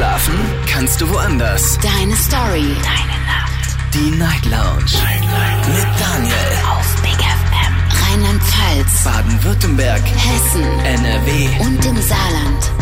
Schlafen kannst du woanders. Deine Story. Deine Nacht. Die Night Lounge. Night, Night. Mit Daniel. Auf Big FM. Rheinland-Pfalz. Baden-Württemberg. Hessen. NRW. Und im Saarland.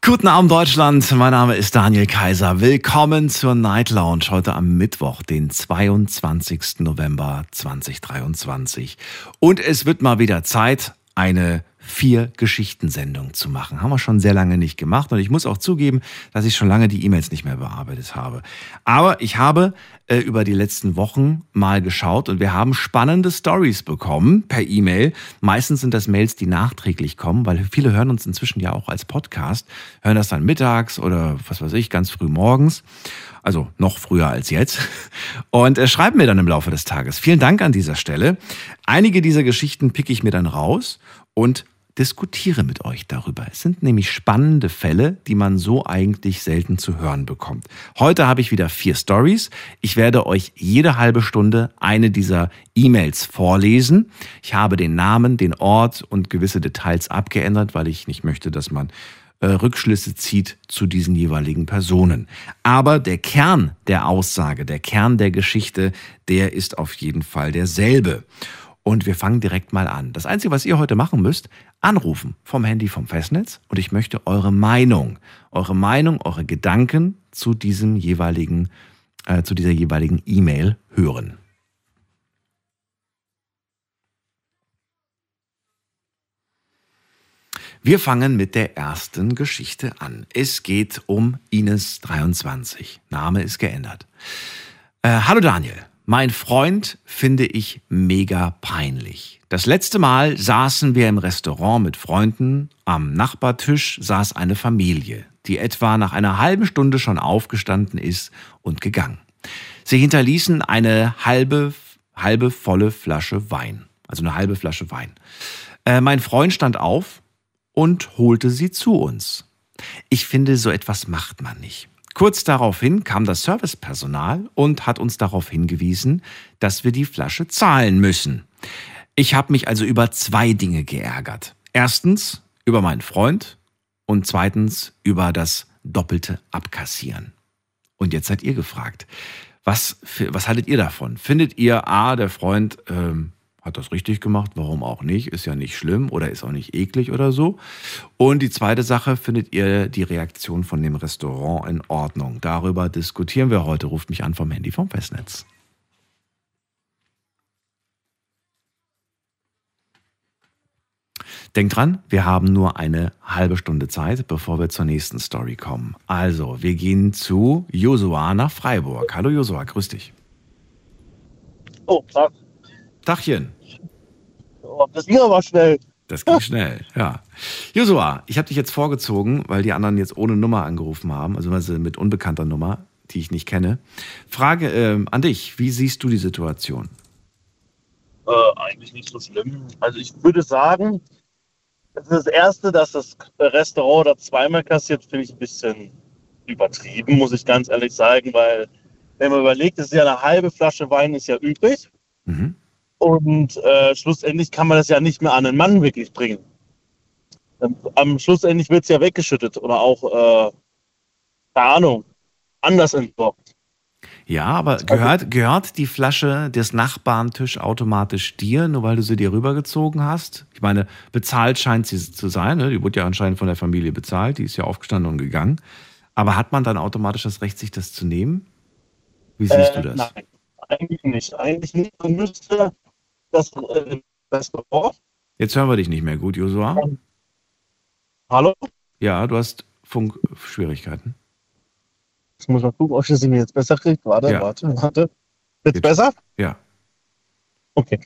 Guten Abend Deutschland, mein Name ist Daniel Kaiser. Willkommen zur Night Lounge heute am Mittwoch, den 22. November 2023. Und es wird mal wieder Zeit, eine vier Geschichtensendung zu machen. Haben wir schon sehr lange nicht gemacht und ich muss auch zugeben, dass ich schon lange die E-Mails nicht mehr bearbeitet habe. Aber ich habe äh, über die letzten Wochen mal geschaut und wir haben spannende Stories bekommen per E-Mail. Meistens sind das Mails, die nachträglich kommen, weil viele hören uns inzwischen ja auch als Podcast, hören das dann mittags oder was weiß ich, ganz früh morgens. Also noch früher als jetzt. Und äh, schreiben mir dann im Laufe des Tages. Vielen Dank an dieser Stelle. Einige dieser Geschichten picke ich mir dann raus und diskutiere mit euch darüber. Es sind nämlich spannende Fälle, die man so eigentlich selten zu hören bekommt. Heute habe ich wieder vier Stories. Ich werde euch jede halbe Stunde eine dieser E-Mails vorlesen. Ich habe den Namen, den Ort und gewisse Details abgeändert, weil ich nicht möchte, dass man äh, Rückschlüsse zieht zu diesen jeweiligen Personen. Aber der Kern der Aussage, der Kern der Geschichte, der ist auf jeden Fall derselbe. Und wir fangen direkt mal an. Das Einzige, was ihr heute machen müsst, anrufen vom Handy vom Festnetz und ich möchte eure Meinung, eure Meinung, eure Gedanken zu diesem jeweiligen, äh, zu dieser jeweiligen E-Mail hören. Wir fangen mit der ersten Geschichte an. Es geht um Ines 23. Name ist geändert. Äh, hallo Daniel. Mein Freund finde ich mega peinlich. Das letzte Mal saßen wir im Restaurant mit Freunden. Am Nachbartisch saß eine Familie, die etwa nach einer halben Stunde schon aufgestanden ist und gegangen. Sie hinterließen eine halbe, halbe volle Flasche Wein. Also eine halbe Flasche Wein. Äh, mein Freund stand auf und holte sie zu uns. Ich finde, so etwas macht man nicht. Kurz daraufhin kam das Servicepersonal und hat uns darauf hingewiesen, dass wir die Flasche zahlen müssen. Ich habe mich also über zwei Dinge geärgert. Erstens über meinen Freund und zweitens über das doppelte Abkassieren. Und jetzt seid ihr gefragt. Was, was haltet ihr davon? Findet ihr, a, der Freund ähm, hat das richtig gemacht, warum auch nicht, ist ja nicht schlimm oder ist auch nicht eklig oder so. Und die zweite Sache, findet ihr die Reaktion von dem Restaurant in Ordnung? Darüber diskutieren wir heute. Ruft mich an vom Handy vom Festnetz. Denkt dran, wir haben nur eine halbe Stunde Zeit, bevor wir zur nächsten Story kommen. Also, wir gehen zu Josua nach Freiburg. Hallo Josua, grüß dich. Oh, Tag. Dachchen. Oh, das ging aber schnell. Das ging schnell, ja. Josua, ich habe dich jetzt vorgezogen, weil die anderen jetzt ohne Nummer angerufen haben, also mit unbekannter Nummer, die ich nicht kenne. Frage äh, an dich, wie siehst du die Situation? Äh, eigentlich nicht so schlimm. Also ich würde sagen, das ist das Erste, dass das Restaurant da zweimal kassiert, finde ich ein bisschen übertrieben, muss ich ganz ehrlich sagen, weil wenn man überlegt, es ist ja eine halbe Flasche Wein ist ja übrig. Mhm. Und äh, schlussendlich kann man das ja nicht mehr an den Mann wirklich bringen. Ähm, am Schlussendlich wird es ja weggeschüttet oder auch, äh, keine Ahnung, anders entsorgt. Ja, aber gehört, gehört die Flasche des Nachbarntisch automatisch dir, nur weil du sie dir rübergezogen hast? Ich meine, bezahlt scheint sie zu sein. Ne? Die wurde ja anscheinend von der Familie bezahlt. Die ist ja aufgestanden und gegangen. Aber hat man dann automatisch das Recht, sich das zu nehmen? Wie siehst äh, du das? Nein, eigentlich nicht. Eigentlich nicht. Man müsste Restaurant. Jetzt hören wir dich nicht mehr gut, Josua. Hallo? Ja, du hast Funkschwierigkeiten. Ich muss mal gucken, ob ich sie mir jetzt besser kriegt. Warte, ja. warte, warte. Jetzt, jetzt besser? Ja. Okay.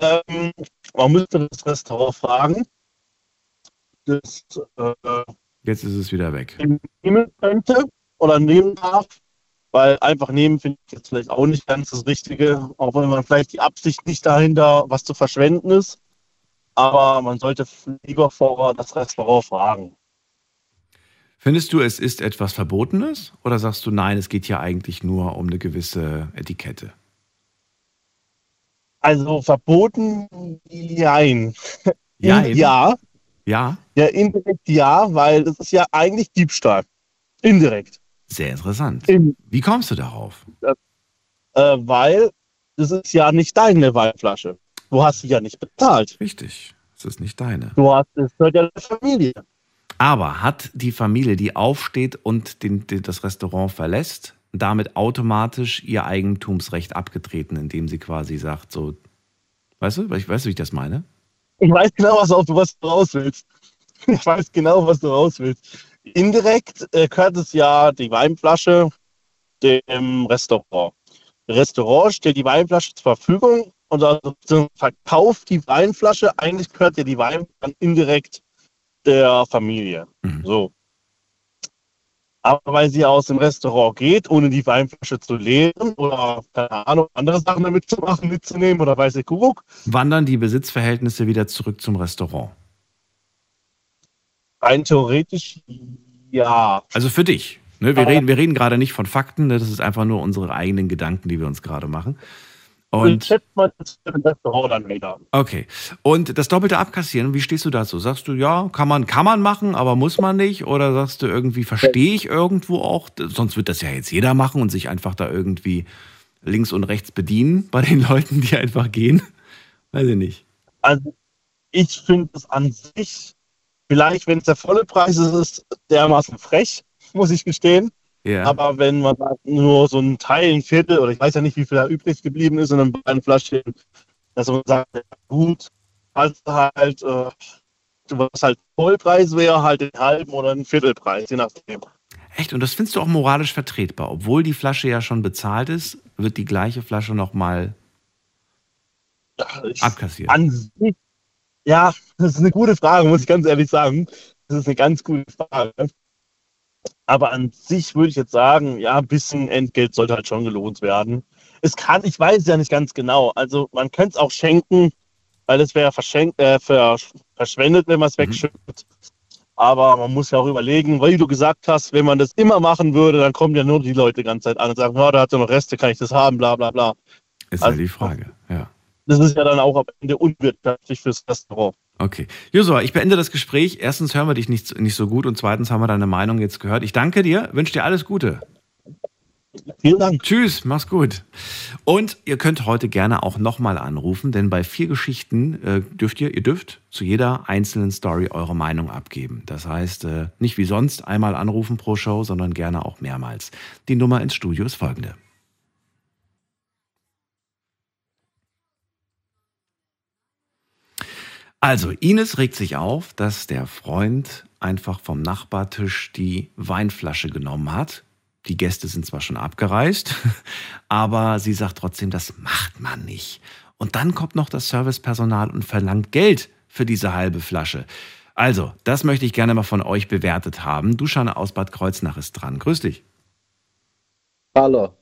Ähm, man müsste das Restaurant fragen. Das, äh, jetzt ist es wieder weg. Nehmen könnte oder nehmen darf. Weil einfach nehmen finde ich jetzt vielleicht auch nicht ganz das Richtige, auch wenn man vielleicht die Absicht nicht dahinter, was zu verschwenden ist. Aber man sollte lieber vorher das Restaurant fragen. Findest du, es ist etwas Verbotenes oder sagst du, nein, es geht ja eigentlich nur um eine gewisse Etikette? Also verboten, jein. Jein? Ja, Ja, Ja, indirekt ja, weil das ist ja eigentlich Diebstahl. Indirekt. Sehr interessant. In, Wie kommst du darauf? äh, weil das ist ja nicht deine Weinflasche. Du hast sie ja nicht bezahlt. Richtig, es ist nicht deine. Du hast, es gehört ja der Familie. Aber hat die Familie, die aufsteht und den, den, das Restaurant verlässt, damit automatisch ihr Eigentumsrecht abgetreten, indem sie quasi sagt, so, weißt du, weißt du, wie ich das meine? Ich weiß genau, was du raus willst. Ich weiß genau, was du raus willst. Indirekt äh, gehört es ja die Weinflasche dem Restaurant. Restaurant stellt die Weinflasche zur Verfügung und also verkauft die Weinflasche. Eigentlich gehört ja die Weinflasche dann indirekt der Familie. Mhm. So. Aber weil sie aus dem Restaurant geht, ohne die Weinflasche zu leeren oder, keine Ahnung, andere Sachen damit zu machen, mitzunehmen oder weiß ich Kuckuck, Wandern die Besitzverhältnisse wieder zurück zum Restaurant? Rein theoretisch ja. Also für dich. Ne? Wir, Aber- reden, wir reden gerade nicht von Fakten, ne? das ist einfach nur unsere eigenen Gedanken, die wir uns gerade machen. Und schätzt man das Restaurant dann wieder. okay. Und das doppelte Abkassieren, wie stehst du dazu? Sagst du, ja, kann man, kann man machen, aber muss man nicht? Oder sagst du irgendwie, verstehe ich irgendwo auch? Sonst wird das ja jetzt jeder machen und sich einfach da irgendwie links und rechts bedienen bei den Leuten, die einfach gehen. Weiß ich nicht. Also ich finde es an sich, vielleicht wenn es der volle Preis ist, ist es dermaßen frech, muss ich gestehen. Ja. Aber wenn man nur so ein Teil, ein Viertel, oder ich weiß ja nicht, wie viel da übrig geblieben ist in einem kleinen Flaschchen, dass man sagt, gut, also halt, äh, was halt Vollpreis wäre, halt den halben oder einen Viertelpreis, je nachdem. Echt? Und das findest du auch moralisch vertretbar. Obwohl die Flasche ja schon bezahlt ist, wird die gleiche Flasche nochmal abkassiert. an sich, ja, das ist eine gute Frage, muss ich ganz ehrlich sagen. Das ist eine ganz gute Frage. Aber an sich würde ich jetzt sagen, ja, ein bisschen Entgelt sollte halt schon gelohnt werden. Es kann, ich weiß es ja nicht ganz genau. Also man könnte es auch schenken, weil es wäre verschenkt, äh, versch- verschwendet, wenn man es Mhm. wegschüttet. Aber man muss ja auch überlegen, weil du gesagt hast, wenn man das immer machen würde, dann kommen ja nur die Leute die ganze Zeit an und sagen, oh, da hat er noch Reste, kann ich das haben, bla bla bla. Ist ja also- die Frage. Ja. Das ist ja dann auch am Ende unwirtschaftlich fürs Restaurant. Okay. Josua, ich beende das Gespräch. Erstens hören wir dich nicht, nicht so gut und zweitens haben wir deine Meinung jetzt gehört. Ich danke dir, wünsche dir alles Gute. Vielen Dank. Tschüss, mach's gut. Und ihr könnt heute gerne auch nochmal anrufen, denn bei vier Geschichten äh, dürft ihr, ihr dürft zu jeder einzelnen Story eure Meinung abgeben. Das heißt, äh, nicht wie sonst einmal anrufen pro Show, sondern gerne auch mehrmals. Die Nummer ins Studio ist folgende. Also, Ines regt sich auf, dass der Freund einfach vom Nachbartisch die Weinflasche genommen hat. Die Gäste sind zwar schon abgereist, aber sie sagt trotzdem, das macht man nicht. Und dann kommt noch das Servicepersonal und verlangt Geld für diese halbe Flasche. Also, das möchte ich gerne mal von euch bewertet haben. Duschan aus Bad Kreuznach ist dran. Grüß dich. Hallo.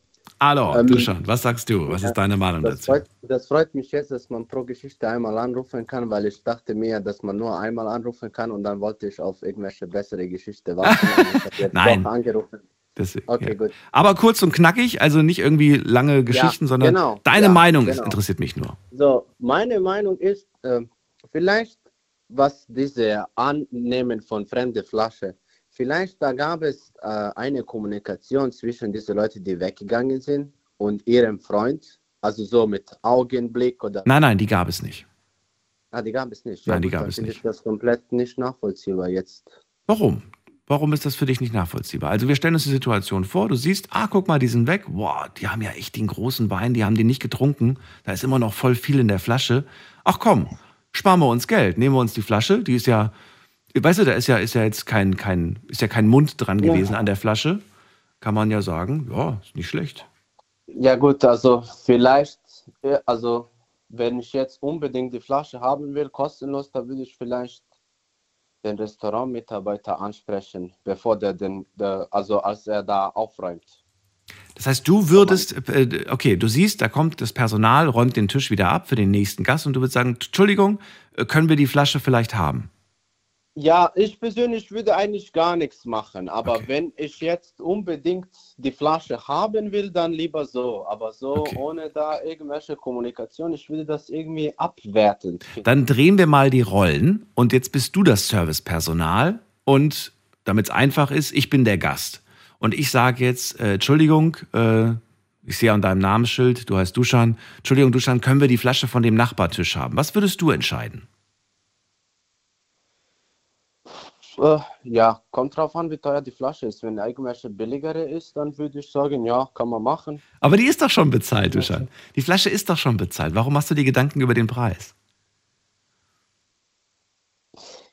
Hallo, Ähm, Duschan, was sagst du? Was ist deine Meinung Das dazu? freut, das freut mich jetzt, dass man pro Geschichte einmal anrufen kann, weil ich dachte mir, dass man nur einmal anrufen kann und dann wollte ich auf irgendwelche bessere Geschichte warten. Nein. Das, Okay, ja. gut. Aber kurz und knackig, also nicht irgendwie lange Geschichten, sondern genau, deine ja, Meinung ist, genau. interessiert mich nur. So, meine Meinung ist, äh, vielleicht, was diese Annehmen von fremde Flasche, vielleicht da gab es äh, eine Kommunikation zwischen diesen Leuten, die weggegangen sind und ihrem Freund, also so mit Augenblick oder Nein, nein, die gab es nicht. Ah, die gab es nicht. Nein, die gut, gab es finde nicht. Ich das komplett nicht nachvollziehbar jetzt. Warum? Warum ist das für dich nicht nachvollziehbar? Also wir stellen uns die Situation vor, du siehst, ah, guck mal, die sind weg. Boah, die haben ja echt den großen Wein, die haben den nicht getrunken. Da ist immer noch voll viel in der Flasche. Ach komm, sparen wir uns Geld, nehmen wir uns die Flasche, die ist ja, weißt du, da ist ja, ist ja jetzt kein, kein, ist ja kein Mund dran Ja. gewesen an der Flasche. Kann man ja sagen, ja, ist nicht schlecht. Ja gut, also vielleicht, ja, also wenn ich jetzt unbedingt die Flasche haben will, kostenlos, dann würde ich vielleicht den Restaurantmitarbeiter ansprechen, bevor der den, der, also als er da aufräumt. Das heißt, du würdest, äh, okay, du siehst, da kommt das Personal, räumt den Tisch wieder ab für den nächsten Gast und du würdest sagen, Entschuldigung, äh, können wir die Flasche vielleicht haben? Ja, ich persönlich würde eigentlich gar nichts machen, aber Okay. wenn ich jetzt unbedingt die Flasche haben will, dann lieber so. Aber so Okay. ohne da irgendwelche Kommunikation, ich würde das irgendwie abwertend finden. Dann drehen wir mal die Rollen und jetzt bist du das Servicepersonal und damit es einfach ist, ich bin der Gast. Und ich sage jetzt, äh, Entschuldigung, äh, ich sehe an deinem Namensschild, du heißt Duschan. Entschuldigung, Duschan, können wir die Flasche von dem Nachbartisch haben? Was würdest du entscheiden? Äh, ja, kommt drauf an, wie teuer die Flasche ist. Wenn irgendwelche billigere ist, dann würde ich sagen, ja, kann man machen. Aber die ist doch schon bezahlt, Duschan. Die Flasche ist doch schon bezahlt. Warum machst du dir Gedanken über den Preis?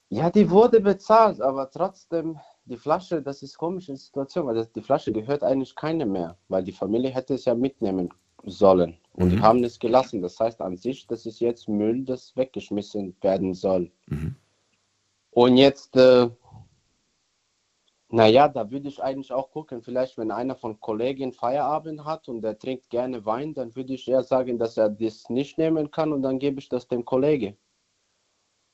Ja, die wurde bezahlt, aber trotzdem, die Flasche, das ist komische Situation, weil das, die Flasche gehört eigentlich keinem mehr, weil die Familie hätte es ja mitnehmen sollen und die Mhm. haben es gelassen. Das heißt an sich, das ist jetzt Müll, das weggeschmissen werden soll. Mhm. Und jetzt, äh, naja, da würde ich eigentlich auch gucken, vielleicht wenn einer von Kollegen Feierabend hat und der trinkt gerne Wein, dann würde ich eher sagen, dass er das nicht nehmen kann und dann gebe ich das dem Kollege.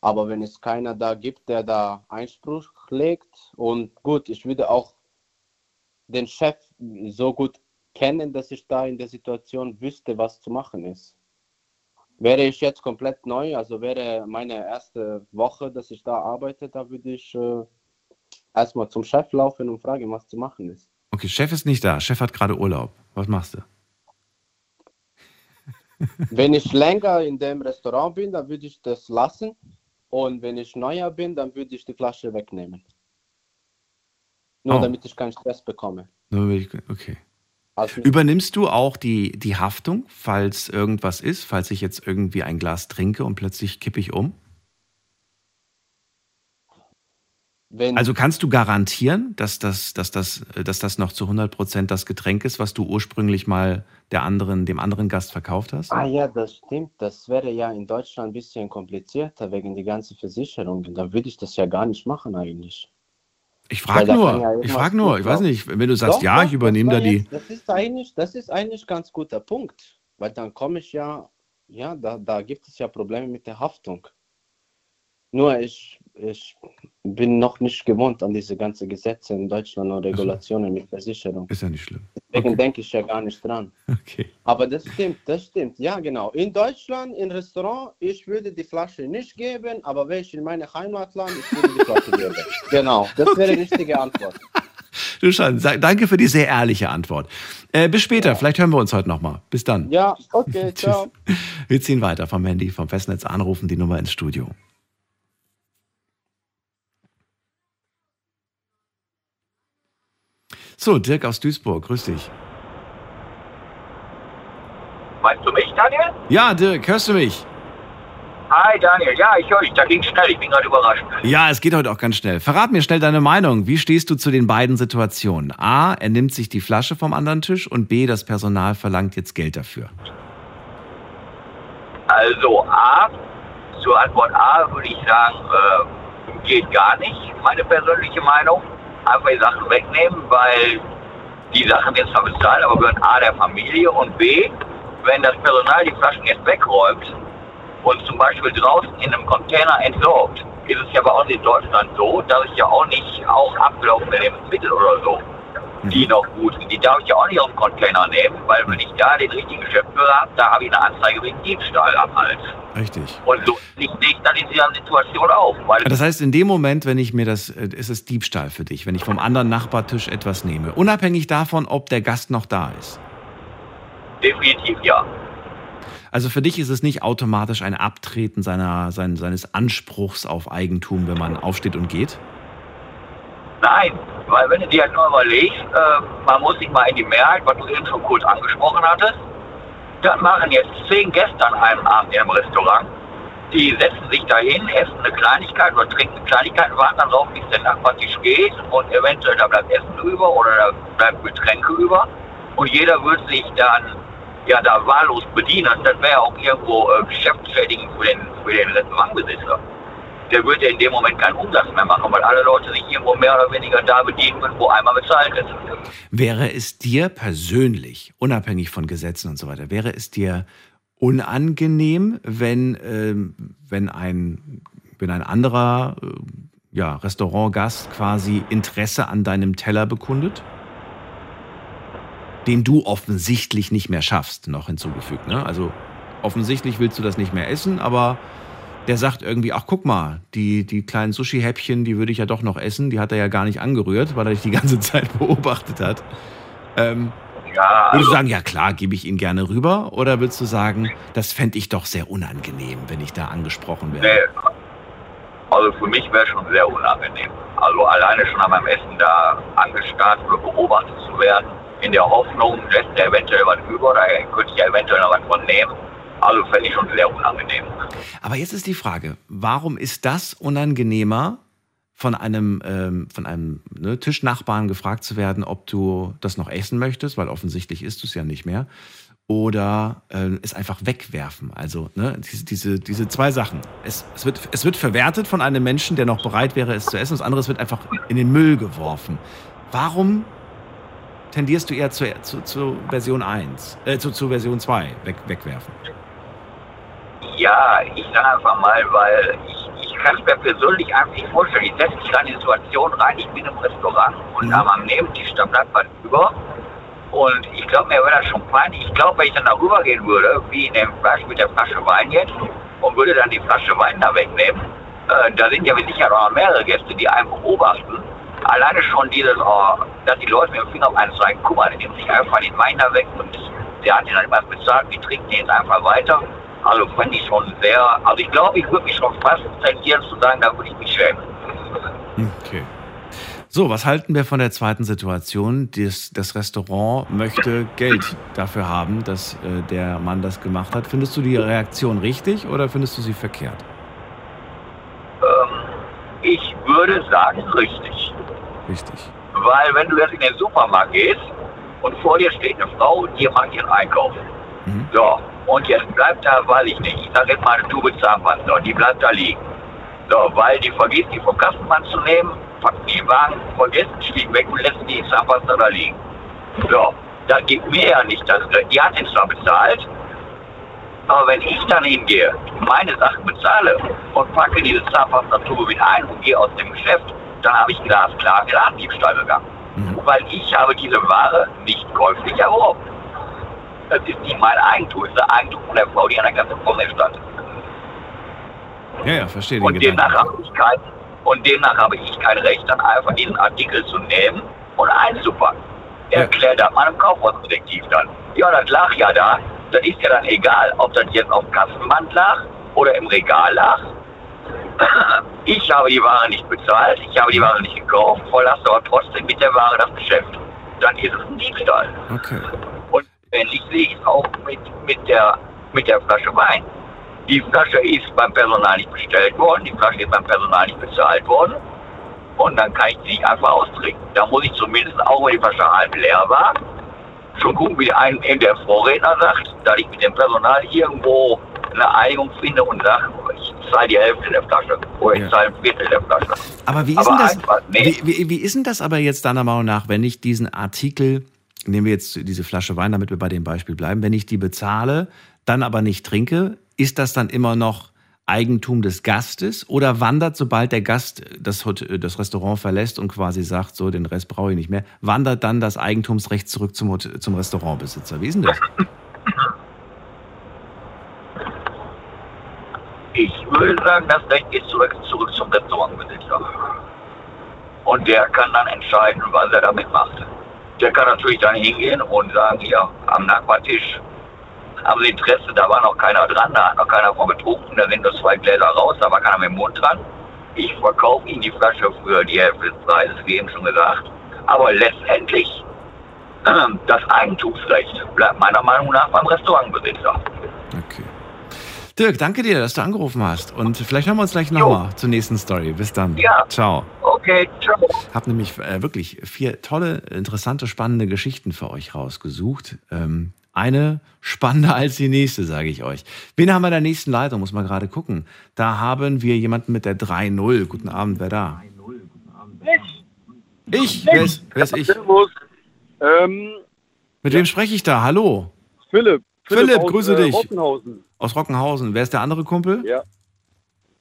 Aber wenn es keiner da gibt, der da Einspruch legt und gut, ich würde auch den Chef so gut kennen, dass ich da in der Situation wüsste, was zu machen ist. Wäre ich jetzt komplett neu, also wäre meine erste Woche, dass ich da arbeite, da würde ich äh, erstmal zum Chef laufen und fragen, was zu machen ist. Okay, Chef ist nicht da. Chef hat gerade Urlaub. Was machst du? Wenn ich länger in dem Restaurant bin, dann würde ich das lassen. Und wenn ich neuer bin, dann würde ich die Flasche wegnehmen. Nur Oh. damit ich keinen Stress bekomme. Okay. Also, Übernimmst du auch die, die Haftung, falls irgendwas ist, falls ich jetzt irgendwie ein Glas trinke und plötzlich kippe ich um? wenn, Also kannst du garantieren, dass das, dass das, dass das noch zu 100 Prozent das Getränk ist, was du ursprünglich mal der anderen, dem anderen Gast verkauft hast? ah ja, das stimmt. Das wäre ja in Deutschland ein bisschen komplizierter wegen die ganzen Versicherungen. Da würde ich das ja gar nicht machen eigentlich. Ich frage nur, ja ich frage nur, ich weiß nicht, wenn du sagst, Doch, ja, ich übernehme da die. Jetzt, das ist eigentlich, das ist eigentlich ganz guter Punkt, weil dann komme ich ja, ja, da, da gibt es ja Probleme mit der Haftung. Nur ich, ich bin noch nicht gewohnt an diese ganzen Gesetze in Deutschland und Regulationen mit Versicherung. Ist ja nicht schlimm. Deswegen Okay. denke ich ja gar nicht dran. Okay. Aber das stimmt, das stimmt. Ja, genau. In Deutschland, im Restaurant, ich würde die Flasche nicht geben, aber wäre ich in meinem Heimatland, ich würde die Flasche geben. Genau, das wäre die richtige Antwort. Du schon, danke für die sehr ehrliche Antwort. Äh, bis später, vielleicht hören wir uns heute nochmal. Bis dann. Ja, okay, ciao. Wir ziehen weiter vom Handy, vom Festnetz anrufen, die Nummer ins Studio. So, Dirk aus Duisburg, grüß dich. Meinst du mich, Daniel? Ja, Dirk, hörst du mich? Hi, Daniel. Ja, ich höre dich. Da ging schnell. Ich bin gerade überrascht. Ja, es geht heute auch ganz schnell. Verrat mir schnell deine Meinung. Wie stehst du zu den beiden Situationen? A, er nimmt sich die Flasche vom anderen Tisch und B, das Personal verlangt jetzt Geld dafür. Also, A, zur Antwort A würde ich sagen, äh, geht gar nicht. Meine persönliche Meinung. Einfach die Sachen wegnehmen, weil die Sachen jetzt zwar bezahlt, aber gehören A der Familie und B, wenn das Personal die Flaschen jetzt wegräumt und zum Beispiel draußen in einem Container entsorgt, ist es ja bei uns in Deutschland so, dass ich ja auch nicht auch abgelaufene Lebensmittel oder so, die noch gut sind, die darf ich ja auch nicht auf den Container nehmen, weil wenn ich da den richtigen Geschäftsführer habe, da habe ich eine Anzeige wegen Diebstahl am Hals. Richtig. Und so ich sehe dann in dieser Situation auf, weil Das heißt, in dem Moment, wenn ich mir das, äh, ist es Diebstahl für dich, wenn ich vom anderen Nachbartisch etwas nehme, unabhängig davon, ob der Gast noch da ist. definitiv ja. Also für dich ist es nicht automatisch ein Abtreten seiner, sein, seines Anspruchs auf Eigentum, wenn man aufsteht und geht? Nein, weil wenn du dir halt nur überlegst, äh, man muss sich mal in die Mehrheit, was du eben schon kurz angesprochen hattest, dann machen jetzt zehn Gäste an einem Abend einem Restaurant. Die setzen sich dahin, essen eine Kleinigkeit oder trinken eine Kleinigkeit, warten dann drauf, bis der Nachbartisch geht und eventuell da bleibt Essen über oder da bleibt Getränke über. Und jeder würde sich dann ja da wahllos bedienen. Das wäre auch irgendwo äh, geschäftsschädigend für den, für den Restaurantbesitzer. Der würde in dem Moment keinen Umsatz mehr machen, weil alle Leute sich irgendwo mehr oder weniger da bedienen können, wo einmal bezahlt ist. Wäre es dir persönlich, unabhängig von Gesetzen und so weiter, wäre es dir unangenehm, wenn, ähm, wenn, ein, wenn ein anderer äh, ja, Restaurantgast quasi Interesse an deinem Teller bekundet? Den du offensichtlich nicht mehr schaffst, noch hinzugefügt. Ne? Also offensichtlich willst du das nicht mehr essen, aber der sagt irgendwie, ach guck mal, die, die kleinen Sushi-Häppchen, die würde ich ja doch noch essen, die hat er ja gar nicht angerührt, weil er dich die ganze Zeit beobachtet hat. Ähm, Ja, würdest du also, sagen, ja klar, gebe ich ihn gerne rüber? Oder würdest du sagen, das fände ich doch sehr unangenehm, wenn ich da angesprochen werde? nee, also für mich wäre schon sehr unangenehm. Also alleine schon an meinem Essen da angestarrt oder beobachtet zu werden, in der Hoffnung, lässt er eventuell was über oder er könnte ich ja eventuell noch was von nehmen. Also fände ich schon sehr unangenehm. Aber jetzt ist die Frage, warum ist das unangenehmer, von einem, ähm, von einem ne, Tischnachbarn gefragt zu werden, ob du das noch essen möchtest, weil offensichtlich isst du es ja nicht mehr, oder äh, es einfach wegwerfen. Also ne, diese, diese, diese zwei Sachen. Es, es, wird, es wird verwertet von einem Menschen, der noch bereit wäre, es zu essen, das andere wird einfach in den Müll geworfen. Warum tendierst du eher zu, zu, zu Version 1, äh, zu, zu Version 2, weg, wegwerfen? Ja, ich sage einfach mal, weil ich, ich kann es mir persönlich einfach nicht vorstellen. Ich setze mich in die Situation rein, ich bin im Restaurant und Mhm. am Nebentisch, da bleibt was über. Und ich glaube, mir wäre das schon peinlich. Ich glaube, wenn ich dann darüber gehen würde, wie in dem Fleisch mit der Flasche Wein jetzt, und würde dann die Flasche Wein da wegnehmen, äh, da sind ja mit Sicherheit auch noch mehrere Gäste, die einen beobachten. Alleine schon dieses, oh, dass die Leute mit dem Finger auf einen zeigen, guck mal, der nimmt sich einfach den Wein da weg und der hat den dann was bezahlt, die trinken den jetzt einfach weiter. Also fände ich schon sehr, also ich glaube, ich würde mich schon fast tendieren zu sagen, da würde ich mich schämen. Okay. So, was halten wir von der zweiten Situation? Das, das Restaurant möchte Geld dafür haben, dass äh, der Mann das gemacht hat. Findest du die Reaktion richtig oder findest du sie verkehrt? Ähm, ich würde sagen, richtig. Richtig. Weil wenn du jetzt in den Supermarkt gehst und vor dir steht eine Frau, die macht ihren Einkauf. Mhm. So, und jetzt bleibt da, weiß ich nicht, ich sag jetzt mal eine Tube Zahnpasta, die bleibt da liegen. So, weil die vergisst, die vom Kassenband zu nehmen, packt die Wagen, vergisst, stieg weg und lässt die Zahnpasta da liegen. So, das gibt mir ja nicht das Recht. Die hat den zwar bezahlt, aber wenn ich dann hingehe, meine Sachen bezahle und packe diese Zahnpasta-Tube wieder ein und gehe aus dem Geschäft, dann habe ich glasklar Ladendiebstahl begangen. Mhm. Weil ich habe diese Ware nicht käuflich erworben. Das ist nicht mein Eigentum, es ist das Eigentum von der Frau, die an der vor mir stand. Ja, ja, verstehe den Und demnach, Gedanken. habe ich kein, und demnach habe ich kein Recht, dann einfach diesen Artikel zu nehmen und einzupacken. Ja. Erklärt das meinem Kaufhausdetektiv dann. Ja, das lag ja da. Das ist ja dann egal, ob das jetzt auf dem Kassenband lag oder im Regal lag. Ich habe die Ware nicht bezahlt, ich habe die Ware nicht gekauft, verlasse aber trotzdem mit der Ware das Geschäft. Dann ist es ein Diebstahl. Okay. Ähnlich sehe ich es auch mit, mit, der, mit der Flasche Wein. Die Flasche ist beim Personal nicht bestellt worden, die Flasche ist beim Personal nicht bezahlt worden. Und dann kann ich die nicht einfach austrinken. Da muss ich zumindest, auch wenn die Flasche halb leer war, schon gucken, wie ein, eben der Vorredner sagt, da ich mit dem Personal irgendwo eine Einigung finde und sage, ich zahle die Hälfte der Flasche oder ich Ja. zahle ein Viertel der Flasche. Aber wie ist Aber denn das? einfach, nee. Wie, wie, wie ist denn das aber jetzt deiner Meinung nach, wenn ich diesen Artikel, nehmen wir jetzt diese Flasche Wein, damit wir bei dem Beispiel bleiben, wenn ich die bezahle, dann aber nicht trinke, ist das dann immer noch Eigentum des Gastes oder wandert, sobald der Gast das, Hot- das Restaurant verlässt und quasi sagt, so den Rest brauche ich nicht mehr, wandert dann das Eigentumsrecht zurück zum, zum Restaurantbesitzer? Wie ist denn das? Ich würde sagen, das Recht geht zurück, zurück zum Restaurantbesitzer. Und der kann dann entscheiden, was er damit macht. Der kann natürlich dann hingehen und sagen, ja, am Nachbartisch haben Sie Interesse, da war noch keiner dran, da hat noch keiner von getrunken, da sind nur zwei Gläser raus, da war keiner mit dem Mund dran. Ich verkaufe Ihnen die Flasche für die Hälfte des Preises, wie eben schon gesagt. Aber letztendlich, das Eigentumsrecht bleibt meiner Meinung nach beim Restaurantbesitzer. Okay. Dirk, danke dir, dass du angerufen hast. Und vielleicht hören wir uns gleich nochmal zur nächsten Story. Bis dann. Ja. Ciao. Okay, ciao. Habe nämlich äh, wirklich vier tolle, interessante, spannende Geschichten für euch rausgesucht. Ähm, eine spannender als die nächste, sage ich euch. Wen haben wir in der nächsten Leitung? Muss man gerade gucken. Da haben wir jemanden mit der 3-0. Guten Abend, wer da? Ich. Wer ist, wer ist ich? Ähm, Mit wem spreche ich da? Hallo. Philipp. Philipp, aus, grüße äh, dich. Rottenhausen. Aus Rockenhausen. Wer ist der andere Kumpel? Ja.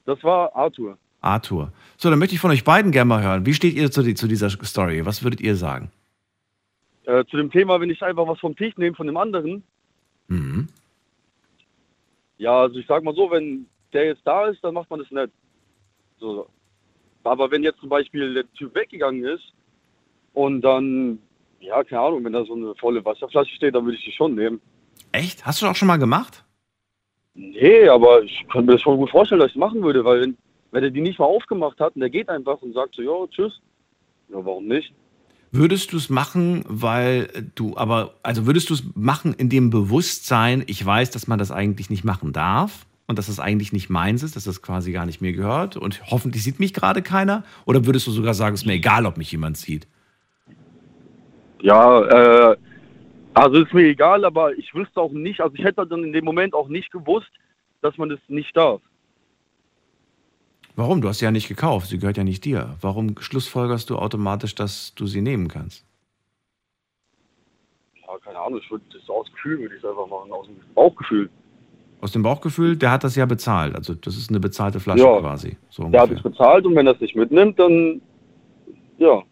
Das war Arthur. Arthur. So, dann möchte ich von euch beiden gerne mal hören. Wie steht ihr zu, die, zu dieser Story? Was würdet ihr sagen? Äh, zu dem Thema, wenn ich einfach was vom Tisch nehme von dem anderen. Mhm. Ja, also ich sag mal so, wenn der jetzt da ist, dann macht man das nicht. So. Aber wenn jetzt zum Beispiel der Typ weggegangen ist und dann, ja, keine Ahnung, wenn da so eine volle Wasserflasche steht, dann würde ich die schon nehmen. Echt? Hast du das auch schon mal gemacht? Nee, aber ich kann mir das schon gut vorstellen, dass ich es machen würde, weil wenn, wenn er die nicht mal aufgemacht hat und der geht einfach und sagt so, ja, tschüss, ja, warum nicht? Würdest du es machen, weil du, aber, also würdest du es machen in dem Bewusstsein, ich weiß, dass man das eigentlich nicht machen darf und dass das eigentlich nicht meins ist, dass das quasi gar nicht mir gehört und hoffentlich sieht mich gerade keiner? Oder würdest du sogar sagen, es ist mir egal, ob mich jemand sieht? Ja, äh, also ist mir egal, aber ich wüsste auch nicht, also ich hätte dann in dem Moment auch nicht gewusst, dass man das nicht darf. Warum? Du hast sie ja nicht gekauft, sie gehört ja nicht dir. Warum schlussfolgerst du automatisch, dass du sie nehmen kannst? Ja, keine Ahnung, ich würde das aus Gefühl würde ich es einfach machen, aus dem Bauchgefühl. Aus dem Bauchgefühl, der hat das ja bezahlt. Also das ist eine bezahlte Flasche Ja. quasi. So Der hat es bezahlt und wenn er es nicht mitnimmt, dann ja.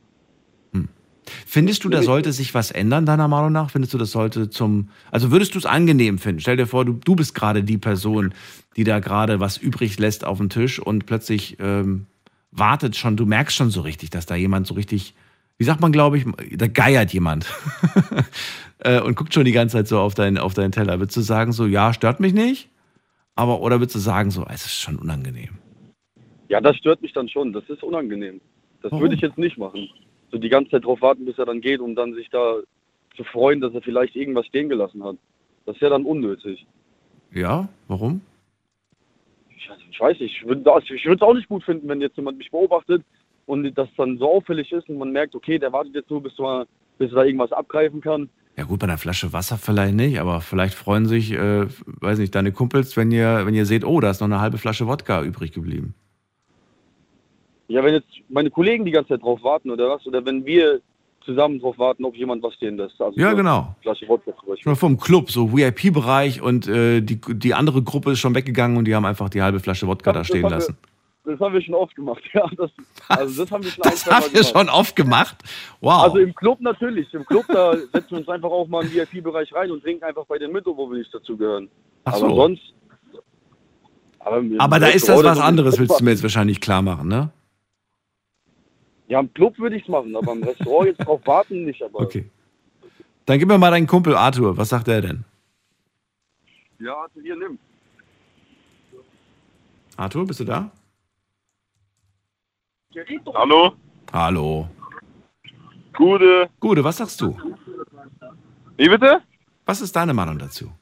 Findest du, da sollte sich was ändern, deiner Meinung nach? Findest du, das sollte zum. Also würdest du es angenehm finden? Stell dir vor, du, du bist gerade die Person, die da gerade was übrig lässt auf dem Tisch und plötzlich ähm, wartet schon, du merkst schon so richtig, dass da jemand so richtig, wie sagt man, glaube ich, da geiert jemand äh, und guckt schon die ganze Zeit so auf, dein, auf deinen Teller. Würdest du sagen, so, ja, stört mich nicht? Aber, oder würdest du sagen, so, es ist schon unangenehm? Ja, das stört mich dann schon. Das ist unangenehm. Das Warum? würde ich jetzt nicht machen. So die ganze Zeit drauf warten, bis er dann geht, um dann sich da zu freuen, dass er vielleicht irgendwas stehen gelassen hat. Das ist ja dann unnötig. Ja, warum? Ich, ich weiß nicht, ich würde es auch nicht gut finden, wenn jetzt jemand mich beobachtet und das dann so auffällig ist und man merkt, okay, der wartet jetzt nur, bis, du, bis er da irgendwas abgreifen kann. Ja gut, bei einer Flasche Wasser vielleicht nicht, aber vielleicht freuen sich, äh, weiß nicht, deine Kumpels, wenn ihr, wenn ihr seht, oh, da ist noch eine halbe Flasche Wodka übrig geblieben. Ja, wenn jetzt meine Kollegen die ganze Zeit drauf warten oder was, oder wenn wir zusammen drauf warten, ob jemand was stehen lässt. Also Ja, genau. Flasche Wodka zum Beispiel. Vom Club, so VIP-Bereich und äh, die, die andere Gruppe ist schon weggegangen und die haben einfach die halbe Flasche Wodka da Das stehen haben wir- lassen. Das haben wir schon oft gemacht, ja. Das, also das haben wir schon Das ihr gemacht. schon oft gemacht? Wow. Also im Club natürlich. Im Club, da setzen wir uns einfach auch mal im VIP-Bereich rein und trinken einfach bei den mit, wo wir nicht dazugehören. Ach Aber so. sonst. Aber, aber da ist das was anderes, willst du mir jetzt wahrscheinlich klar machen, ne? Ja, im Club würde ich es machen, aber im Restaurant jetzt drauf warten nicht. Aber Okay. Dann gib mir mal deinen Kumpel Arthur, was sagt er denn? Ja, also hier nimm. Arthur, bist du da? Hallo? Hallo. Gute. Gute, was sagst du? Wie bitte? Was ist deine Meinung dazu?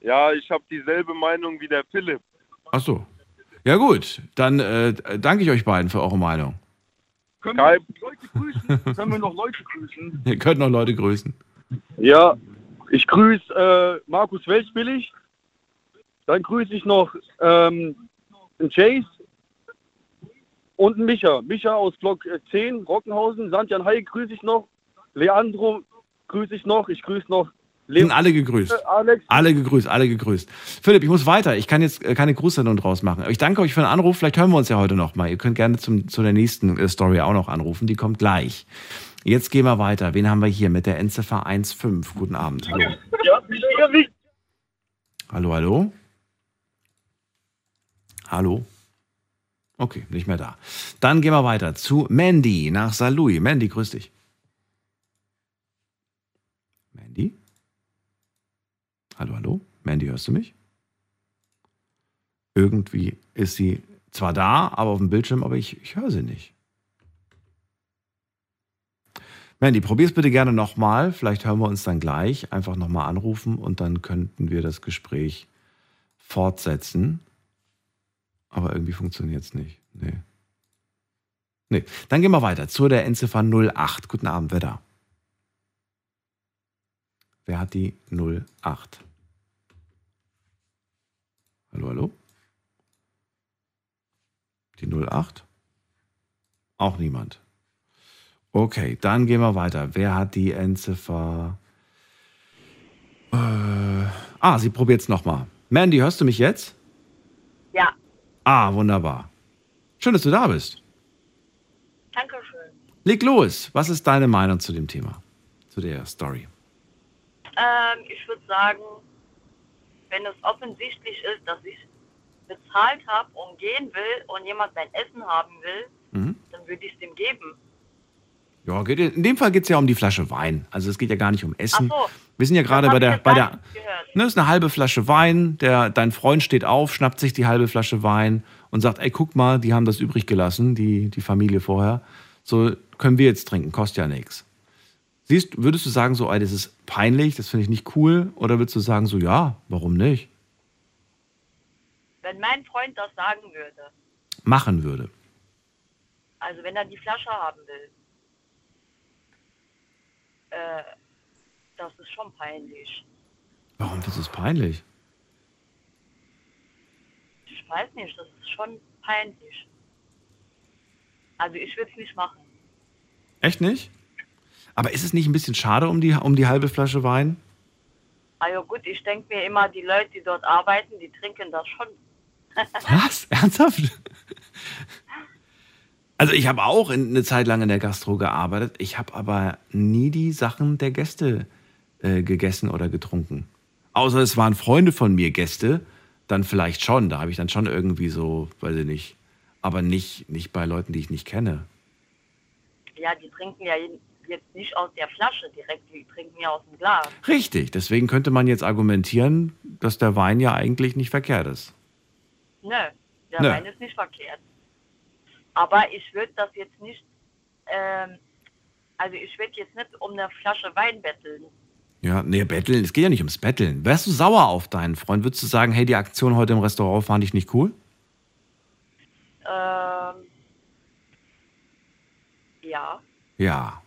Ja, ich habe dieselbe Meinung wie der Philipp. Ach so. Ja gut, dann äh, danke ich euch beiden für eure Meinung. Können wir Leute grüßen? Können wir noch Leute grüßen? Ihr könnt noch Leute grüßen. Ja, ich grüße äh, Markus Welchbillig. Dann grüße ich noch ähm, Chase und einen Micha. Micha aus Block äh, 10, Rockenhausen. Sandjan Hai grüße ich noch. Leandro grüße ich noch. Ich grüße noch Sind alle gegrüßt. Äh, Alex. Alle gegrüßt, alle gegrüßt. Philipp, ich muss weiter. Ich kann jetzt äh, keine Grußsendung draus machen. Aber ich danke euch für den Anruf. Vielleicht hören wir uns ja heute noch mal. Ihr könnt gerne zum, zu der nächsten äh, Story auch noch anrufen. Die kommt gleich. Jetzt gehen wir weiter. Wen haben wir hier mit der Endziffer 15? Guten Abend. Hallo. Hallo, hallo. Hallo. Okay, nicht mehr da. Dann gehen wir weiter zu Mandy nach Saarlouis. Mandy, grüß dich. Mandy? Hallo, hallo? Mandy, hörst du mich? Irgendwie ist sie zwar da, aber auf dem Bildschirm, aber ich, ich höre sie nicht. Mandy, probier's bitte gerne nochmal. Vielleicht hören wir uns dann gleich. Einfach nochmal anrufen und dann könnten wir das Gespräch fortsetzen. Aber irgendwie funktioniert es nicht. Nee. Nee. Dann gehen wir weiter zu der Endziffer 08. Guten Abend, wer da? Wer hat die 08? Hallo, hallo? Die 08? Auch niemand. Okay, dann gehen wir weiter. Wer hat die Endziffer? Äh, ah, sie probiert es nochmal. Mandy, hörst du mich jetzt? Ja. Ah, wunderbar. Schön, dass du da bist. Dankeschön. Leg los. Was ist deine Meinung zu dem Thema? Zu der Story? Ähm, ich würde sagen, wenn es offensichtlich ist, dass ich bezahlt habe und gehen will und jemand mein Essen haben will, Mhm. dann würde ich es dem geben. Ja, geht, in dem Fall geht es ja um die Flasche Wein. Also es geht ja gar nicht um Essen. Ach so. Wir sind ja gerade bei der, bei der, ne, ist eine halbe Flasche Wein. Der, dein Freund steht auf, schnappt sich die halbe Flasche Wein und sagt, ey, guck mal, die haben das übrig gelassen, die, die Familie vorher. So können wir jetzt trinken, kostet ja nichts. Siehst, würdest du sagen, so, ey, das ist peinlich, das finde ich nicht cool? Oder würdest du sagen, so, ja, warum nicht? Wenn mein Freund das sagen würde, Machen würde. also wenn er die Flasche haben will, äh, das ist schon peinlich. Warum ist es peinlich? Ich weiß nicht, das ist schon peinlich. Also ich würde es nicht machen. Echt nicht? Aber ist es nicht ein bisschen schade um die, um die halbe Flasche Wein? Also gut, ich denke mir immer, die Leute, die dort arbeiten, die trinken das schon. Was? Ernsthaft? Also ich habe auch in, eine Zeit lang in der Gastro gearbeitet. Ich habe aber nie die Sachen der Gäste äh, gegessen oder getrunken. Außer es waren Freunde von mir Gäste, dann vielleicht schon. Da habe ich dann schon irgendwie so, weiß ich nicht. Aber nicht, nicht bei Leuten, die ich nicht kenne. Ja, die trinken ja jetzt nicht aus der Flasche direkt, die trinken ja aus dem Glas. Richtig, deswegen könnte man jetzt argumentieren, dass der Wein ja eigentlich nicht verkehrt ist. Nö, der Nö. Wein ist nicht verkehrt. Aber ich würde das jetzt nicht, ähm, also ich würde jetzt nicht um eine Flasche Wein betteln. Ja, nee, betteln, es geht ja nicht ums Betteln. Wärst du sauer auf deinen Freund? Würdest du sagen, hey, die Aktion heute im Restaurant fand ich nicht cool? Ähm, ja, Ja.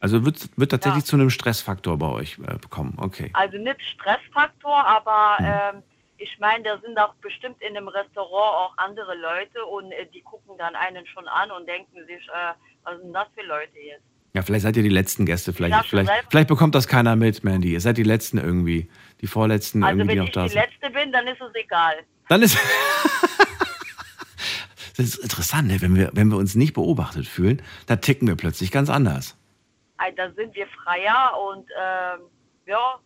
Also wird, wird tatsächlich Ja. zu einem Stressfaktor bei euch äh, bekommen. Okay. also nicht Stressfaktor, aber Hm. ähm, ich meine, da sind auch bestimmt in dem Restaurant auch andere Leute und äh, die gucken dann einen schon an und denken sich, äh, was sind das für Leute jetzt? Ja, vielleicht seid ihr die letzten Gäste. Vielleicht, vielleicht, vielleicht bekommt das keiner mit, Mandy. Ihr seid die Letzten irgendwie. Die Vorletzten Also irgendwie, die wenn noch ich da die sind. Letzte bin, dann ist es egal. Dann ist. das ist interessant, ne? wenn, wir, wenn wir uns nicht beobachtet fühlen, da ticken wir plötzlich ganz anders. Also, da sind wir freier und ähm, ja,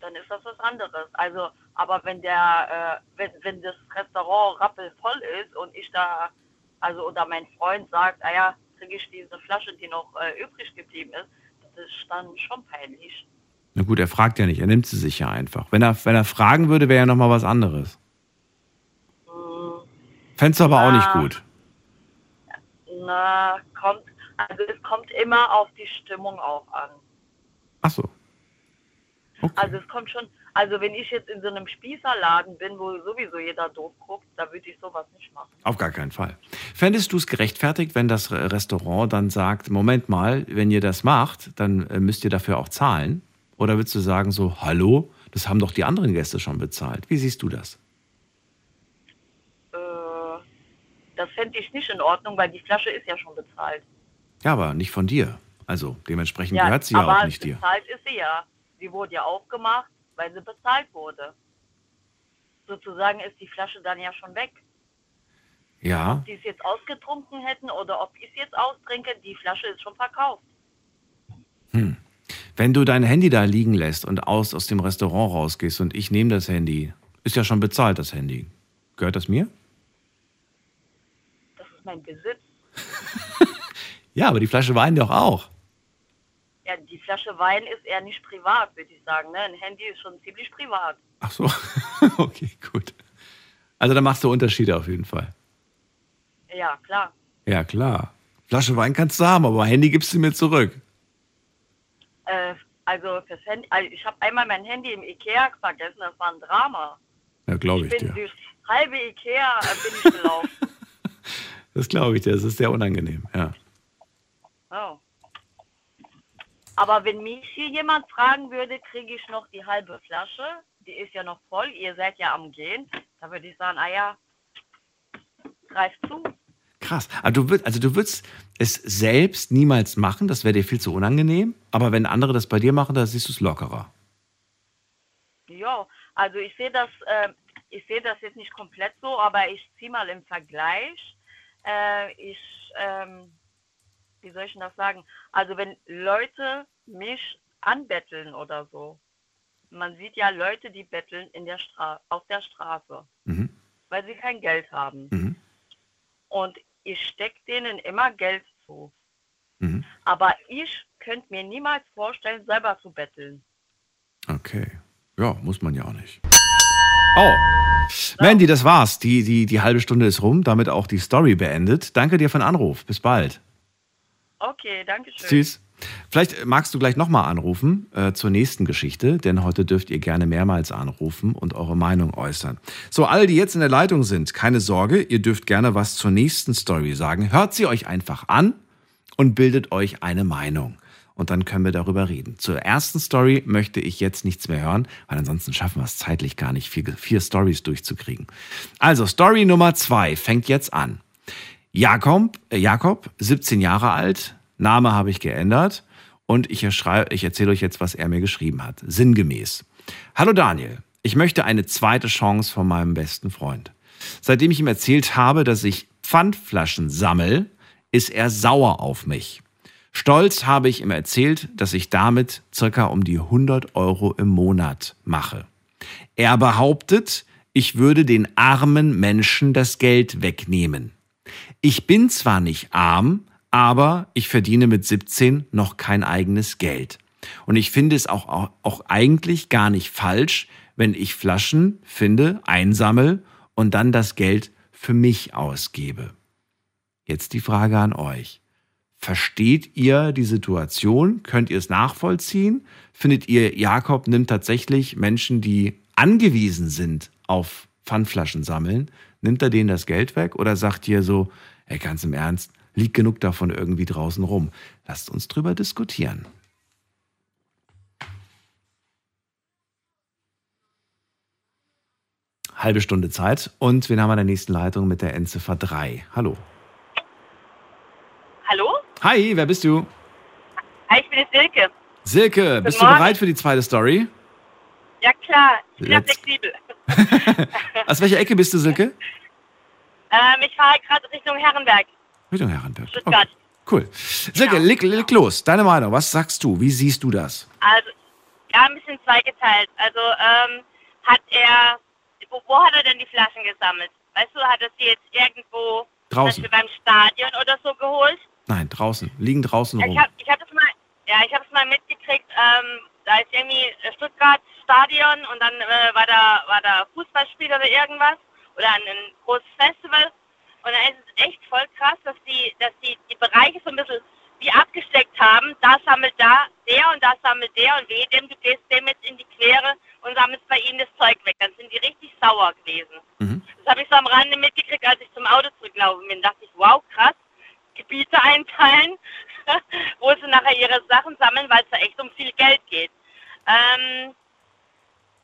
dann ist das was anderes. Also, aber wenn der, äh, wenn, wenn das Restaurant rappelvoll ist und ich da, also oder mein Freund sagt, ah ja, kriege ich diese Flasche, die noch äh, übrig geblieben ist, das ist dann schon peinlich. Na gut, er fragt ja nicht, er nimmt sie sich ja einfach. Wenn er, wenn er fragen würde, wäre ja nochmal was anderes. Fändest du aber auch nicht gut. Na, kommt, also es kommt immer auf die Stimmung auch an. Ach so. Also es kommt schon, also wenn ich jetzt in so einem Spießerladen bin, wo sowieso jeder doof guckt, da würde ich sowas nicht machen. Auf gar keinen Fall. Fändest du es gerechtfertigt, wenn das Re- Restaurant dann sagt, Moment mal, wenn ihr das macht, dann äh, müsst ihr dafür auch zahlen? Oder würdest du sagen so, hallo, das haben doch die anderen Gäste schon bezahlt. Wie siehst du das? Äh, das fände ich nicht in Ordnung, weil die Flasche ist ja schon bezahlt. Ja, aber nicht von dir. Also dementsprechend ja, gehört sie ja auch nicht dir. bezahlt ist sie ja. Sie wurde ja aufgemacht, weil sie bezahlt wurde. Sozusagen ist die Flasche dann ja schon weg. Ja, Ob die es jetzt ausgetrunken hätten oder ob ich es jetzt austrinke, die Flasche ist schon verkauft. wenn du dein Handy da liegen lässt und aus, aus dem Restaurant rausgehst und ich nehme das Handy, ist ja schon bezahlt, das Handy. Gehört das mir? Das ist mein Besitz. Ja, aber die Flasche Wein doch auch. Ja, die Flasche Wein ist eher nicht privat, würde ich sagen. Ne? Ein Handy ist schon ziemlich privat. Ach so, okay, gut. Also da machst du Unterschiede auf jeden Fall. Ja, klar. Ja, klar. Flasche Wein kannst du haben, aber Handy gibst du mir zurück. Äh, also fürs Handy, also ich habe einmal mein Handy im Ikea vergessen, das war ein Drama. Ja, glaube ich Ich bin dir. durch halbe Ikea äh, bin ich gelaufen. Das glaube ich dir. Das ist sehr unangenehm, ja. Oh. Aber wenn mich hier jemand fragen würde, kriege ich noch die halbe Flasche, die ist ja noch voll, ihr seid ja am Gehen, da würde ich sagen, ah ja, greif zu. Krass. Aber du würd, also du würdest es selbst niemals machen, das wäre dir viel zu unangenehm. Aber wenn andere das bei dir machen, da siehst du es lockerer. Ja, also ich sehe das, äh, ich sehe das jetzt nicht komplett so, aber ich ziehe mal im Vergleich. Äh, ich, ähm, wie soll ich denn das sagen? Also wenn Leute mich anbetteln oder so, man sieht ja Leute, die betteln in der Stra auf der Straße, Mhm. weil sie kein Geld haben. Mhm. Und ich stecke denen immer Geld zu. Mhm. Aber ich könnte mir niemals vorstellen, selber zu betteln. Okay. Ja, muss man ja auch nicht. Oh. Mandy, das war's. Die, die, die halbe Stunde ist rum, damit auch die Story beendet. Danke dir für den Anruf. Bis bald. Okay, danke schön. Tschüss. Vielleicht magst du gleich nochmal anrufen äh, zur nächsten Geschichte, denn heute dürft ihr gerne mehrmals anrufen und eure Meinung äußern. So, alle, die jetzt in der Leitung sind, keine Sorge, ihr dürft gerne was zur nächsten Story sagen. Hört sie euch einfach an und bildet euch eine Meinung. Und dann können wir darüber reden. Zur ersten Story möchte ich jetzt nichts mehr hören, weil ansonsten schaffen wir es zeitlich gar nicht, vier, vier Stories durchzukriegen. Also, Story Nummer zwei fängt jetzt an. Jakob, äh Jakob, 17 Jahre alt, Name habe ich geändert und ich, ich erzähle euch jetzt, was er mir geschrieben hat. Sinngemäß. Hallo Daniel, ich möchte eine zweite Chance von meinem besten Freund. Seitdem ich ihm erzählt habe, dass ich Pfandflaschen sammel, ist er sauer auf mich. Stolz habe ich ihm erzählt, dass ich damit circa um die 100 Euro im Monat mache. Er behauptet, ich würde den armen Menschen das Geld wegnehmen. Ich bin zwar nicht arm, aber ich verdiene mit 17 noch kein eigenes Geld. Und ich finde es auch, auch, auch eigentlich gar nicht falsch, wenn ich Flaschen finde, einsammel und dann das Geld für mich ausgebe. Jetzt die Frage an euch. Versteht ihr die Situation? Könnt ihr es nachvollziehen? Findet ihr, Jakob nimmt tatsächlich Menschen, die angewiesen sind auf Pfandflaschen sammeln, nimmt er denen das Geld weg oder sagt ihr so, ey, ganz im Ernst, liegt genug davon irgendwie draußen rum? Lasst uns drüber diskutieren. Halbe Stunde Zeit und wen haben wir in der nächsten Leitung mit der Endziffer 3? Hallo. Hallo? Hi, wer bist du? Hi, ich bin die Silke. Silke, bist du Morgen. bereit für die zweite Story? Ja klar, ich bin ja Let's- flexibel. Aus welcher Ecke bist du, Silke? Ähm, ich fahre gerade Richtung Herrenberg, Richtung Herrenberg. Stuttgart. Cool. Silke, leg, leg los. Deine Meinung, was sagst du? Wie siehst du das? Also, ja, ein bisschen zweigeteilt. Also, ähm, hat er, wo, wo hat er denn die Flaschen gesammelt? Weißt du, hat er sie jetzt irgendwo Draußen. zum Beispiel beim Stadion oder so geholt? Nein, draußen. Liegen draußen rum. ich habe ich hab das mal, ja, ich habe es mal mitgekriegt. Ähm, da ist irgendwie Stuttgart Stadion und dann äh, war da war da Fußballspiel oder irgendwas oder ein, ein großes Festival und dann ist es echt voll krass, dass die dass die die Bereiche so ein bisschen wie abgesteckt haben. Da sammelt da der und da sammelt der und weh dem du gehst dem jetzt in die Quere und sammelst bei ihnen das Zeug weg. Dann sind die richtig sauer gewesen. Das habe ich so am Rande mitgekriegt, als ich zum Auto zurückgelaufen bin. dachte ich, wow, krass. Gebiete einteilen, wo sie nachher ihre Sachen sammeln, weil es da echt um viel Geld geht. Ähm,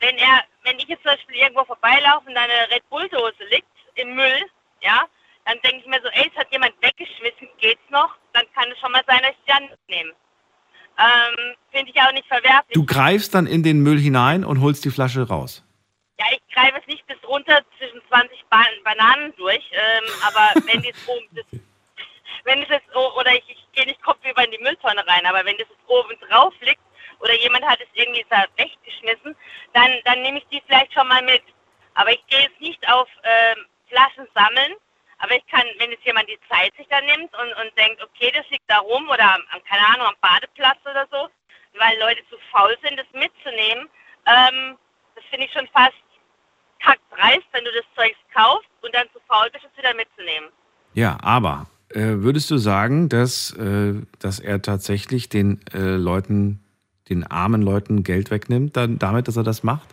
wenn er, wenn ich jetzt zum Beispiel irgendwo vorbeilaufe und eine Red Bull Dose liegt im Müll, ja, dann denke ich mir so, ey, es hat jemand weggeschmissen, geht's noch? Dann kann es schon mal sein, dass ich die Hand nehme. Ähm, Finde ich auch nicht verwerflich. Du greifst dann in den Müll hinein und holst die Flasche raus. Ja, ich greife es nicht bis runter zwischen 20 ba Bananen durch, ähm, aber wenn die es oben, wenn es jetzt, oder ich, ich gehe nicht kopfüber in die Mülltonne rein, aber wenn das jetzt oben drauf liegt oder jemand hat es irgendwie weggeschmissen, dann, dann nehme ich die vielleicht schon mal mit. Aber ich gehe jetzt nicht auf ähm, Flaschen sammeln, aber ich kann, wenn jetzt jemand die Zeit sich da nimmt und, und denkt, okay, das liegt da rum oder am, keine Ahnung, am Badeplatz oder so, weil Leute zu faul sind, das mitzunehmen, ähm, das finde ich schon fast kackdreist, wenn du das Zeug kaufst und dann zu faul bist, es wieder mitzunehmen. Ja, aber äh, würdest du sagen, dass, äh, dass er tatsächlich den äh, Leuten, den armen Leuten Geld wegnimmt, dann damit, dass er das macht?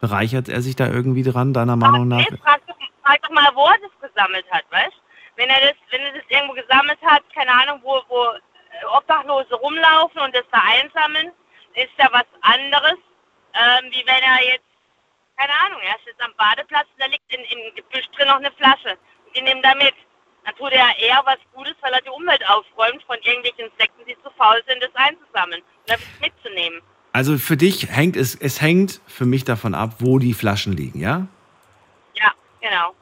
Bereichert er sich da irgendwie dran, deiner Meinung nach? Nee, frag, doch, frag doch mal, wo er das gesammelt hat, weißt Wenn er das, wenn er das irgendwo gesammelt hat, keine Ahnung, wo, wo äh, Obdachlose rumlaufen und das da einsammeln, ist ja was anderes, ähm, wie wenn er jetzt, keine Ahnung, er ist jetzt am Badeplatz und da liegt in, im Gebüsch drin noch eine Flasche. Die nimmt er mit. Dann tut er eher was Gutes, weil er die Umwelt aufräumt von irgendwelchen Insekten, die zu faul sind, das einzusammeln und das mitzunehmen. Also für dich hängt es, es hängt für mich davon ab, wo die Flaschen liegen, ja? Ja, genau.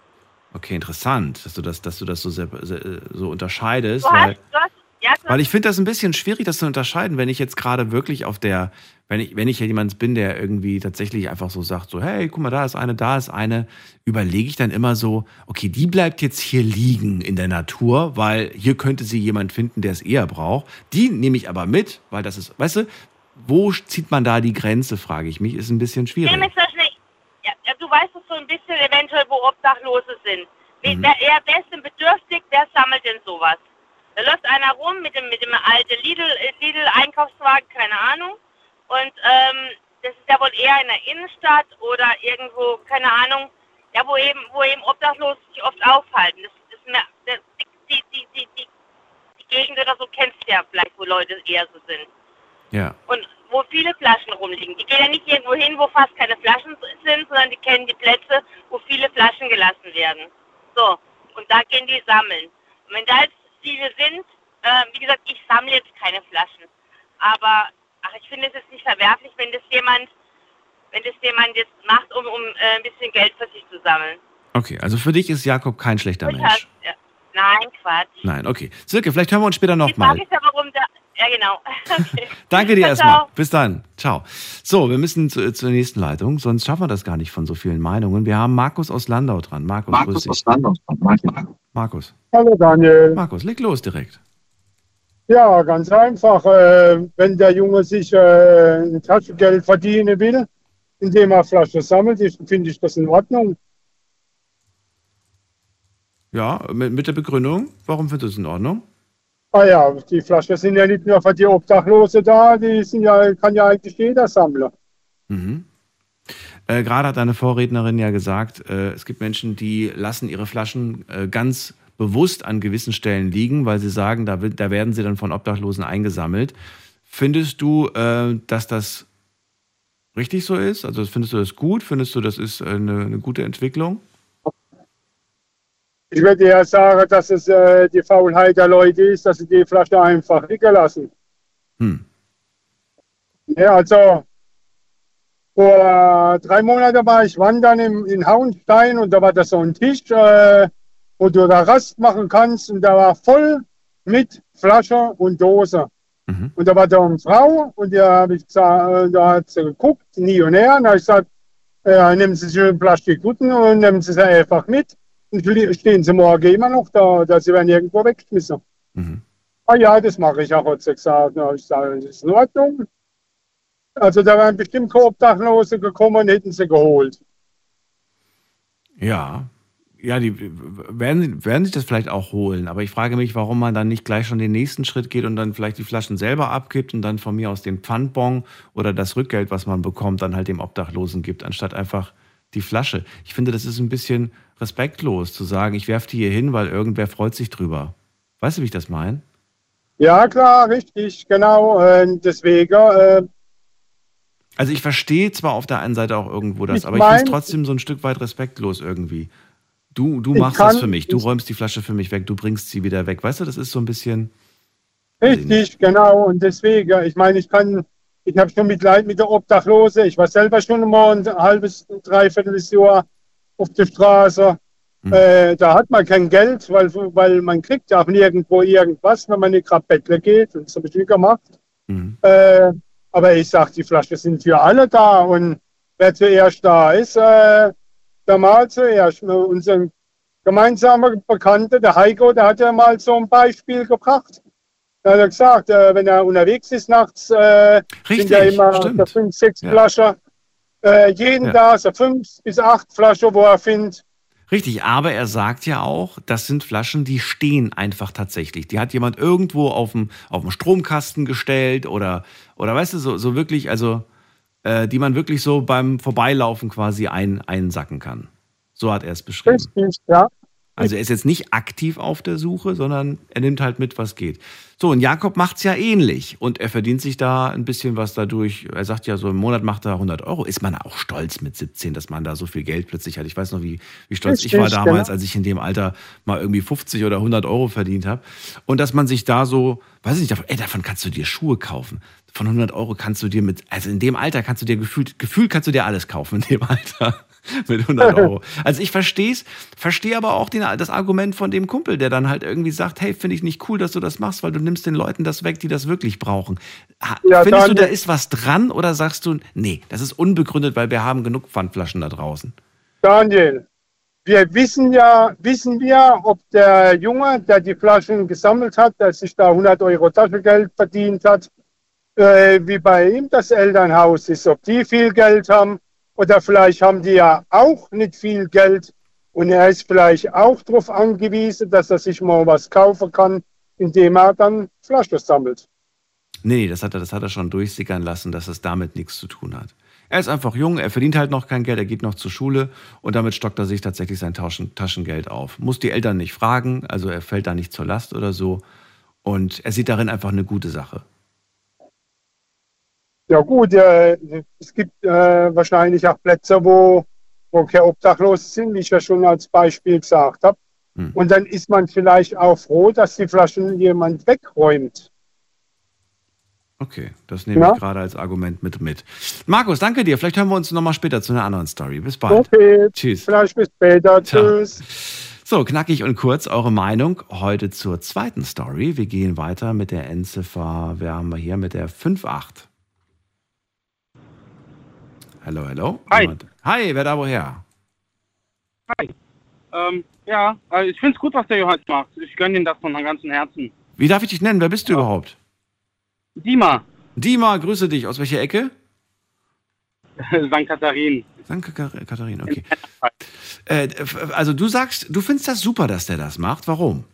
Okay, interessant, dass du das, dass du das so, sehr, so unterscheidest. Du hast, weil, du hast, ja, du weil ich finde das ein bisschen schwierig, das zu unterscheiden, wenn ich jetzt gerade wirklich auf der wenn ich, wenn ich ja jemand bin, der irgendwie tatsächlich einfach so sagt, so, hey, guck mal, da ist eine, da ist eine, überlege ich dann immer so, okay, die bleibt jetzt hier liegen in der Natur, weil hier könnte sie jemand finden, der es eher braucht. Die nehme ich aber mit, weil das ist, weißt du, wo zieht man da die Grenze, frage ich mich, ist ein bisschen schwierig. Ist das nicht. Ja, du weißt es so ein bisschen eventuell, wo Obdachlose sind. Wer, Mhm. wer, wer ist denn bedürftig, wer sammelt denn sowas? Da läuft einer rum mit dem, mit dem alten Lidl, äh, Lidl-Einkaufswagen, keine Ahnung. Und ähm, das ist ja wohl eher in der Innenstadt oder irgendwo, keine Ahnung, ja, wo eben, wo eben Obdachlose sich oft aufhalten. Das, das, mer- das, die, die, die, die, die Gegend oder so kennst du ja vielleicht, wo Leute eher so sind Ja. und wo viele Flaschen rumliegen. Die gehen ja nicht irgendwo hin, wo fast keine Flaschen sind, sondern die kennen die Plätze, wo viele Flaschen gelassen werden. So, und da gehen die sammeln. Und wenn da jetzt viele sind, äh, wie gesagt, ich sammle jetzt keine Flaschen. Aber ach, ich finde es jetzt nicht verwerflich, wenn das jemand, wenn das jemand jetzt macht, um, um äh, ein bisschen Geld für sich zu sammeln. Okay, also für dich ist Jakob kein schlechter Ich Mensch. hab- ja. Nein, Quatsch. Nein, okay. Silke, vielleicht hören wir uns später nochmal. Frage ja, warum der. Ja, genau. Okay. Danke dir erstmal. Bis dann. Ciao. So, wir müssen zu, zur nächsten Leitung, sonst schaffen wir das gar nicht von so vielen Meinungen. Wir haben Markus aus Landau dran. Markus, grüß dich. Markus. Hallo Daniel. Markus, leg los direkt. Ja, ganz einfach. Äh, wenn der Junge sich äh, ein Taschengeld verdienen will, indem er Flasche sammelt, finde ich das in Ordnung. Ja, mit, mit der Begründung, warum findest du es in Ordnung? Ah ja, die Flaschen sind ja nicht nur für die Obdachlose da, die sind ja, kann ja eigentlich jeder sammeln. Mhm. Äh, Gerade hat deine Vorrednerin ja gesagt, äh, es gibt Menschen, die lassen ihre Flaschen äh, ganz bewusst an gewissen Stellen liegen, weil sie sagen, da, da werden sie dann von Obdachlosen eingesammelt. Findest du, äh, dass das richtig so ist? Also findest du das gut? Findest du, das ist äh, eine, eine gute Entwicklung? Ich würde eher sagen, dass es äh, die Faulheit der Leute ist, dass sie die Flasche einfach liegen lassen. Hm. Ja, also vor drei Monaten war ich wandern im, in Hauenstein und da war da so ein Tisch, äh, wo du da Rast machen kannst und da war voll mit Flasche und Dose. Und da war da eine Frau und da habe ich gesagt, äh, da hat sie geguckt, nie und her, und da habe ich gesagt, äh, nehmen Sie sich eine Plastikguten und nehmen Sie sie einfach mit und stehen Sie morgen immer noch da, da Sie werden irgendwo weggeschmissen. Ah ja, das mache ich auch, hat sie gesagt. Na, ich sage, das ist in Ordnung. Also da wären bestimmt Obdachlose gekommen und hätten sie geholt. Ja. Ja, die werden, werden sich das vielleicht auch holen, aber ich frage mich, warum man dann nicht gleich schon den nächsten Schritt geht und dann vielleicht die Flaschen selber abgibt und dann von mir aus den Pfandbon oder das Rückgeld, was man bekommt, dann halt dem Obdachlosen gibt, anstatt einfach die Flasche. Ich finde, das ist ein bisschen respektlos zu sagen, ich werfe die hier hin, weil irgendwer freut sich drüber. Weißt du, wie ich das meine? Ja, klar, richtig, genau. Äh, deswegen, äh, Also ich verstehe zwar auf der einen Seite auch irgendwo das, aber ich finde es trotzdem so ein Stück weit respektlos irgendwie. Du, du machst das kann- für mich, du räumst die Flasche für mich weg, du bringst sie wieder weg. Weißt du, das ist so ein bisschen. richtig, genau. Und deswegen, ich meine, ich kann, ich habe schon Mitleid mit der Obdachlose. Ich war selber schon mal ein halbes, dreiviertel Jahr auf der Straße. Äh, da hat man kein Geld, weil, weil man kriegt ja auch nirgendwo irgendwas, wenn man nicht gerade betteln geht. Und das habe ich nie gemacht. Äh, aber ich sage, die Flaschen sind für alle da und wer zuerst da ist, äh, der mal zuerst. Unser gemeinsamer Bekannter, der Heiko, der hat ja mal so ein Beispiel gebracht. Da hat er gesagt, äh, wenn er unterwegs ist nachts, äh, sind ja Richtig, immer stimmt. so fünf, sechs Ja. Flaschen. Äh, jeden Ja. da so fünf bis acht Flaschen, wo er findet. Richtig, aber er sagt ja auch, das sind Flaschen, die stehen einfach tatsächlich. Die hat jemand irgendwo auf dem, auf dem Stromkasten gestellt oder, oder weißt du, so, so wirklich, also äh, die man wirklich so beim Vorbeilaufen quasi ein, einsacken kann. So hat er es beschrieben. Richtig, ja. Also er ist jetzt nicht aktiv auf der Suche, sondern er nimmt halt mit, was geht. So, und Jakob macht's ja ähnlich und er verdient sich da ein bisschen was dadurch. Er sagt ja so, im Monat macht er 100 Euro. Ist man auch stolz mit 17, dass man da so viel Geld plötzlich hat. Ich weiß noch, wie, wie stolz ich war damals, genau. als ich in dem Alter mal irgendwie 50 oder 100 Euro verdient habe. Und dass man sich da so, weiß ich nicht, ey, davon kannst du dir Schuhe kaufen. Von 100 Euro kannst du dir mit, also in dem Alter kannst du dir gefühlt, gefühlt kannst du dir alles kaufen in dem Alter. Mit 100 Euro. Also ich verstehe es, verstehe aber auch den, das Argument von dem Kumpel, der dann halt irgendwie sagt, hey, finde ich nicht cool, dass du das machst, weil du nimmst den Leuten das weg, die das wirklich brauchen. Ja, Findest du, da ist was dran oder sagst du, nee, das ist unbegründet, weil wir haben genug Pfandflaschen da draußen? Daniel, wir wissen ja, wissen wir, ob der Junge, der die Flaschen gesammelt hat, der sich da 100 Euro Taschengeld verdient hat, äh, wie bei ihm das Elternhaus ist, ob die viel Geld haben oder vielleicht haben die ja auch nicht viel Geld und er ist vielleicht auch darauf angewiesen, dass er sich mal was kaufen kann, indem er dann Flaschen sammelt. Nee, das hat er, das hat er schon durchsickern lassen, dass es damit nichts zu tun hat. Er ist einfach jung, er verdient halt noch kein Geld, er geht noch zur Schule und damit stockt er sich tatsächlich sein Taschen, Taschengeld auf. Muss die Eltern nicht fragen, also er fällt da nicht zur Last oder so. Und er sieht darin einfach eine gute Sache. Ja gut, äh, es gibt äh, wahrscheinlich auch Plätze, wo, wo keine Obdachlose sind, wie ich ja schon als Beispiel gesagt habe. Hm. Und dann ist man vielleicht auch froh, dass die Flaschen jemand wegräumt. Okay, das nehme Ja. ich gerade als Argument mit mit. Markus, danke dir. Vielleicht hören wir uns nochmal später zu einer anderen Story. Bis bald. Okay, Tschüss. vielleicht bis später. Tschüss. So, knackig und kurz eure Meinung heute zur zweiten Story. Wir gehen weiter mit der Endziffer, wer haben wir hier, mit der 5.8. Hallo, hallo. Hi. Jemand? Hi, wer da woher? Hi. Ähm, ja, also ich finde es gut, was der Johannes macht. Ich gönne ihm das von ganzem Herzen. Wie darf ich dich nennen? Wer bist du überhaupt? Dima, Dima, grüße dich. Aus welcher Ecke? St. Katharin. Kar- Katharina. Okay. Äh, also du sagst, du findest das super, dass der das macht. Warum?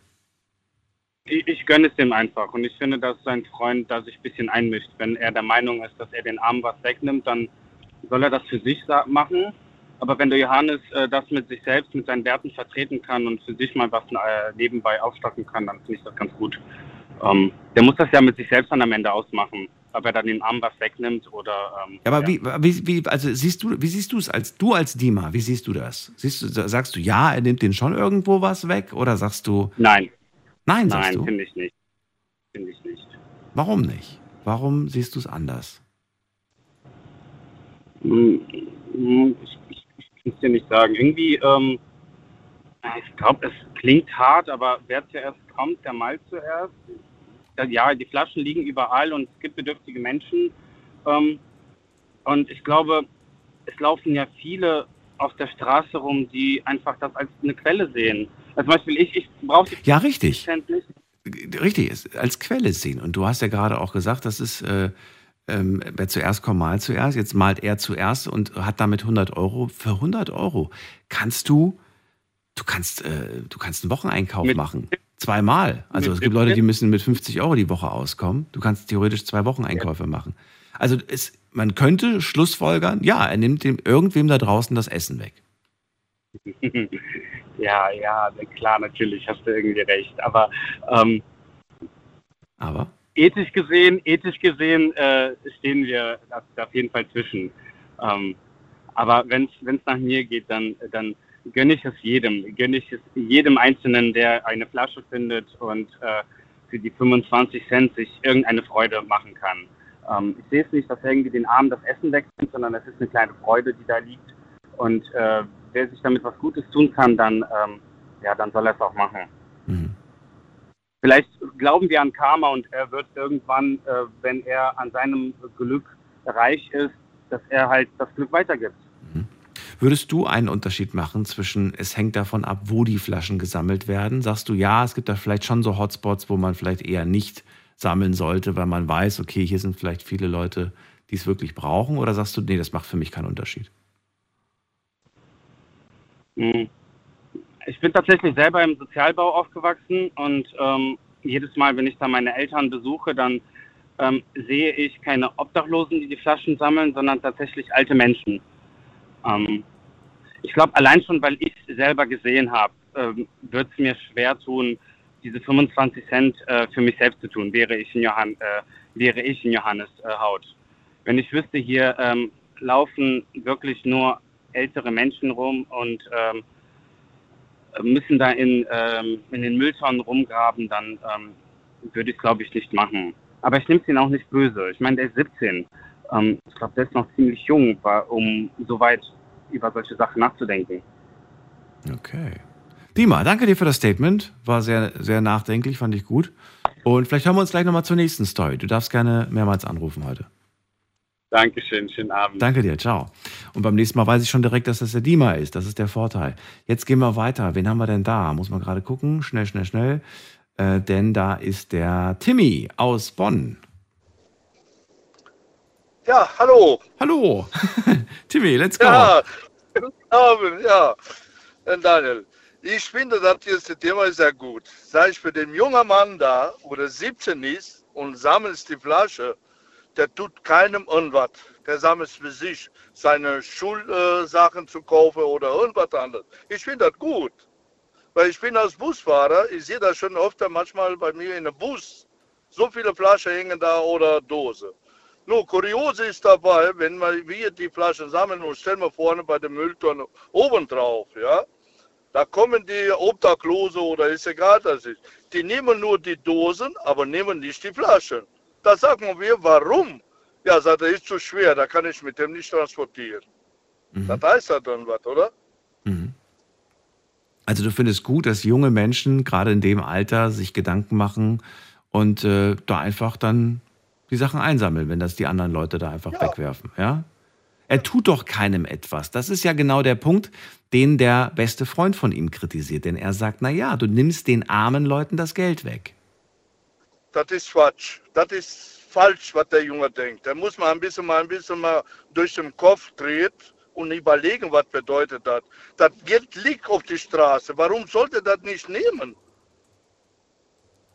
Ich, ich gönne es dem einfach und ich finde, dass sein Freund da sich ein bisschen einmischt. Wenn er der Meinung ist, dass er den Armen was wegnimmt, dann soll er das für sich machen. Aber wenn der Johannes äh, das mit sich selbst, mit seinen Werten vertreten kann und für sich mal was äh, nebenbei aufstocken kann, dann finde ich das ganz gut. Ähm, der muss das ja mit sich selbst dann am Ende ausmachen, ob er dann den Arm was wegnimmt oder. Ähm, Ja, aber Wie, wie, wie, also siehst du, wie siehst du es als du als Dima? Wie siehst du das? Siehst du, sagst du ja, er nimmt den schon irgendwo was weg oder sagst du Nein. Nein, sagst Nein, du. finde ich nicht. Finde ich nicht. Warum nicht? Warum siehst du es anders? Hm, hm, Ich, ich, ich kann es dir nicht sagen. Irgendwie, ähm, ich glaube, es klingt hart, aber wer zuerst kommt, der malt zuerst. Ja, die Flaschen liegen überall und es gibt bedürftige Menschen. Ähm, und ich glaube, es laufen ja viele auf der Straße rum, die einfach das als eine Quelle sehen. Also zum Beispiel ich, ich brauche die Ja, richtig. Richtig, als Quelle sehen. Und du hast ja gerade auch gesagt, das ist, äh, ähm, wer zuerst kommt, malt zuerst. Jetzt malt er zuerst und hat damit 100 Euro. Für 100 Euro kannst du, du kannst, äh, du kannst einen Wocheneinkauf Mit- machen. Zweimal. Also mit es gibt Leute, die müssen mit 50 Euro die Woche auskommen. Du kannst theoretisch zwei Wocheneinkäufe machen. Also es, man könnte schlussfolgern, ja, er nimmt dem irgendwem da draußen das Essen weg. ja, ja, klar, natürlich, hast du irgendwie recht. Aber ähm, Aber ethisch gesehen, ethisch gesehen äh, stehen wir da, da auf jeden Fall zwischen. Ähm, aber wenn es nach mir geht, dann, dann gönne ich es jedem. Gönne ich es jedem Einzelnen, der eine Flasche findet und äh, für die 25 Cent sich irgendeine Freude machen kann. Ähm, ich sehe es nicht, dass irgendwie den Armen das Essen wegnimmt, sondern es ist eine kleine Freude, die da liegt. Und äh, wer sich damit was Gutes tun kann, dann, ähm, ja, dann soll er es auch machen. Vielleicht glauben wir an Karma und er wird irgendwann, äh, wenn er an seinem Glück reich ist, dass er halt das Glück weitergibt. Würdest du einen Unterschied machen zwischen, es hängt davon ab, wo die Flaschen gesammelt werden? Sagst du, ja, es gibt da vielleicht schon so Hotspots, wo man vielleicht eher nicht sammeln sollte, weil man weiß, okay, hier sind vielleicht viele Leute, die es wirklich brauchen? Oder sagst du, nee, das macht für mich keinen Unterschied? Hm. Ich bin tatsächlich selber im Sozialbau aufgewachsen und ähm, jedes Mal, wenn ich da meine Eltern besuche, dann ähm, sehe ich keine Obdachlosen, die die Flaschen sammeln, sondern tatsächlich alte Menschen. Ähm, ich glaube, allein schon, weil ich selber gesehen habe, ähm, wird es mir schwer tun, diese 25 Cent äh, für mich selbst zu tun, wäre ich in, Johann, äh, wäre ich in Johannes äh, Haut. Wenn ich wüsste, hier ähm, laufen wirklich nur ältere Menschen rum und ähm, müssen da in, ähm, in den Mülltonnen rumgraben, dann ähm, würde ich es, glaube ich, nicht machen. Aber ich nehme es ihn auch nicht böse. Ich meine, der ist 17. Ähm, ich glaube, der ist noch ziemlich jung, um so weit über solche Sachen nachzudenken. Okay. Dima, danke dir für das Statement. War sehr, sehr nachdenklich, fand ich gut. Und vielleicht hören wir uns gleich nochmal zur nächsten Story. Du darfst gerne mehrmals anrufen heute. Dankeschön, schönen Abend. Danke dir, ciao. Und beim nächsten Mal weiß ich schon direkt, dass das der Dima ist. Das ist der Vorteil. Jetzt gehen wir weiter. Wen haben wir denn da? Muss man gerade gucken. Schnell, schnell, schnell. Äh, denn da ist der Timmy aus Bonn. Ja, hallo. Hallo. Timmy, let's go. Ja, guten Abend, ja. Daniel, ich finde, das erste Thema ist sehr gut. Sei ich für den jungen Mann da, wo der 17 ist und sammelt die Flasche, der tut keinem irgendwas. Der sammelt für sich seine Schulsachen zu kaufen oder irgendwas anderes. Ich finde das gut. Weil ich bin als Busfahrer, ich sehe das schon oft manchmal bei mir in einem Bus. So viele Flaschen hängen da oder Dose. Nur kuriose ist dabei, wenn wir die Flaschen sammeln und stellen wir vorne bei der Mülltonne oben drauf, ja. Da kommen die Obdachlose oder ist egal, das ist. Die nehmen nur die Dosen, aber nehmen nicht die Flaschen. Da sagen wir, warum? Ja, sagt er, ist zu schwer, da kann ich mit dem nicht transportieren. Mhm. Das heißt ja dann was, oder? Also du findest gut, dass junge Menschen gerade in dem Alter sich Gedanken machen und äh, da einfach dann die Sachen einsammeln, wenn das die anderen Leute da einfach wegwerfen, ja? Er tut doch keinem etwas. Das ist ja genau der Punkt, den der beste Freund von ihm kritisiert. Denn er sagt, na ja, du nimmst den armen Leuten das Geld weg. Das ist Quatsch. Das ist falsch, was der Junge denkt. Da muss man ein bisschen mal ein bisschen mal durch den Kopf drehen und überlegen, was bedeutet das. Das Geld liegt auf die Straße. Warum sollte das nicht nehmen?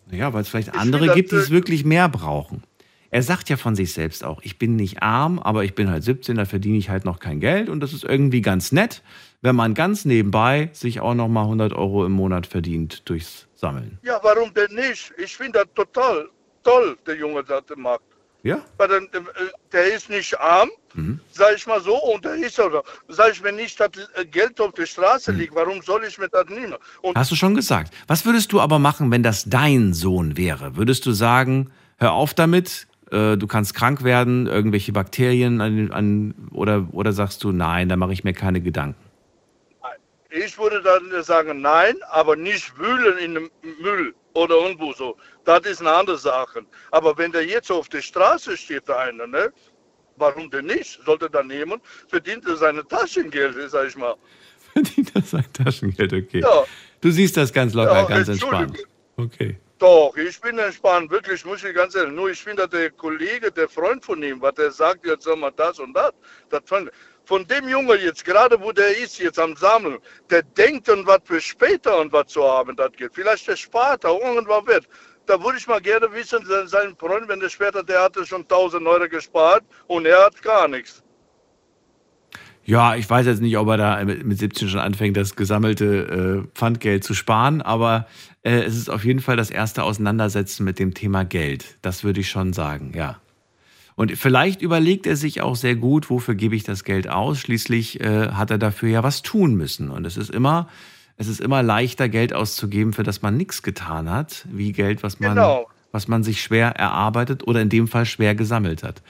Naja, weil es vielleicht Ich andere gibt, die es wirklich mehr brauchen. Er sagt ja von sich selbst auch, ich bin nicht arm, aber ich bin halt 17, da verdiene ich halt noch kein Geld und das ist irgendwie ganz nett, wenn man ganz nebenbei sich auch noch mal 100 Euro im Monat verdient durchs Sammeln. Ja, warum denn nicht? Ich finde das total toll, der Junge, das macht. Ja? Weil der, der ist nicht arm, Mhm. sag ich mal so, und der ist oder sag ich, wenn nicht das Geld auf der Straße Mhm. liegt, warum soll ich mir das nehmen? Und Hast du schon gesagt. Was würdest du aber machen, wenn das dein Sohn wäre? Würdest du sagen, hör auf damit, äh, du kannst krank werden, irgendwelche Bakterien an, an, oder, oder sagst du, nein, da mache ich mir keine Gedanken? Ich würde dann sagen, nein, aber nicht wühlen in dem Müll oder irgendwo so. Das ist eine andere Sache. Aber wenn der jetzt auf der Straße steht, der eine, ne? Warum denn nicht? Sollte er nehmen, verdient er seine Taschengeld, sag ich mal. Verdient er sein Taschengeld, okay. Ja. Du siehst das ganz locker, Ja, ganz entspannt. Okay. Doch, ich bin entspannt, wirklich, muss ich ganz ehrlich. Nur ich finde, der Kollege, der Freund von ihm, was der sagt, jetzt sag mal das und das, das fand, von dem Jungen jetzt, gerade wo der ist, jetzt am Sammeln, der denkt an was für später und was zu haben, das geht. Vielleicht der spart auch irgendwann wird. Da würde ich mal gerne wissen, sein- sein Freund, wenn der später, der hatte schon 1000 Euro gespart und er hat gar nichts. Ja, ich weiß jetzt nicht, ob er da mit mit 17 schon anfängt, das gesammelte äh, Pfandgeld zu sparen, aber äh, es ist auf jeden Fall das erste Auseinandersetzen mit dem Thema Geld. Das würde ich schon sagen, ja. Und vielleicht überlegt er sich auch sehr gut, wofür gebe ich das Geld aus. Schließlich äh, hat er dafür ja was tun müssen. Und es ist immer, es ist immer leichter, Geld auszugeben, für das man nichts getan hat, wie Geld, was man, Genau. was man sich schwer erarbeitet oder in dem Fall schwer gesammelt hat.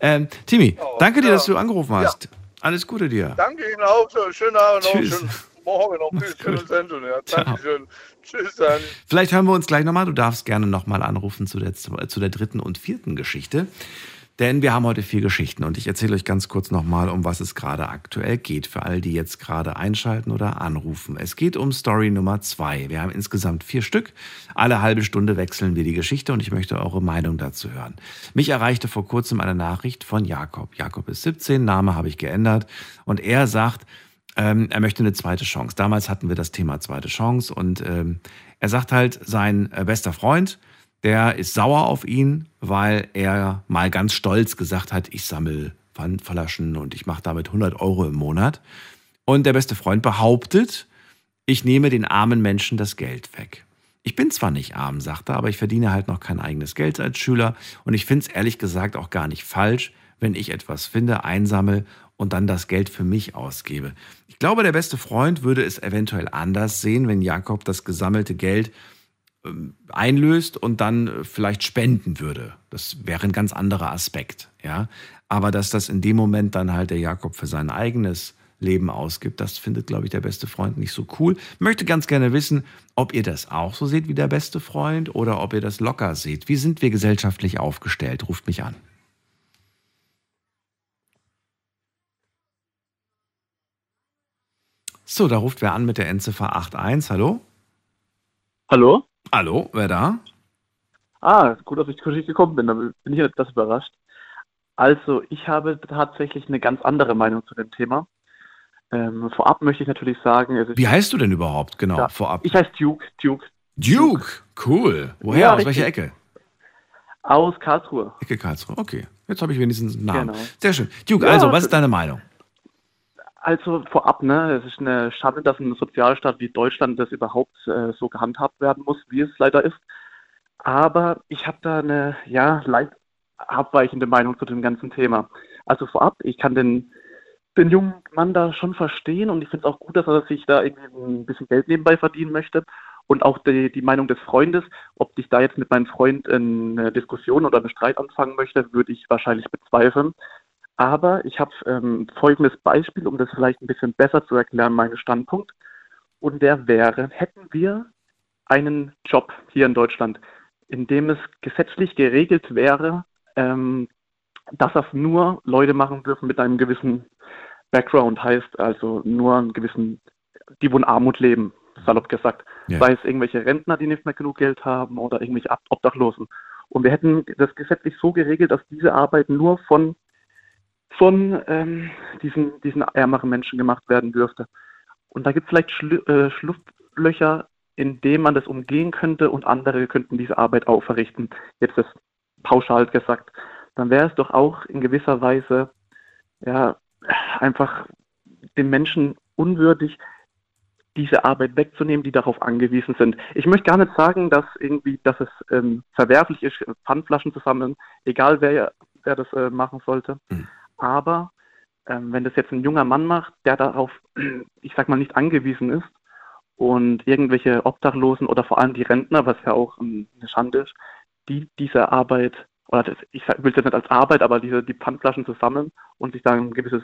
Ähm, Timmy, danke dir, ja. dass du angerufen hast. Alles Gute dir. Danke Ihnen auch, schönen Abend noch, Tschüss. schönen Morgen noch, bis schöne Sendung. Ja, Dankeschön. Tschüss, dann. Vielleicht hören wir uns gleich nochmal. Du darfst gerne nochmal anrufen zu der, zu der dritten und vierten Geschichte. Denn wir haben heute vier Geschichten und ich erzähle euch ganz kurz nochmal, um was es gerade aktuell geht, für alle, die jetzt gerade einschalten oder anrufen. Es geht um Story Nummer zwei. Wir haben insgesamt vier Stück. Alle halbe Stunde wechseln wir die Geschichte und ich möchte eure Meinung dazu hören. Mich erreichte vor kurzem eine Nachricht von Jakob. Jakob ist 17, Name habe ich geändert und er sagt, ähm, er möchte eine zweite Chance. Damals hatten wir das Thema zweite Chance und ähm, er sagt halt, sein äh, bester Freund, der ist sauer auf ihn, weil er mal ganz stolz gesagt hat, ich sammle Pfandflaschen und ich mache damit 100 Euro im Monat. Und der beste Freund behauptet, ich nehme den armen Menschen das Geld weg. Ich bin zwar nicht arm, sagt er, aber ich verdiene halt noch kein eigenes Geld als Schüler und ich finde es ehrlich gesagt auch gar nicht falsch, wenn ich etwas finde, einsammle und dann das Geld für mich ausgebe. Ich glaube, der beste Freund würde es eventuell anders sehen, wenn Jakob das gesammelte Geld einlöst und dann äh, vielleicht spenden würde. Das wäre ein ganz anderer Aspekt, ja. Aber dass das in dem Moment dann halt der Jakob für sein eigenes Leben ausgibt. Das findet, glaube ich, der beste Freund nicht so cool. Möchte ganz gerne wissen, ob ihr das auch so seht wie der beste Freund oder ob ihr das locker seht. Wie sind wir gesellschaftlich aufgestellt? Ruft mich an. So, da ruft wer an mit der Endziffer 81. Hallo? Hallo? Hallo, wer da? Ah, gut, dass ich gekommen bin, da bin ich etwas überrascht. Also, ich habe tatsächlich eine ganz andere Meinung zu dem Thema. Ähm, vorab möchte ich natürlich sagen, ist Wie heißt du denn überhaupt? Genau, Ja, vorab. Ich heiße Duke. Duke. Duke, cool. Woher? Ja, Aus welcher Ecke? Aus Karlsruhe. Ecke Karlsruhe. Okay, jetzt habe ich wenigstens einen Namen. Genau. Sehr schön. Duke, Ja, also, was ist deine Meinung? Also vorab, ne, es ist eine Schande, dass ein Sozialstaat wie Deutschland das überhaupt äh, so gehandhabt werden muss, wie es leider ist. Aber ich habe da eine, ja, leicht abweichende Meinung zu dem ganzen Thema. Also vorab, ich kann den, den jungen Mann da schon verstehen und ich finde es auch gut, dass er sich da irgendwie ein bisschen Geld nebenbei verdienen möchte. Und auch die, die Meinung des Freundes, ob ich da jetzt mit meinem Freund eine Diskussion oder einen Streit anfangen möchte, würde ich wahrscheinlich bezweifeln. Aber ich habe ähm, folgendes Beispiel, um das vielleicht ein bisschen besser zu erklären, meinen Standpunkt. Und der wäre, hätten wir einen Job hier in Deutschland, in dem es gesetzlich geregelt wäre, ähm, dass das nur Leute machen dürfen mit einem gewissen Background, heißt also nur einen gewissen, die wo in Armut leben, salopp gesagt. Ja. Sei es irgendwelche Rentner, die nicht mehr genug Geld haben oder irgendwelche Ob- Obdachlosen. Und wir hätten das gesetzlich so geregelt, dass diese Arbeit nur von von ähm, diesen, diesen ärmeren Menschen gemacht werden dürfte. Und da gibt es vielleicht Schlu äh, Schlupflöcher, in denen man das umgehen könnte und andere könnten diese Arbeit auch verrichten. Jetzt ist pauschal gesagt. Dann wäre es doch auch in gewisser Weise ja, einfach den Menschen unwürdig, diese Arbeit wegzunehmen, die darauf angewiesen sind. Ich möchte gar nicht sagen, dass irgendwie, dass es ähm, verwerflich ist, Pfandflaschen zu sammeln, egal wer, wer das äh, machen sollte. Aber ähm, wenn das jetzt ein junger Mann macht, der darauf, ich sag mal, nicht angewiesen ist und irgendwelche Obdachlosen oder vor allem die Rentner, was ja auch eine Schande ist, die diese Arbeit, oder das, ich will es jetzt nicht als Arbeit, aber diese, die Pfandflaschen zu sammeln und sich dann ein gewisses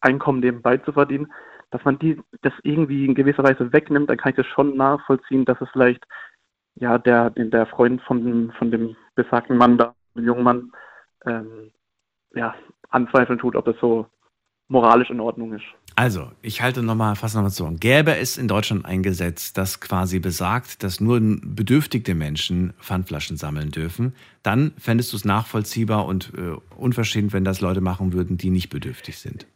Einkommen nebenbei zu verdienen, dass man die das irgendwie in gewisser Weise wegnimmt, dann kann ich das schon nachvollziehen, dass es vielleicht ja der, der Freund von dem, von dem besagten Mann da, dem jungen Mann, ähm, ja, anzweifeln tut, ob das so moralisch in Ordnung ist. Also, ich halte nochmal, fasse nochmal zu. Gäbe es in Deutschland ein Gesetz, das quasi besagt, dass nur bedürftigte Menschen Pfandflaschen sammeln dürfen, dann fändest du es nachvollziehbar und äh, unverschämt, wenn das Leute machen würden, die nicht bedürftig sind.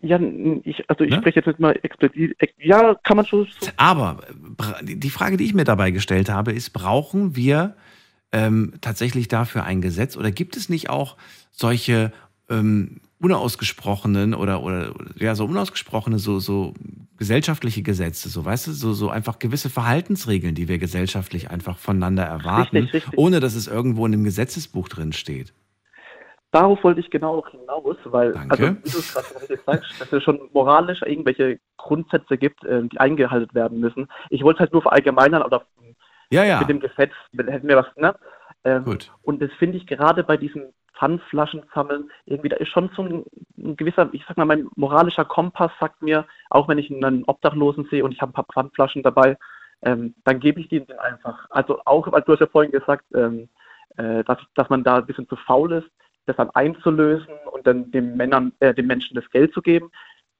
Ja, ich, also ich Ne? spreche jetzt nicht mal explizit, ex- ja, kann man schon so Aber die Frage, die ich mir dabei gestellt habe, ist, brauchen wir ähm, tatsächlich dafür ein Gesetz oder gibt es nicht auch solche ähm, unausgesprochenen oder, oder ja, so unausgesprochene, so, so gesellschaftliche Gesetze, so weißt du, so, so einfach gewisse Verhaltensregeln, die wir gesellschaftlich einfach voneinander erwarten, Richtig, richtig. ohne dass es irgendwo in einem Gesetzesbuch drin steht. Darauf wollte ich genau auch hinaus, weil, Danke. also gerade sagst, dass es schon moralisch irgendwelche Grundsätze gibt, ähm, die eingehalten werden müssen. Ich wollte es halt nur verallgemeinern, oder Ja, ja. mit dem Gesetz hätten wir was, ne? Ähm, Gut. Und das finde ich gerade bei diesem Pfandflaschen sammeln, irgendwie, da ist schon so ein, ein gewisser, ich sag mal, mein moralischer Kompass sagt mir, auch wenn ich einen Obdachlosen sehe und ich habe ein paar Pfandflaschen dabei, ähm, dann gebe ich denen einfach. Also auch, weil du hast ja vorhin gesagt, ähm, äh, dass, dass man da ein bisschen zu faul ist, das dann einzulösen und dann den Männern, äh, den Menschen das Geld zu geben.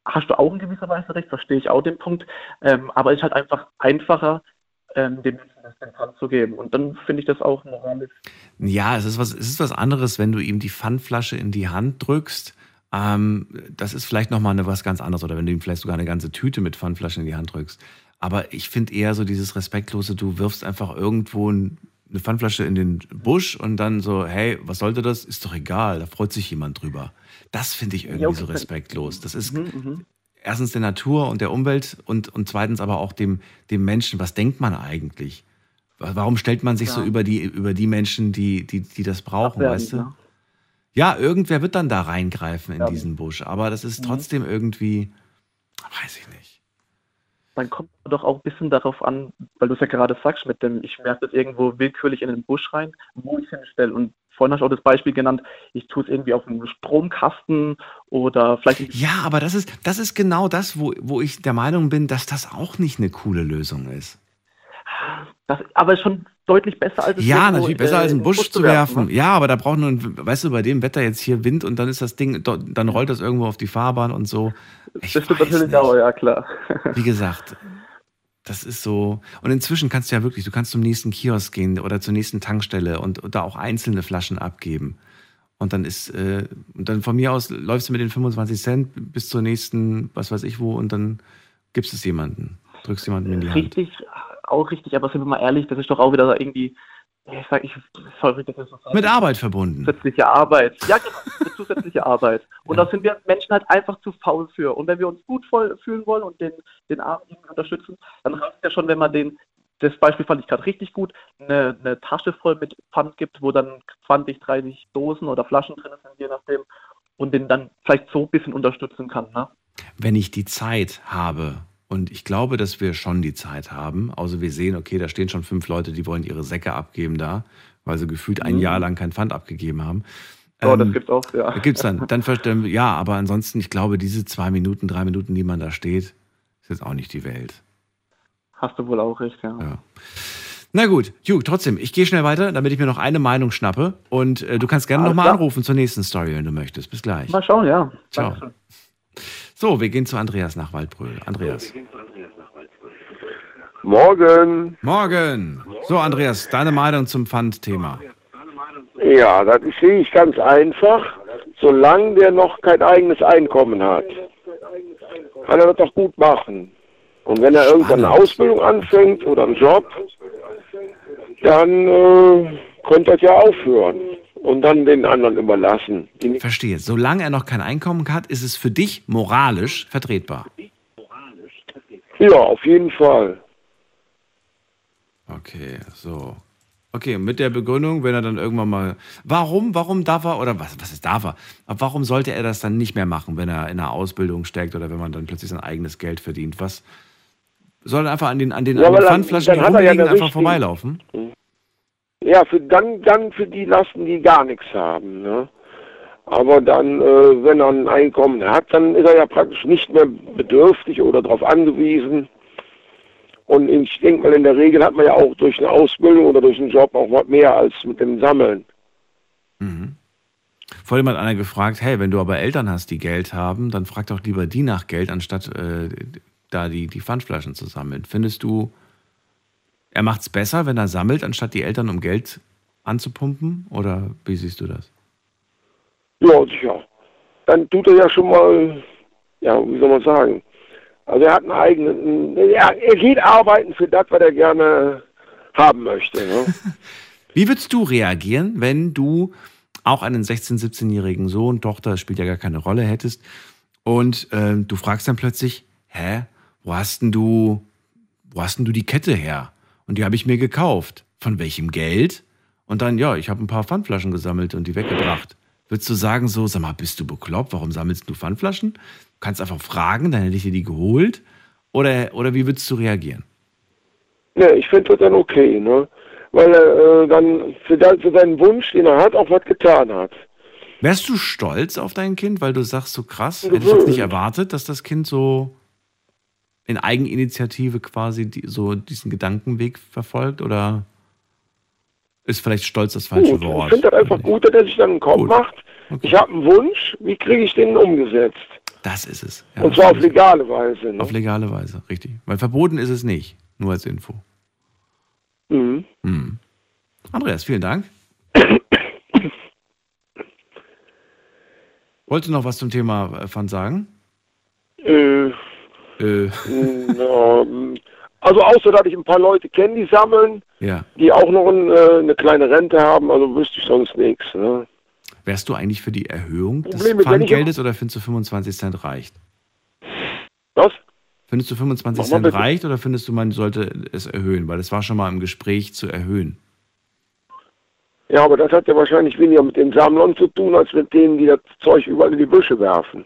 Hast du auch in gewisser Weise recht, verstehe ich auch den Punkt. Ähm, aber es ist halt einfach einfacher, ähm, den Menschen das den Pfand zu geben. Und dann finde ich das auch moralisch. Ja, es ist was, es ist was anderes, wenn du ihm die Pfandflasche in die Hand drückst. Ähm, das ist vielleicht nochmal eine, was ganz anderes. Oder wenn du ihm vielleicht sogar eine ganze Tüte mit Pfandflaschen in die Hand drückst. Aber ich finde eher so dieses Respektlose, du wirfst einfach irgendwo ein, eine Pfandflasche in den Busch und dann so, hey, was sollte das? Ist doch egal, da freut sich jemand drüber. Das finde ich irgendwie Ja, okay, so respektlos. Das ist Mhm, mhm. Erstens der Natur und der Umwelt und, und zweitens aber auch dem, dem Menschen. Was denkt man eigentlich? Warum stellt man sich so Ja. über die, über die Menschen, die, die, die das brauchen, Abwertend, weißt du? ne? Ja, irgendwer wird dann da reingreifen in Ja. diesen Busch, aber das ist Mhm. trotzdem irgendwie, weiß ich nicht. Dann kommt doch auch ein bisschen darauf an, weil du es ja gerade sagst, mit dem, ich werfe das irgendwo willkürlich in den Busch rein, wo ich hinstelle. Und vorhin hast du auch das Beispiel genannt, ich tue es irgendwie auf einen Stromkasten oder vielleicht. Ja, aber das ist, das ist genau das, wo, wo ich der Meinung bin, dass das auch nicht eine coole Lösung ist. Das, aber schon deutlich besser als Ja, irgendwo, natürlich besser äh, als einen in den Busch zu werfen. ne? Ja, aber da braucht man, weißt du, bei dem Wetter jetzt hier Wind und dann ist das Ding, dann rollt das irgendwo auf die Fahrbahn und so. Ich Das stimmt natürlich nicht. auch, ja klar. Wie gesagt, das ist so. Und inzwischen kannst du ja wirklich, du kannst zum nächsten Kiosk gehen oder zur nächsten Tankstelle und, und da auch einzelne Flaschen abgeben. Und dann ist, äh, und dann von mir aus läufst du mit den 25 Cent bis zur nächsten, was weiß ich wo, und dann gibst es jemanden, drückst jemandem in die Hand. Richtig, auch richtig, aber sind wir mal ehrlich, das ist doch auch wieder irgendwie, ich sag, ich, sorry, das ist so Mit Arbeit verbunden. zusätzliche Arbeit. Ja, genau, zusätzliche Arbeit. Und da sind wir Menschen halt einfach zu faul für. Und wenn wir uns gut voll fühlen wollen und den, den Armen unterstützen, dann reicht ja schon, wenn man den, das Beispiel fand ich gerade richtig gut, eine, eine Tasche voll mit Pfand gibt, wo dann 20, 30 Dosen oder Flaschen drin sind, je nachdem, und den dann vielleicht so ein bisschen unterstützen kann. Ne? wenn ich die Zeit habe, und ich glaube, dass wir schon die Zeit haben, außer wir sehen, okay, da stehen schon fünf Leute, die wollen ihre Säcke abgeben da, weil sie gefühlt ein Mhm. Jahr lang kein Pfand abgegeben haben. Oh, das Ähm, gibt's auch, ja. Gibt's dann. Dann ja, aber ansonsten, ich glaube, diese zwei Minuten, drei Minuten, die man da steht, ist jetzt auch nicht die Welt. Hast du wohl auch recht, ja. Ja. Na gut, Ju, trotzdem, ich gehe schnell weiter, damit ich mir noch eine Meinung schnappe. Und äh, du kannst gerne nochmal anrufen zur nächsten Story, wenn du möchtest. Bis gleich. Mal schauen, ja. Ciao. Dankeschön. So, wir gehen zu Andreas nach Waldbröl. Andreas. Morgen. Morgen. So, Andreas, deine Meinung zum Pfandthema. Ja, das sehe ich ganz einfach. Solange der noch kein eigenes Einkommen hat, kann er das doch gut machen. Und wenn er irgendwann eine Ausbildung anfängt oder einen Job, dann äh, könnte das ja aufhören und dann den anderen überlassen. Verstehe. Solange er noch kein Einkommen hat, ist es für dich moralisch vertretbar. ja, auf jeden Fall. Okay, so. Okay, mit der Begründung, wenn er dann irgendwann mal. Warum, warum darf er, oder was, was ist darf er? Aber warum sollte er das dann nicht mehr machen, wenn er in einer Ausbildung steckt oder wenn man dann plötzlich sein eigenes Geld verdient? Was soll er einfach an den, an den, Ja, an den Pfandflaschen, die er ja rumliegen, eine einfach vorbeilaufen? Ja, für, dann, dann für die Lasten, die gar nichts haben. Ne? Aber dann, äh, wenn er ein Einkommen hat, dann ist er ja praktisch nicht mehr bedürftig oder darauf angewiesen. Und ich denke mal, in der Regel hat man ja auch durch eine Ausbildung oder durch einen Job auch was mehr als mit dem Sammeln. Vorhin hat einer gefragt, hey, wenn du aber Eltern hast, die Geld haben, dann frag doch lieber die nach Geld, anstatt äh, da die, die Pfandflaschen zu sammeln. Findest du, er macht es besser, wenn er sammelt, anstatt die Eltern um Geld anzupumpen? Oder wie siehst du das? Ja, sicher. Dann tut er ja schon mal, ja, wie soll man sagen, also er hat einen eigenen, er, er geht arbeiten für das, was er gerne haben möchte. Ne? Wie würdest du reagieren, wenn du auch einen 16-, 17-jährigen Sohn, Tochter, spielt ja gar keine Rolle, hättest und ähm, du fragst dann plötzlich, hä, wo hast denn du, wo hast denn du die Kette her? Und die habe ich mir gekauft. Von welchem Geld? Und dann, ja, ich habe ein paar Pfandflaschen gesammelt und die weggebracht. Würdest du sagen so, sag mal, bist du bekloppt? Warum sammelst du Pfandflaschen? Du kannst einfach fragen, dann hätte ich dir die geholt. Oder, oder wie würdest du reagieren? Ja, ich finde das dann okay, ne? Weil er äh, dann für, für seinen Wunsch, den er hat, auch was getan hat. Wärst du stolz auf dein Kind, weil du sagst, so krass, hätte ich jetzt nicht erwartet, dass das Kind so in Eigeninitiative quasi die, so diesen Gedankenweg verfolgt? Oder ist vielleicht stolz das falsche Gut, ich Wort? finde das einfach gut, dass er sich dann einen Kopf macht. Ich habe einen Wunsch, wie kriege ich den umgesetzt? Das ist es. Ja, Und zwar auf legale Weise. Ne? Auf legale Weise, richtig. Weil verboten ist es nicht, nur als Info. Mhm. Hm. Andreas, vielen Dank. Wolltest du noch was zum Thema äh, Pfand sagen? Äh, Äh, also außer, dass ich ein paar Leute kenne, die sammeln, ja. die auch noch ein, äh, eine kleine Rente haben, also wüsste ich sonst nichts. Ne? Wärst du eigentlich für die Erhöhung des Problem ich- Pfandgeldes oder findest du 25 Cent reicht? Was? Findest du 25 Mach mal Cent reicht oder findest du, man sollte es erhöhen? Weil es war schon mal im Gespräch zu erhöhen. Ja, aber das hat ja wahrscheinlich weniger mit den Sammlern zu tun, als mit denen, die das Zeug überall in die Büsche werfen.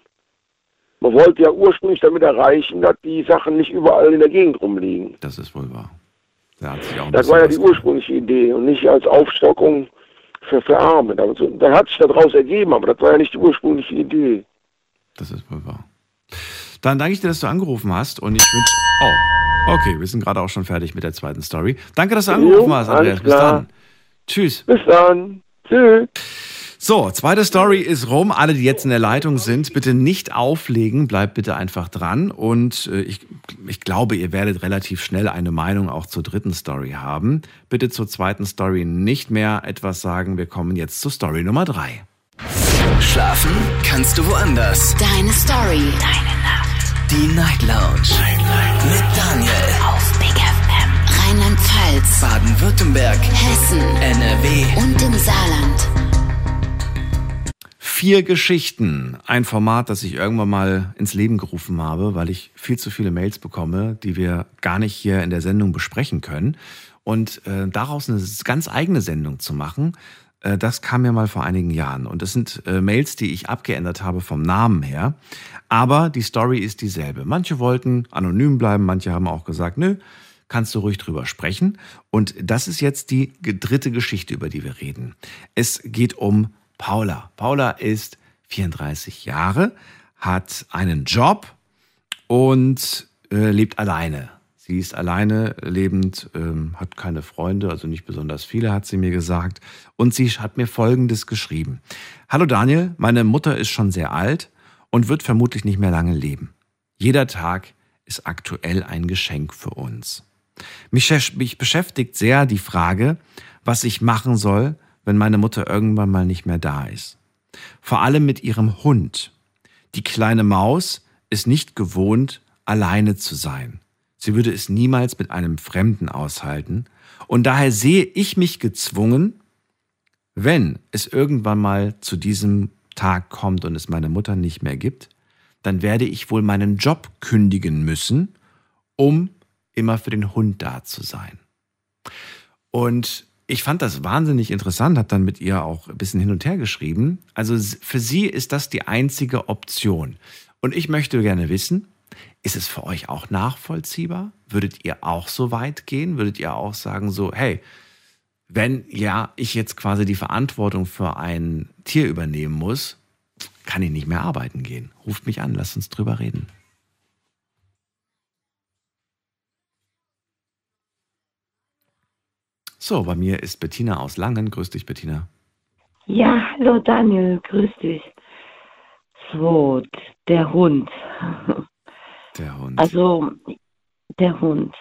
Man wollte ja ursprünglich damit erreichen, dass die Sachen nicht überall in der Gegend rumliegen. Das ist wohl wahr. Da Das war ja die ursprüngliche Idee und nicht als Aufstockung ver verarmen. Aber so, da hat sich daraus ergeben, aber das war ja nicht die ursprüngliche Idee. Das ist wohl wahr. Dann danke ich dir, dass du angerufen hast und ich wünsche. Oh, okay, wir sind gerade auch schon fertig mit der zweiten Story. Danke, dass du angerufen hast, Andreas. Bis dann. Tschüss. Bis dann. Tschüss. So, zweite Story ist rum. Alle, die jetzt in der Leitung sind, bitte nicht auflegen. Bleibt bitte einfach dran. Und äh, ich, ich glaube, ihr werdet relativ schnell eine Meinung auch zur dritten Story haben. Bitte zur zweiten Story nicht mehr etwas sagen. Wir kommen jetzt zur Story Nummer drei. Schlafen kannst du woanders. Deine Story. Deine Nacht. Die Night Lounge. Mit Daniel. Auf Big FM. Rheinland-Pfalz. Baden-Württemberg. Hessen. NRW. Und im Saarland. Vier Geschichten. Ein Format, das ich irgendwann mal ins Leben gerufen habe, weil ich viel zu viele Mails bekomme, die wir gar nicht hier in der Sendung besprechen können. Und äh, daraus eine ganz eigene Sendung zu machen, äh, das kam mir mal vor einigen Jahren. Und das sind äh, Mails, die ich abgeändert habe vom Namen her. Aber die Story ist dieselbe. Manche wollten anonym bleiben, manche haben auch gesagt, nö, kannst du ruhig drüber sprechen. Und das ist jetzt die dritte Geschichte, über die wir reden. Es geht um Paula. Paula ist 34 Jahre, hat einen Job und äh, lebt alleine. Sie ist alleine lebend, ähm, hat keine Freunde, also nicht besonders viele, hat sie mir gesagt. Und sie hat mir Folgendes geschrieben. Hallo Daniel, meine Mutter ist schon sehr alt und wird vermutlich nicht mehr lange leben. Jeder Tag ist aktuell ein Geschenk für uns. Mich, mich beschäftigt sehr die Frage, was ich machen soll, wenn meine Mutter irgendwann mal nicht mehr da ist. Vor allem mit ihrem Hund. Die kleine Maus ist nicht gewohnt, alleine zu sein. Sie würde es niemals mit einem Fremden aushalten. Und daher sehe ich mich gezwungen, wenn es irgendwann mal zu diesem Tag kommt und es meine Mutter nicht mehr gibt, dann werde ich wohl meinen Job kündigen müssen, um immer für den Hund da zu sein. Und ich fand das wahnsinnig interessant, habe dann mit ihr auch ein bisschen hin und her geschrieben. Also für sie ist das die einzige Option. Und ich möchte gerne wissen, ist es für euch auch nachvollziehbar? Würdet ihr auch so weit gehen? Würdet ihr auch sagen so, hey, wenn ja, ich jetzt quasi die Verantwortung für ein Tier übernehmen muss, kann ich nicht mehr arbeiten gehen. Ruft mich an, lasst uns drüber reden. So, bei mir ist Bettina aus Langen. Grüß dich, Bettina. Ja, hallo Daniel, grüß dich. So, der Hund. Der Hund. Also, der Hund.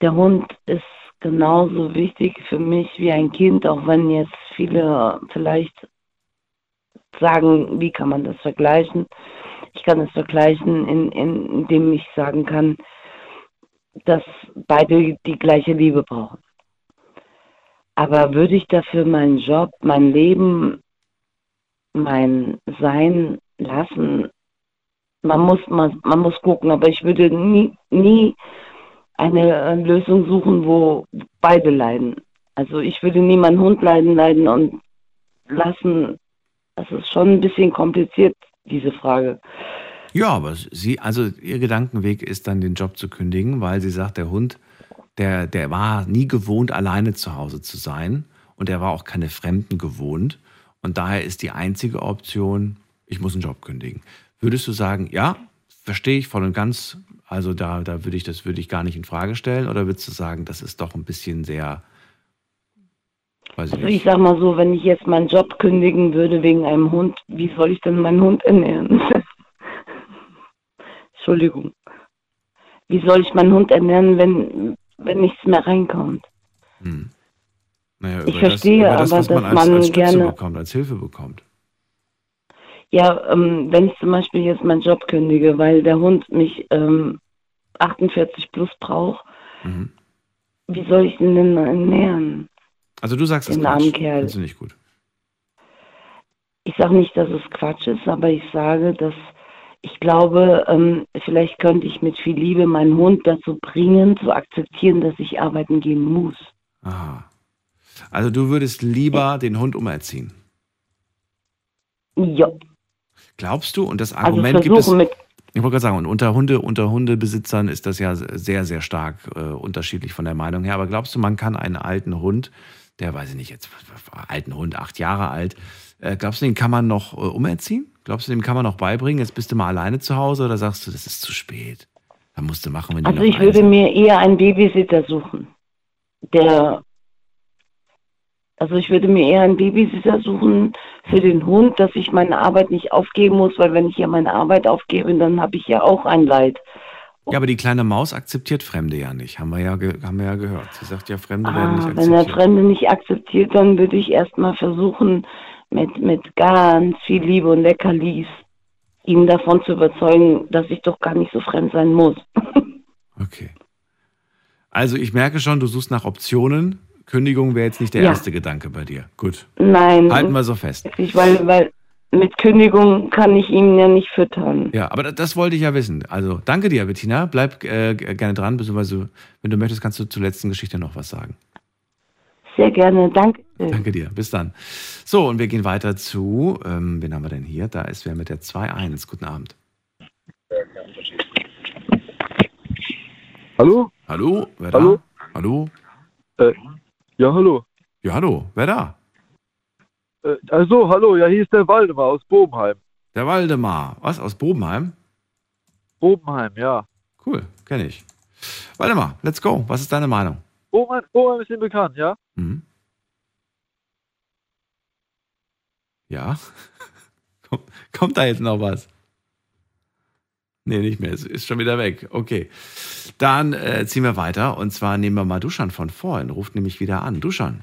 Der Hund ist genauso wichtig für mich wie ein Kind, auch wenn jetzt viele vielleicht sagen, wie kann man das vergleichen? Ich kann es vergleichen, in, in, indem ich sagen kann, dass beide die gleiche Liebe brauchen. Aber würde ich dafür meinen Job, mein Leben, mein Sein lassen? Man muss, man, man muss gucken, aber ich würde nie, nie eine Lösung suchen, wo beide leiden. Also ich würde nie meinen Hund leiden, leiden und lassen. Das ist schon ein bisschen kompliziert, diese Frage. Ja, aber sie, also ihr Gedankenweg ist dann, den Job zu kündigen, weil sie sagt, der Hund, der, der war nie gewohnt, alleine zu Hause zu sein und er war auch keine Fremden gewohnt. Und daher ist die einzige Option, ich muss einen Job kündigen. Würdest du sagen, ja, verstehe ich voll und ganz, also da, da würde ich das würde ich gar nicht in Frage stellen, oder würdest du sagen, das ist doch ein bisschen sehr, ich Also ich sag mal so, wenn ich jetzt meinen Job kündigen würde wegen einem Hund, wie soll ich denn meinen Hund ernähren? Entschuldigung. Wie soll ich meinen Hund ernähren, wenn, wenn nichts mehr reinkommt? Naja, Ich verstehe das, das, aber, was man dass als, man als gerne- bekommt, als Hilfe bekommt. Ja, ähm, wenn ich zum Beispiel jetzt meinen Job kündige, weil der Hund mich ähm, 48 plus braucht, Mhm. wie soll ich ihn denn ernähren? Also du sagst es Den. Findest du nicht gut. Ich sage nicht, dass es Quatsch ist, aber ich sage, dass ich glaube, ähm, vielleicht könnte ich mit viel Liebe meinen Hund dazu bringen, zu akzeptieren, dass ich arbeiten gehen muss. Aha. Also du würdest lieber den Hund umerziehen. Ja. Glaubst du? Und das Also Argument gibt es. mit- Ich wollte gerade sagen, und unter Hunde, unter Hundebesitzern ist das ja sehr, sehr stark äh, unterschiedlich von der Meinung her. Aber glaubst du, man kann einen alten Hund der weiß ich nicht, jetzt alten Hund, acht Jahre alt. Äh, glaubst du, den kann man noch äh, umerziehen? Glaubst du, dem kann man noch beibringen? Jetzt bist du mal alleine zu Hause oder sagst du, das ist zu spät? Da musst du machen, wenn die Also ich würde sind. mir eher einen Babysitter suchen, der also ich würde mir eher einen Babysitter suchen für den Hund, dass ich meine Arbeit nicht aufgeben muss, weil wenn ich ja meine Arbeit aufgebe, dann habe ich ja auch ein Leid. Ja, aber die kleine Maus akzeptiert Fremde ja nicht. Haben wir ja, haben wir ja gehört. Sie sagt ja, Fremde werden nicht Ah, wenn er akzeptiert. Fremde nicht akzeptiert, dann würde ich erstmal versuchen, mit, mit ganz viel Liebe und Leckerlis ihn davon zu überzeugen, dass ich doch gar nicht so fremd sein muss. Okay. Also ich merke schon, du suchst nach Optionen. Kündigung wäre jetzt nicht der Ja. erste Gedanke bei dir. Gut. Nein. Halten wir so fest. Ich, weil, weil mit Kündigung kann ich ihn ja nicht füttern. Ja, aber das, das wollte ich ja wissen. Also danke dir, Bettina. Bleib äh, gerne dran, beziehungsweise wenn du möchtest, kannst du zur letzten Geschichte noch was sagen. Sehr gerne, danke. Danke dir. Bis dann. So, und wir gehen weiter zu, ähm, wen haben wir denn hier? Da ist wer mit der 2.1. Guten Abend. Hallo? Hallo? Wer Hallo? da? Hallo? Äh, ja, hallo. Ja, hallo. Wer da? Äh, also, hallo, ja, hier ist der Waldemar aus Bobenheim. Der Waldemar. Was? Aus Bobenheim? Bobenheim, ja. Cool, kenne ich. Waldemar, let's go. Was ist deine Meinung? Bobenheim, Bobenheim ist Ihnen bekannt, ja? Mhm. Ja? Kommt, kommt da jetzt noch was? Nee, nicht mehr. Es ist schon wieder weg. Okay. Dann äh, ziehen wir weiter. Und zwar nehmen wir mal Duschan von vorhin. Ruft nämlich wieder an. Duschan.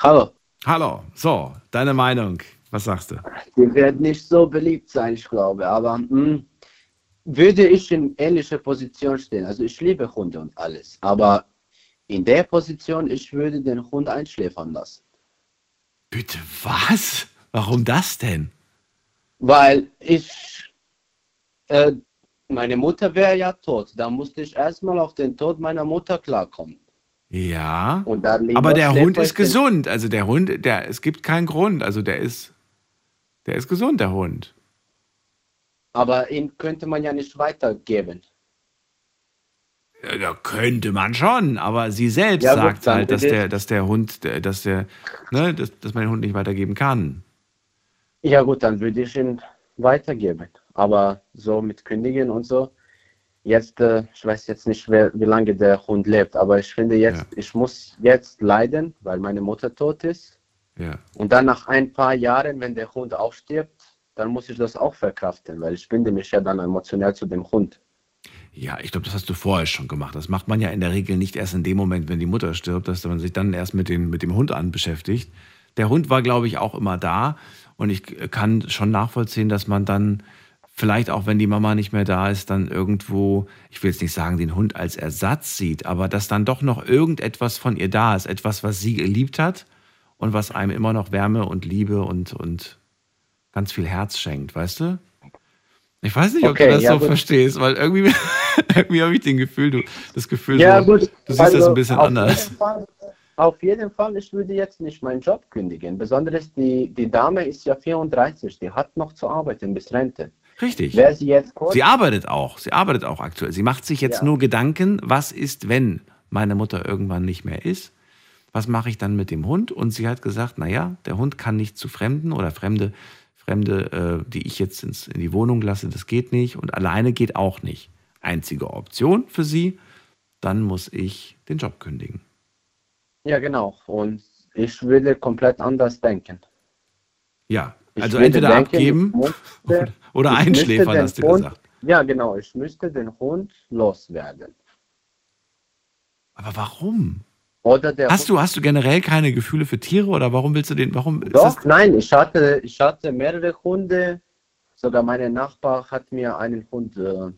Hallo. Hallo. So, deine Meinung. Was sagst du? Die wird nicht so beliebt sein, ich glaube. Aber mh, würde ich in ähnlicher Position stehen, also ich liebe Hunde und alles, aber in der Position, ich würde den Hund einschläfern lassen. Bitte was? Warum das denn? Weil ich, äh, meine Mutter wäre ja tot. Da musste ich erstmal auf den Tod meiner Mutter klarkommen. Ja. Und dann lieber Aber der Hund ist gesund. Also der Hund, der, es gibt keinen Grund. Also der ist, der ist gesund, der Hund. Aber ihn könnte man ja nicht weitergeben. Ja, da könnte man schon, aber sie selbst Ja, gut, sagt dann halt, dass der, dass der Hund, dass der, ne, dass, dass man den Hund nicht weitergeben kann. Ja gut, dann würde ich ihn weitergeben. Aber so mit Kündigen und so. Jetzt, äh, ich weiß jetzt nicht, wer, wie lange der Hund lebt, aber ich finde jetzt, ich muss jetzt leiden, weil meine Mutter tot ist. Ja. Und dann nach ein paar Jahren, wenn der Hund auch stirbt, dann muss ich das auch verkraften, weil ich binde mich ja dann emotional zu dem Hund. Ja, ich glaube, das hast du vorher schon gemacht. Das macht man ja in der Regel nicht erst in dem Moment, wenn die Mutter stirbt, dass man sich dann erst mit, den, mit dem Hund an beschäftigt. Der Hund war, glaube ich, auch immer da. Und ich kann schon nachvollziehen, dass man dann vielleicht auch, wenn die Mama nicht mehr da ist, dann irgendwo, ich will jetzt nicht sagen, den Hund als Ersatz sieht, aber dass dann doch noch irgendetwas von ihr da ist. Etwas, was sie geliebt hat und was einem immer noch Wärme und Liebe und, und ganz viel Herz schenkt, weißt du? Ich weiß nicht, ob Okay, du das ja, so gut. verstehst, weil irgendwie, irgendwie habe ich den Gefühl, du, das Gefühl, Ja, so, du siehst Also, das ein bisschen auf anders. Jeden Fall, auf jeden Fall, ich würde jetzt nicht meinen Job kündigen. Besonders die, die Dame ist ja 34, die hat noch zu arbeiten bis Rente. Richtig. Wäre sie jetzt kurz, Sie arbeitet auch, sie arbeitet auch aktuell. Sie macht sich jetzt Ja. nur Gedanken, was ist, wenn meine Mutter irgendwann nicht mehr ist? Was mache ich dann mit dem Hund? Und sie hat gesagt, naja, der Hund kann nicht zu Fremden oder Fremde, Fremde, äh, die ich jetzt ins, in die Wohnung lasse, das geht nicht. Und alleine geht auch nicht. Einzige Option für sie, dann muss ich den Job kündigen. Ja, genau. Und ich würde komplett anders denken. Ja, also entweder denken, abgeben müsste- oder einschläfern, hast du Hund, gesagt. Ja, genau. Ich müsste den Hund loswerden. Aber warum? Oder der Hast du, hast du generell keine Gefühle für Tiere oder warum willst du den, warum Doch, nein, ich hatte, ich hatte mehrere Hunde. Sogar mein Nachbar hat mir einen Hund äh,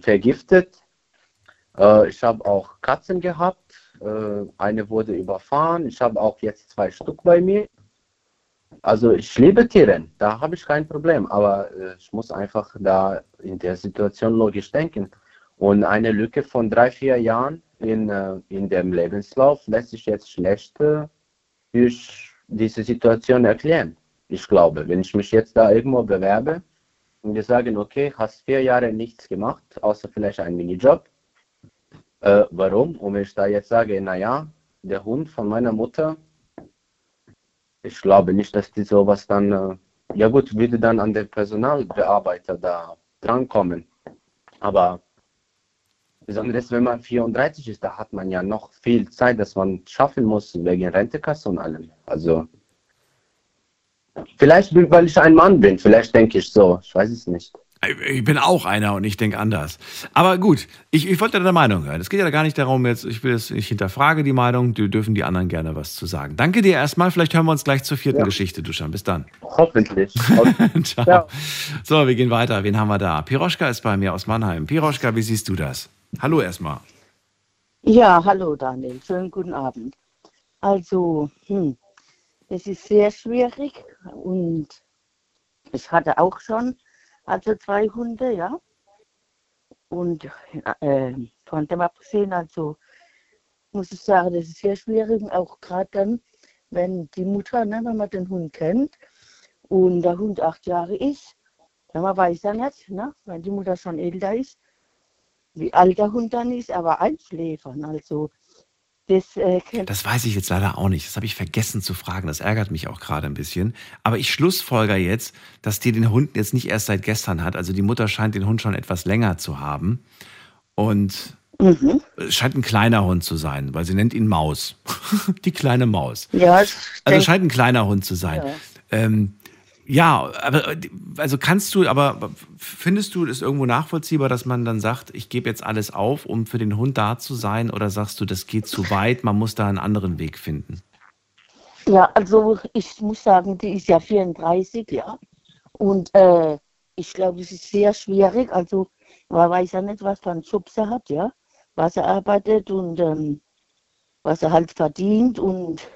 vergiftet. Äh, ich habe auch Katzen gehabt. Äh, eine wurde überfahren. Ich habe auch jetzt zwei Stück bei mir. Also ich liebe Tiere, da habe ich kein Problem. Aber äh, ich muss einfach da in der Situation logisch denken. Und eine Lücke von drei, vier Jahren in, äh, in dem Lebenslauf lässt sich jetzt schlecht äh, durch diese Situation erklären. Ich glaube, wenn ich mich jetzt da irgendwo bewerbe und wir sagen, okay, hast vier Jahre nichts gemacht, außer vielleicht einen Minijob. Äh, warum? Und wenn ich da jetzt sage, naja, der Hund von meiner Mutter, ich glaube nicht, dass die sowas dann, äh, ja gut, würde dann an den Personalbearbeiter da drankommen. Aber besonders wenn man 34 ist, da hat man ja noch viel Zeit, dass man schaffen muss wegen Rentekasse und allem. Also vielleicht, weil ich ein Mann bin, vielleicht denke ich so, ich weiß es nicht. Ich bin auch einer und ich denke anders. Aber gut, ich, ich wollte deine Meinung hören. Es geht ja gar nicht darum, jetzt, ich will es, ich hinterfrage die Meinung, die dürfen die anderen gerne was zu sagen. Danke dir erstmal, vielleicht hören wir uns gleich zur vierten Ja. Geschichte, Duschan. Bis dann. Hoffentlich. Ciao. Ja. So, wir gehen weiter. Wen haben wir da? Piroschka ist bei mir aus Mannheim. Piroschka, wie siehst du das? Hallo erstmal. Ja, hallo Daniel, schönen guten Abend. Also, hm, es ist sehr schwierig und ich hatte auch schon also zwei Hunde, ja. Und äh, von dem abgesehen, also muss ich sagen, das ist sehr schwierig, auch gerade dann, wenn die Mutter, ne, wenn man den Hund kennt und der Hund acht Jahre ist, ja, man weiß ja nicht, ne, wenn die Mutter schon älter ist, wie alt der Hund dann ist, aber einschläfern, also das äh, Das weiß ich jetzt leider auch nicht. Das habe ich vergessen zu fragen. Das ärgert mich auch gerade ein bisschen. Aber ich schlussfolger jetzt, dass die den Hund jetzt nicht erst seit gestern hat. Also die Mutter scheint den Hund schon etwas länger zu haben. Und Mhm. es scheint ein kleiner Hund zu sein, weil sie nennt ihn Maus. die kleine Maus. Ja, Also scheint ein kleiner Hund zu sein. Ja. Ähm, ja, aber äh, also kannst du, aber findest du es irgendwo nachvollziehbar, dass man dann sagt, ich gebe jetzt alles auf, um für den Hund da zu sein, oder sagst du, das geht zu weit, man muss da einen anderen Weg finden? Ja, also ich muss sagen, die ist ja 34, ja. Und äh, ich glaube, es ist sehr schwierig. Also man weiß ja nicht, was für einen Job sie hat, ja. Was er arbeitet und ähm, was er halt verdient und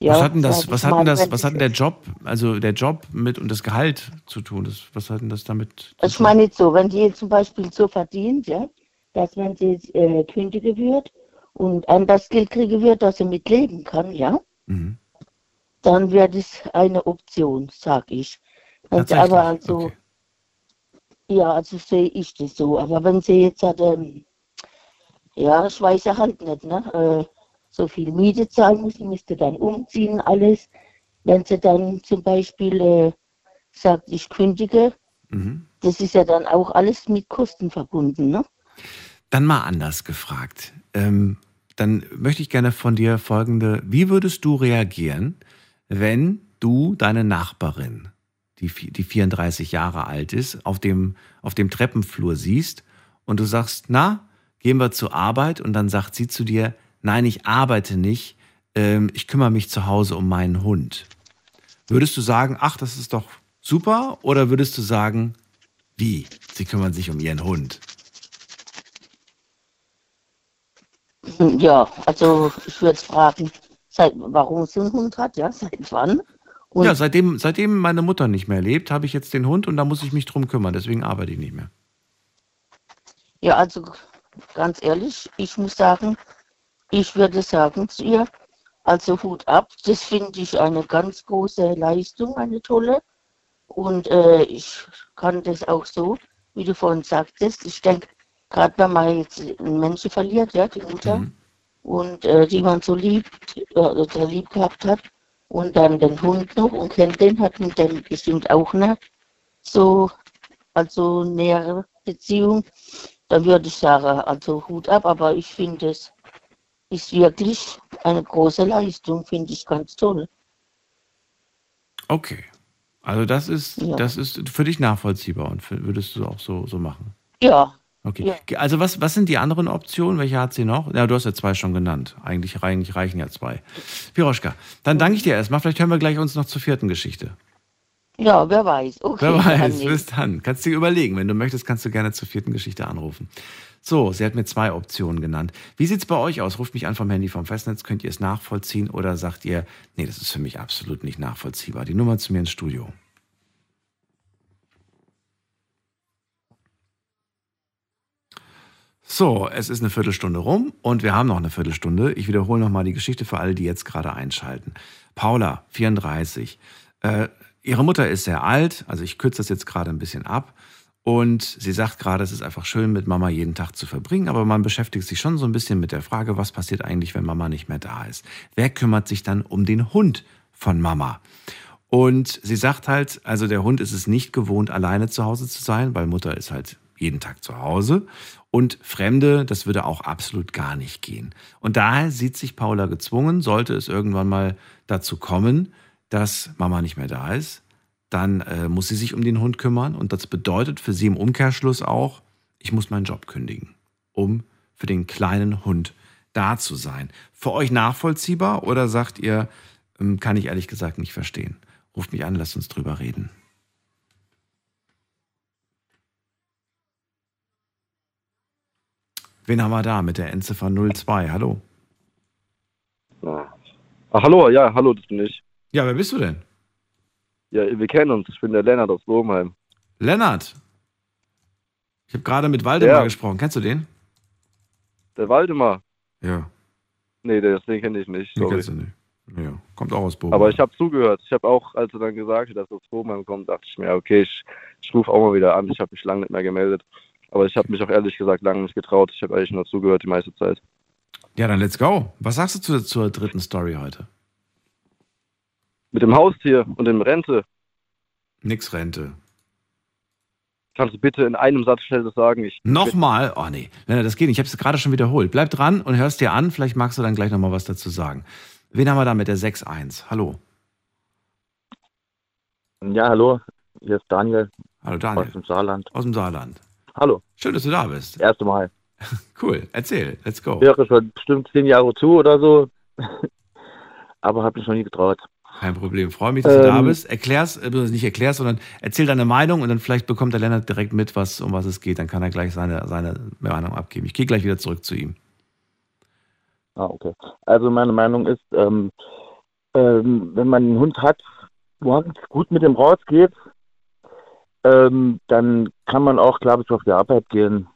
ja, was hat denn das, was hat das, was hat der Job, also der Job mit und das Gehalt zu tun? Das, was hat denn das damit? Ich meine jetzt so, wenn die jetzt zum Beispiel so verdient, ja, dass wenn sie äh, kündigen wird und anders Geld kriegen wird, dass sie mitleben kann, ja, Mhm. dann wäre das eine Option, sag ich. Sie Tatsächlich? aber also, ja, also sehe ich das so. Aber wenn sie jetzt hat, ähm, ja, ich weiß ja halt nicht, ne, äh, so viel Miete zahlen muss, müsste dann umziehen, alles. Wenn sie dann zum Beispiel äh, sagt, ich kündige, Mhm. das ist ja dann auch alles mit Kosten verbunden, ne? Dann mal anders gefragt. Ähm, dann möchte ich gerne von dir folgende: Wie würdest du reagieren, wenn du deine Nachbarin, die, die 34 Jahre alt ist, auf dem, auf dem Treppenflur siehst und du sagst, na, gehen wir zur Arbeit und dann sagt sie zu dir, nein, ich arbeite nicht, ähm, ich kümmere mich zu Hause um meinen Hund. Würdest du sagen, ach, das ist doch super? Oder würdest du sagen, wie? Sie kümmern sich um ihren Hund. Ja, also ich würde fragen, seit, warum sie einen Hund hat, ja, seit wann? Und ja, seitdem, seitdem meine Mutter nicht mehr lebt, habe ich jetzt den Hund und da muss ich mich drum kümmern. Deswegen arbeite ich nicht mehr. Ja, also ganz ehrlich, ich muss sagen, ich würde sagen zu ihr, also Hut ab, das finde ich eine ganz große Leistung, eine tolle. Und äh, ich kann das auch so, wie du vorhin sagtest, ich denke, gerade wenn man jetzt einen Menschen verliert, ja, die Mutter, und äh, die man so liebt, äh, oder lieb gehabt hat, und dann den Hund noch und kennt den, hat mit dem bestimmt auch eine so, also nähere Beziehung, dann würde ich sagen, also Hut ab, aber ich finde es ist wirklich eine große Leistung, finde ich ganz toll. Okay. Also das ist, das ist für dich nachvollziehbar und für, würdest du auch so, so machen. Ja. Okay. Also was, was sind die anderen Optionen? Welche hat sie noch? Ja, du hast ja zwei schon genannt. Eigentlich, eigentlich reichen ja zwei. Piroschka, dann danke ich dir erstmal. Vielleicht hören wir gleich uns noch zur vierten Geschichte. Ja, wer weiß. Okay, Wer weiß, bis dann. Kannst du dir überlegen. Wenn du möchtest, kannst du gerne zur vierten Geschichte anrufen. So, sie hat mir zwei Optionen genannt. Wie sieht's bei euch aus? Ruft mich an vom Handy vom Festnetz. Könnt ihr es nachvollziehen oder sagt ihr, nee, das ist für mich absolut nicht nachvollziehbar? Die Nummer zu mir ins Studio. So, es ist eine Viertelstunde rum und wir haben noch eine Viertelstunde. Ich wiederhole nochmal die Geschichte für alle, die jetzt gerade einschalten. Paula, 34. Äh, ihre Mutter ist sehr alt, also ich kürze das jetzt gerade ein bisschen ab. Und sie sagt gerade, es ist einfach schön, mit Mama jeden Tag zu verbringen, aber man beschäftigt sich schon so ein bisschen mit der Frage, was passiert eigentlich, wenn Mama nicht mehr da ist? Wer kümmert sich dann um den Hund von Mama? Und sie sagt halt, also der Hund ist es nicht gewohnt, alleine zu Hause zu sein, weil Mutter ist halt jeden Tag zu Hause. Und Fremde, das würde auch absolut gar nicht gehen. Und daher sieht sich Paula gezwungen, sollte es irgendwann mal dazu kommen, dass Mama nicht mehr da ist, dann äh, muss sie sich um den Hund kümmern. Und das bedeutet für sie im Umkehrschluss auch, ich muss meinen Job kündigen, um für den kleinen Hund da zu sein. Für euch nachvollziehbar oder sagt ihr, ähm, kann ich ehrlich gesagt nicht verstehen? Ruft mich an, lasst uns drüber reden. Wen haben wir da mit der Endziffer 02? Hallo. Ach, hallo, ja, hallo, das bin ich. Ja, wer bist du denn? Ja, wir kennen uns. Ich bin der Lennart aus Blomheim. Lennart. Ich habe gerade mit Waldemar Ja. gesprochen. Kennst du den? Der Waldemar? Ja. Nee, den kenne ich nicht. Den kennst du nicht. Ja, kommt auch aus Bochum. Aber ich habe zugehört. Ich habe auch, als er dann gesagt hat, dass er aus Blomheim kommt, dachte ich mir, okay, ich, ich rufe auch mal wieder an. Ich habe mich lange nicht mehr gemeldet. Aber ich habe mich auch ehrlich gesagt lange nicht getraut. Ich habe eigentlich nur zugehört die meiste Zeit. Ja, dann let's go. Was sagst du zu, zur dritten Story heute? Mit dem Haustier und dem Rente. Nix Rente. Kannst du bitte in einem Satz schnell das sagen? Ich, Nochmal? Oh nee, Lennart, das geht nicht. Ich habe es gerade schon wiederholt. Bleib dran und hörst dir an. Vielleicht magst du dann gleich nochmal was dazu sagen. Wen haben wir da mit der 6-1? Hallo. Ja, hallo, hier ist Daniel. Hallo Daniel. Aus dem Saarland. Aus dem Saarland. Hallo. Schön, dass du da bist. Erste Mal. Cool. Erzähl. Let's go. Höre schon bestimmt zehn Jahre zu oder so. Aber habe mich noch nie getraut. Kein Problem. Freue mich, dass du da Ähm, bist. Erklär's, äh, nicht erklärst, sondern erzähl deine Meinung und dann vielleicht bekommt der Lennart direkt mit, was, um was es geht. Dann kann er gleich seine, seine Meinung abgeben. Ich gehe gleich wieder zurück zu ihm. Ah, okay. Also meine Meinung ist, ähm, ähm, wenn man einen Hund hat, morgens gut mit dem rausgeht, ähm, dann kann man auch, glaube ich, auf die Arbeit gehen.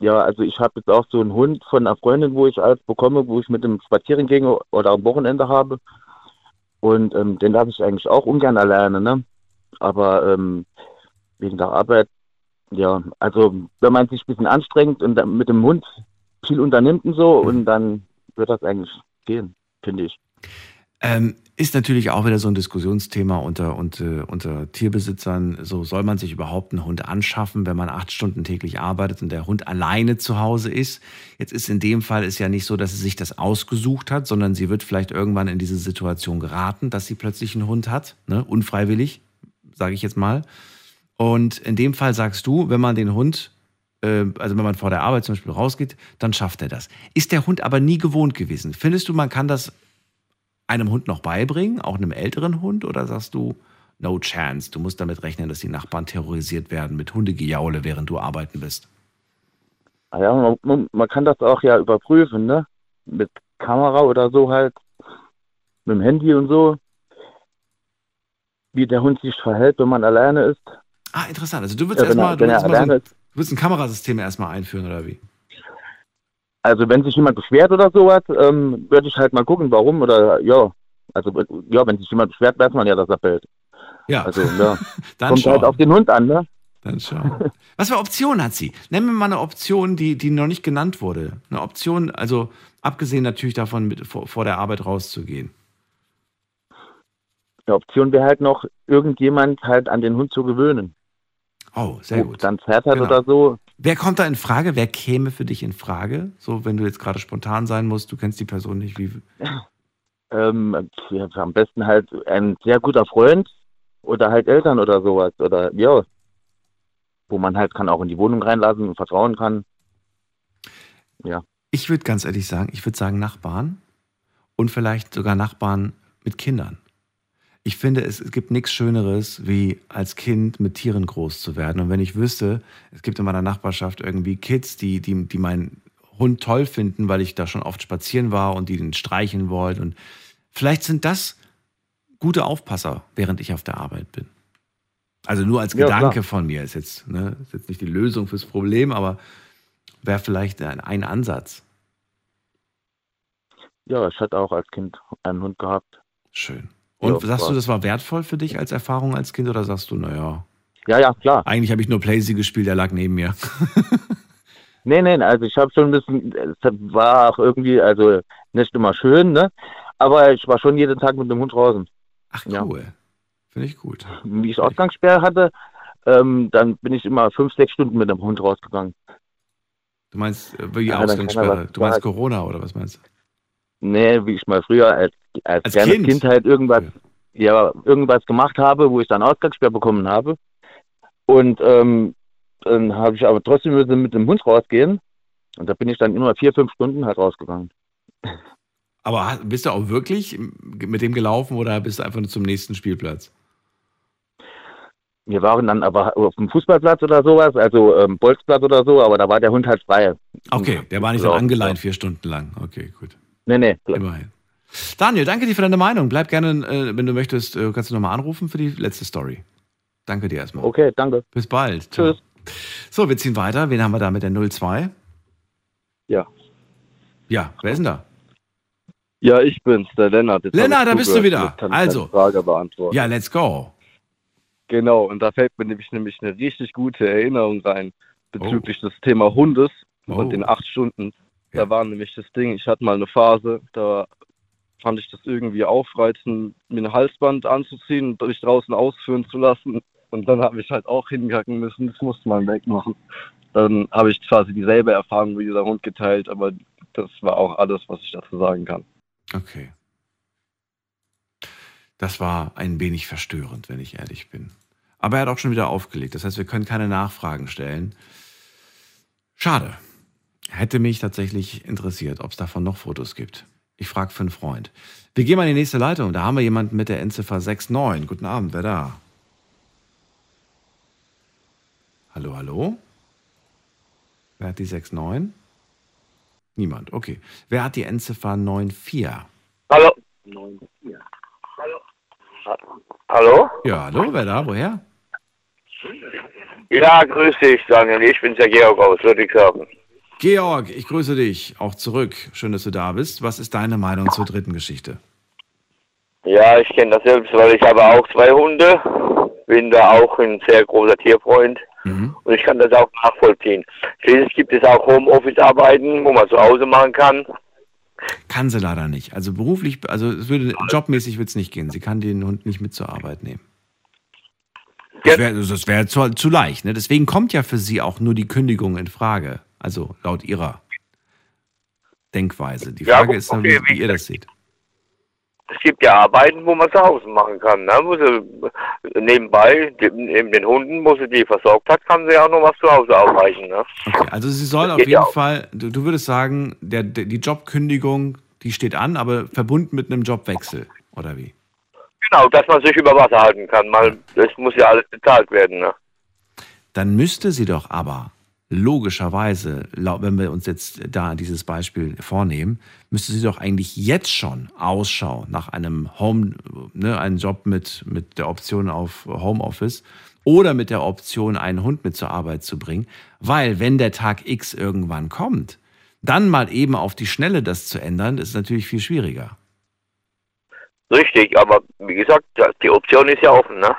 Ja, also ich habe jetzt auch so einen Hund von einer Freundin, wo ich alles bekomme, wo ich mit dem spazieren gehe oder am Wochenende habe. Und ähm, den darf ich eigentlich auch ungern alleine, ne? Aber ähm, wegen der Arbeit, ja, also wenn man sich ein bisschen anstrengt und mit dem Hund viel unternimmt und so, und dann wird das eigentlich gehen, finde ich. Ähm, ist natürlich auch wieder so ein Diskussionsthema unter, unter, unter Tierbesitzern. So soll man sich überhaupt einen Hund anschaffen, wenn man acht Stunden täglich arbeitet und der Hund alleine zu Hause ist. Jetzt ist in dem Fall ist ja nicht so, dass sie sich das ausgesucht hat, sondern sie wird vielleicht irgendwann in diese Situation geraten, dass sie plötzlich einen Hund hat, ne? unfreiwillig, sage ich jetzt mal. Und in dem Fall sagst du, wenn man den Hund, äh, also wenn man vor der Arbeit zum Beispiel rausgeht, dann schafft er das. Ist der Hund aber nie gewohnt gewesen? Findest du, man kann das einem Hund noch beibringen, auch einem älteren Hund? Oder sagst du, no chance, du musst damit rechnen, dass die Nachbarn terrorisiert werden mit Hundegejaule, während du arbeiten bist? Ah Ja, man, man, man kann das auch ja überprüfen, ne? Mit Kamera oder so halt, mit dem Handy und so, wie der Hund sich verhält, wenn man alleine ist. Ah, interessant. Also du willst Ja, er- erstmal, du er so du willst ein Kamerasystem erstmal einführen, oder wie? Also wenn sich jemand beschwert oder sowas, ähm, würde ich halt mal gucken, warum oder ja. Also ja, wenn sich jemand beschwert, weiß man ja, dass er fällt. Ja. Also ja. Dann Kommt halt schau. auf den Hund an, ne? Dann schau. Was für Optionen hat sie? Nenn mir mal eine Option, die, die noch nicht genannt wurde. Eine Option, also abgesehen natürlich davon, mit, vor, vor der Arbeit rauszugehen. Die Option wäre halt noch, irgendjemand halt an den Hund zu gewöhnen. Oh, sehr gut. Dann Pferd hat Genau. oder so. Wer kommt da in Frage? Wer käme für dich in Frage? So, wenn du jetzt gerade spontan sein musst, du kennst die Person nicht, wie. Ähm, am besten halt ein sehr guter Freund oder halt Eltern oder sowas. Oder ja. Wo man halt kann auch in die Wohnung reinlassen und vertrauen kann. Ja. Ich würde ganz ehrlich sagen, ich würde sagen Nachbarn und vielleicht sogar Nachbarn mit Kindern. Ich finde, es, es gibt nichts Schöneres, wie als Kind mit Tieren groß zu werden. Und wenn ich wüsste, es gibt in meiner Nachbarschaft irgendwie Kids, die, die, die meinen Hund toll finden, weil ich da schon oft spazieren war und die den streicheln wollen. Und vielleicht sind das gute Aufpasser, während ich auf der Arbeit bin. Also nur als Ja, Gedanke klar. von mir. Ist jetzt, ne, ist jetzt nicht die Lösung fürs Problem, aber wäre vielleicht ein, ein Ansatz. Ja, ich hatte auch als Kind einen Hund gehabt. Schön. Und Ja, sagst du, das war wertvoll für dich als Erfahrung als Kind oder sagst du, naja, Ja, ja, klar. Eigentlich habe ich nur Playsee gespielt, der lag neben mir. Nee, nee, also ich habe schon ein bisschen, es war auch irgendwie, also nicht immer schön, ne? Aber ich war schon jeden Tag mit dem Hund draußen. Ach cool. Finde ich gut. Wie ich Ausgangssperre hatte, ähm, dann bin ich immer fünf, sechs Stunden mit dem Hund rausgegangen. Du meinst äh, wie Ja, er Ausgangssperre? Du meinst. Corona oder was meinst du? Nee, wie ich mal früher als, als, Als kleines Kind? kind. halt irgendwas, ja. irgendwas gemacht habe, wo ich dann Ausgangssperre bekommen habe. Und ähm, dann habe ich aber trotzdem müssen mit dem Hund rausgehen. Und da bin ich dann immer vier, fünf Stunden halt rausgegangen. Aber bist du auch wirklich mit dem gelaufen oder bist du einfach nur zum nächsten Spielplatz? Wir waren dann aber auf dem Fußballplatz oder sowas, also ähm, Bolzplatz oder so, aber da war der Hund halt frei. Okay, der war nicht Ja. angeleint vier Stunden lang. Okay, gut. Nee, nee. Immerhin. Daniel, danke dir für deine Meinung. Bleib gerne, äh, wenn du möchtest, äh, kannst du nochmal anrufen für die letzte Story. Danke dir erstmal. Okay, danke. Bis bald. Tschüss. So, wir ziehen weiter. Wen haben wir da mit der 02? Ja. Ja, wer ist denn da? Ja, ich bin's, der Lennart. Jetzt Lennart, da bist du wieder. Also. Frage beantworten. Ja, let's go. Genau, und da fällt mir nämlich, nämlich eine richtig gute Erinnerung rein bezüglich Oh. des Thema Hundes Oh. und den acht Stunden. Da war nämlich das Ding, ich hatte mal eine Phase, da fand ich das irgendwie aufreizend, mir ein Halsband anzuziehen und mich draußen ausführen zu lassen. Und dann habe ich halt auch hingacken müssen, das musste man wegmachen. Dann habe ich quasi dieselbe Erfahrung wie dieser Hund geteilt, aber das war auch alles, was ich dazu sagen kann. Okay. Das war ein wenig verstörend, wenn ich ehrlich bin. Aber er hat auch schon wieder aufgelegt. Das heißt, wir können keine Nachfragen stellen. Schade. Hätte mich tatsächlich interessiert, ob es davon noch Fotos gibt. Ich frage für einen Freund. Wir gehen mal in die nächste Leitung. Da haben wir jemanden mit der Endziffer 69. Guten Abend, wer da? Hallo, hallo? Wer hat die 69? Niemand, okay. Wer hat die Endziffer 94? Hallo? Hallo? Ja, hallo, wer da? Woher? Ja, grüß dich, Daniel. Ich bin der Georg aus Ludwigshafen. Georg, ich grüße dich auch zurück. Schön, dass du da bist. Was ist deine Meinung zur dritten Geschichte? Ja, ich kenne das selbst, weil ich habe auch zwei Hunde. Bin da auch ein sehr großer Tierfreund. Und ich kann das auch nachvollziehen. Schließlich gibt es auch Homeoffice-Arbeiten, wo man zu Hause machen kann. Kann sie leider nicht. Also beruflich, also es würde, jobmäßig wird es nicht gehen. Sie kann den Hund nicht mit zur Arbeit nehmen. Das wäre wär zu, zu leicht. Ne? Deswegen kommt ja für sie auch nur die Kündigung in Frage. Also laut ihrer Denkweise. Die Ja, Frage gut, ist, dann, okay, wie, wie ihr das seht. Es gibt ja Arbeiten, wo man zu Hause machen kann. Ne? Wo sie nebenbei, neben den Hunden, wo sie die versorgt hat, kann sie auch noch was zu Hause aufreichen. Ne? Okay, also sie soll Das auf jeden ja auch. Fall, du, du würdest sagen, der, der, die Jobkündigung, die steht an, aber verbunden mit einem Jobwechsel, oder wie? Genau, dass man sich über Wasser halten kann. Mal, das muss ja alles bezahlt werden. Ne? Dann müsste sie doch aber logischerweise, wenn wir uns jetzt da dieses Beispiel vornehmen, müsste sie doch eigentlich jetzt schon Ausschau nach einem Home, ne, einen Job mit, mit der Option auf Homeoffice oder mit der Option, einen Hund mit zur Arbeit zu bringen, weil wenn der Tag X irgendwann kommt, dann mal eben auf die Schnelle das zu ändern, ist natürlich viel schwieriger. Richtig, aber wie gesagt, die Option ist ja offen. Ne?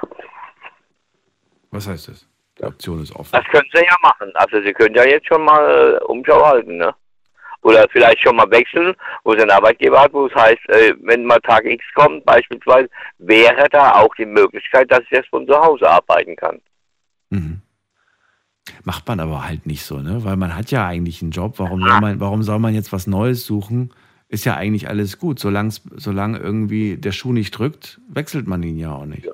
Was heißt das? Die Option ist offen. Das können sie ja machen. Also sie können ja jetzt schon mal äh, Umschau halten. Ne? Oder vielleicht schon mal wechseln, wo sie einen Arbeitgeber hat, wo es heißt, äh, wenn mal Tag X kommt beispielsweise, wäre da auch die Möglichkeit, dass ich jetzt von zu Hause arbeiten kann. Macht man aber halt nicht so, ne? Weil man hat ja eigentlich einen Job. Warum soll man, warum soll man jetzt was Neues suchen? Ist ja eigentlich alles gut. Solange solange irgendwie der Schuh nicht drückt, wechselt man ihn ja auch nicht. Ja,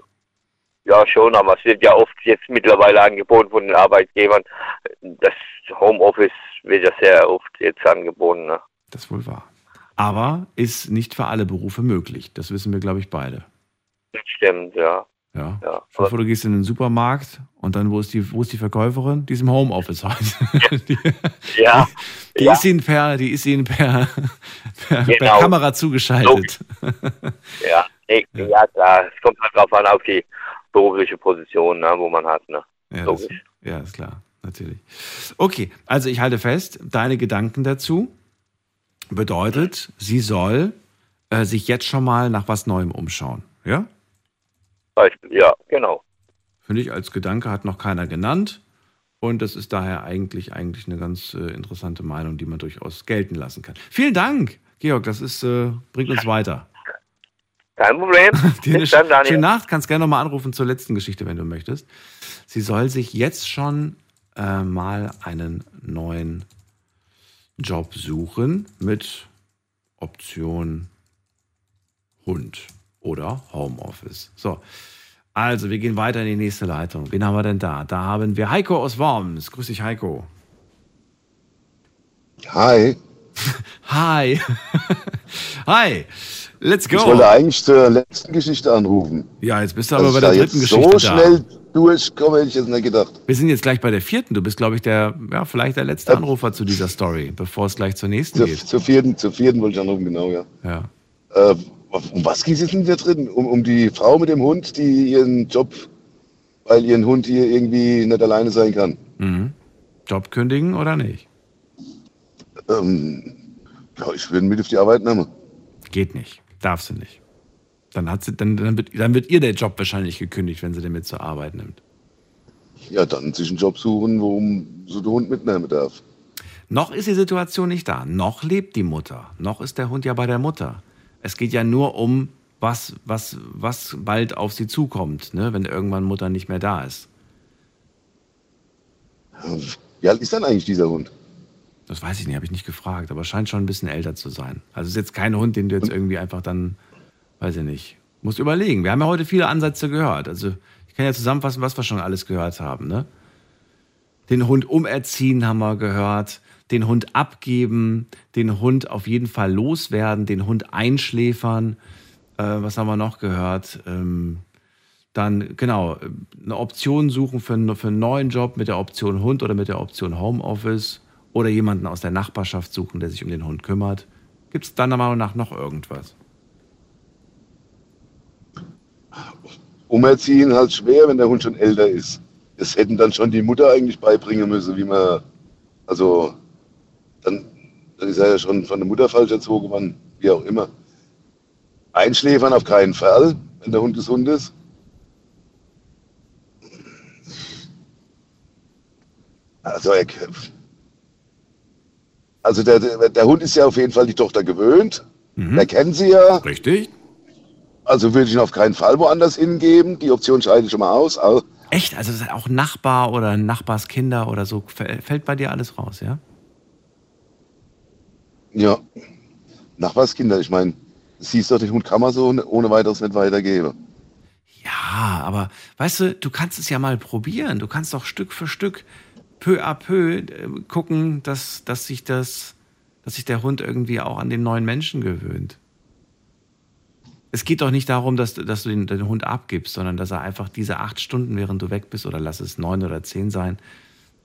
schon, aber es wird ja oft jetzt mittlerweile angeboten von den Arbeitgebern. Das Homeoffice wird ja sehr oft jetzt angeboten. Ne? Das ist wohl wahr. Aber ist nicht für alle Berufe möglich. Das wissen wir, glaube ich, beide. Das stimmt, ja. Ja. Ja, Stell dir vor, du gehst in den Supermarkt und dann, wo ist die, wo ist die Verkäuferin? Die ist im Homeoffice heute. Die, Ja. die ja. ist ihnen per, die ist ihnen per, per, per Genau. Kamera zugeschaltet. Ja, nee, ja. klar. Es kommt halt drauf an, auf die berufliche Position, ne, wo man hat. Ne? Ja, das, Logisch. ja, ist klar, natürlich. Okay, also ich halte fest, deine Gedanken dazu bedeutet, sie soll äh, sich jetzt schon mal nach was Neuem umschauen. Ja? Beispiel, ja, genau. Finde ich als Gedanke hat noch keiner genannt. Und das ist daher eigentlich, eigentlich eine ganz äh, interessante Meinung, die man durchaus gelten lassen kann. Vielen Dank, Georg, das ist, äh, bringt uns weiter. Kein Problem. Bis dann, Daniel. schöne Nacht, kannst gerne nochmal anrufen zur letzten Geschichte, wenn du möchtest. Sie soll sich jetzt schon äh, mal einen neuen Job suchen mit Option Hund oder Homeoffice. So, also wir gehen weiter in die nächste Leitung. Wen haben wir denn da? Da haben wir Heiko aus Worms. Grüß dich, Heiko. Hi. Hi. Hi. Let's go. Ich wollte eigentlich zur letzten Geschichte anrufen. Ja, jetzt bist du Dass aber bei der da dritten jetzt Geschichte so da. schnell durchkomme, hätte ich jetzt nicht gedacht. Wir sind jetzt gleich bei der vierten. Du bist, glaube ich, der, ja, vielleicht der letzte Anrufer zu dieser Story, bevor es gleich zur nächsten Zur, geht. zur vierten, zur vierten wollte ich anrufen, genau, ja. Ja. Äh, um was geht es denn da drin? Um, um die Frau mit dem Hund, die ihren Job, weil ihren Hund hier irgendwie nicht alleine sein kann. Mhm. Job kündigen oder nicht? Ähm, ja, ich würde mit auf die Arbeit nehmen. Geht nicht. Darf sie nicht. Dann, hat sie, dann, dann, wird, dann wird ihr der Job wahrscheinlich gekündigt, wenn sie den mit zur Arbeit nimmt. Ja, dann sich einen Job suchen, wo so der Hund mitnehmen darf. Noch ist die Situation nicht da. Noch lebt die Mutter. Noch ist der Hund ja bei der Mutter. Es geht ja nur um, was, was, was bald auf sie zukommt, ne? wenn irgendwann Mutter nicht mehr da ist. Wie alt ist denn eigentlich dieser Hund? Das weiß ich nicht, habe ich nicht gefragt, aber scheint schon ein bisschen älter zu sein. Also es ist jetzt kein Hund, den du jetzt irgendwie einfach dann, weiß ich nicht, musst überlegen. Wir haben ja heute viele Ansätze gehört. Also ich kann ja zusammenfassen, was wir schon alles gehört haben. Ne? Den Hund umerziehen haben wir gehört, den Hund abgeben, den Hund auf jeden Fall loswerden, den Hund einschläfern. Äh, was haben wir noch gehört? Ähm, dann, genau, eine Option suchen für, für einen neuen Job mit der Option Hund oder mit der Option Homeoffice oder jemanden aus der Nachbarschaft suchen, der sich um den Hund kümmert. Gibt es deiner Meinung nach noch irgendwas? Umerziehen halt schwer, wenn der Hund schon älter ist. Das hätten dann schon die Mutter eigentlich beibringen müssen, wie man, also, dann, dann ist er ja schon von der Mutter falsch erzogen worden, wie auch immer. Einschläfern auf keinen Fall, wenn der Hund gesund ist. Also, er, also der, der, Hund ist ja auf jeden Fall die Tochter gewöhnt. Der kennt sie ja. Richtig. Also würde ich ihn auf keinen Fall woanders hingeben. Die Option scheide ich schon mal aus. Also, Echt? Also das ist auch Nachbar oder Nachbarskinder oder so, fä- fällt bei dir alles raus, ja? ja, Nachbarskinder, ich meine, siehst doch, den Hund kann man so ohne weiteres nicht weitergeben. Ja, aber weißt du, du kannst es ja mal probieren. Du kannst doch Stück für Stück, peu à peu äh, gucken, dass, dass sich das, dass sich der Hund irgendwie auch an den neuen Menschen gewöhnt. Es geht doch nicht darum, dass, du- dass du den, den Hund abgibst, sondern dass er einfach diese acht Stunden, während du weg bist, oder lass es neun oder zehn sein,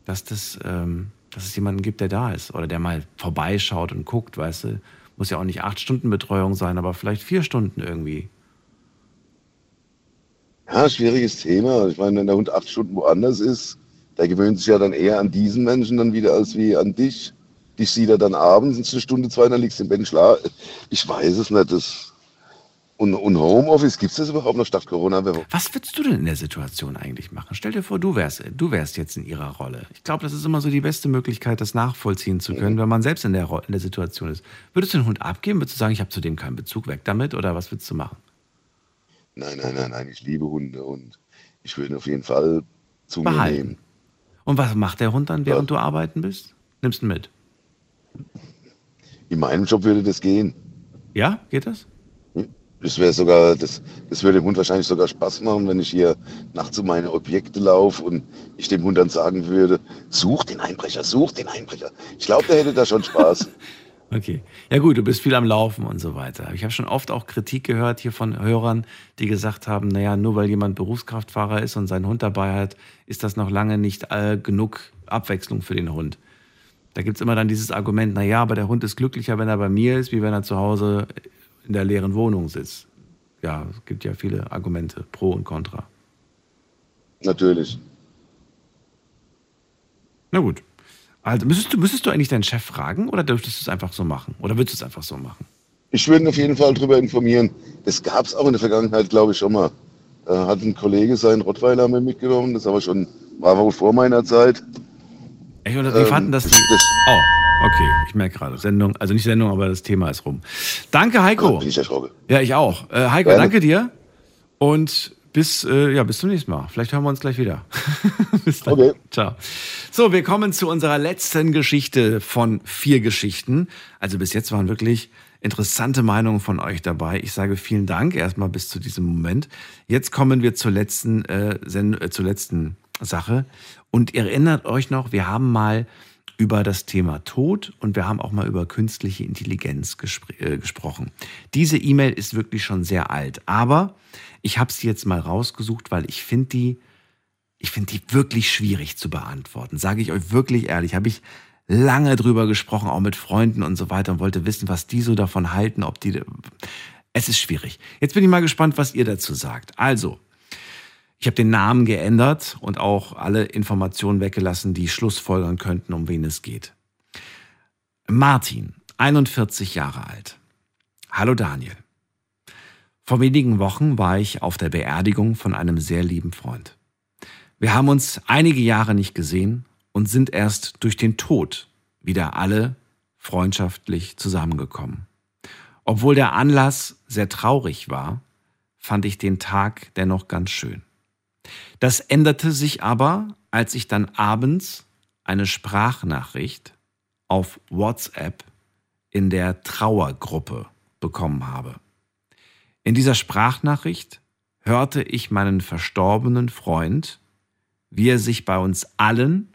dass, das, ähm, dass es jemanden gibt, der da ist oder der mal vorbeischaut und guckt, weißt du. Muss ja auch nicht acht Stunden Betreuung sein, aber vielleicht vier Stunden irgendwie. Ja, schwieriges Thema. Ich meine, wenn der Hund acht Stunden woanders ist, der gewöhnt sich ja dann eher an diesen Menschen dann wieder als wie an dich. Dich sieht er dann abends, eine Stunde, zwei, dann liegst du im Bett schlaf. Ich weiß es nicht. Das und, und Homeoffice, gibt es das überhaupt noch statt Corona? Was würdest du denn in der Situation eigentlich machen? Stell dir vor, du wärst, du wärst jetzt in ihrer Rolle. Ich glaube, das ist immer so die beste Möglichkeit, das nachvollziehen zu können, wenn man selbst in der, in der Situation ist. Würdest du den Hund abgeben? Würdest du sagen, ich habe zu dem keinen Bezug, weg damit? Oder was würdest du machen? Nein, nein, nein, nein, ich liebe Hunde und ich würde ihn auf jeden Fall zu mir Behalten. nehmen. Und was macht der Hund dann, während du arbeiten bist? Nimmst ihn mit? In meinem Job würde das gehen. Ja, geht das? Das wäre sogar, das, das würde dem Hund wahrscheinlich sogar Spaß machen, wenn ich hier nachts um meine Objekte laufe und ich dem Hund dann sagen würde, such den Einbrecher, such den Einbrecher. Ich glaube, der hätte da schon Spaß. Okay. Ja gut, du bist viel am Laufen und so weiter. Ich habe schon oft auch Kritik gehört hier von Hörern, die gesagt haben, naja, nur weil jemand Berufskraftfahrer ist und seinen Hund dabei hat, ist das noch lange nicht äh, genug Abwechslung für den Hund. Da gibt es immer dann dieses Argument, naja, aber der Hund ist glücklicher, wenn er bei mir ist, wie wenn er zu Hause in der leeren Wohnung sitzt. Ja, es gibt ja viele Argumente, pro und contra. Natürlich. Na gut. Also müsstest du, müsstest du eigentlich deinen Chef fragen oder dürftest du es einfach so machen? Oder würdest du es einfach so machen? Ich würde ihn auf jeden Fall darüber informieren. Das gab es auch in der Vergangenheit, glaube ich, schon mal. äh, hat ein Kollege seinen Rottweiler mit mitgenommen, das aber schon, war wohl vor meiner Zeit. Echt, oder wie Ähm, fanden das die? das- Oh, okay, ich merke gerade. Sendung, also nicht Sendung, aber das Thema ist rum. Danke, Heiko. Bin ich erschrocken. Ja, ich auch. Äh, Heiko, Gerne. danke dir. Und bis, äh, ja, bis zum nächsten Mal. Vielleicht hören wir uns gleich wieder. bis dann. Okay. Ciao. So, wir kommen zu unserer letzten Geschichte von vier Geschichten. Also bis jetzt waren wirklich interessante Meinungen von euch dabei. Ich sage vielen Dank erstmal bis zu diesem Moment. Jetzt kommen wir zur letzten, äh, äh, zur letzten Sache. Und ihr erinnert euch noch, wir haben mal über das Thema Tod und wir haben auch mal über künstliche Intelligenz gespr äh, gesprochen. Diese E-Mail ist wirklich schon sehr alt, aber ich habe sie jetzt mal rausgesucht, weil ich finde die, ich finde die wirklich schwierig zu beantworten. Sage ich euch wirklich ehrlich, habe ich lange drüber gesprochen, auch mit Freunden und so weiter und wollte wissen, was die so davon halten, ob die. Es ist schwierig. Jetzt bin ich mal gespannt, was ihr dazu sagt. Also, ich habe den Namen geändert und auch alle Informationen weggelassen, die schlussfolgern könnten, um wen es geht. Martin, 41 Jahre alt. Hallo Daniel. Vor wenigen Wochen war ich auf der Beerdigung von einem sehr lieben Freund. Wir haben uns einige Jahre nicht gesehen und sind erst durch den Tod wieder alle freundschaftlich zusammengekommen. Obwohl der Anlass sehr traurig war, fand ich den Tag dennoch ganz schön. Das änderte sich aber, als ich dann abends eine Sprachnachricht auf WhatsApp in der Trauergruppe bekommen habe. In dieser Sprachnachricht hörte ich meinen verstorbenen Freund, wie er sich bei uns allen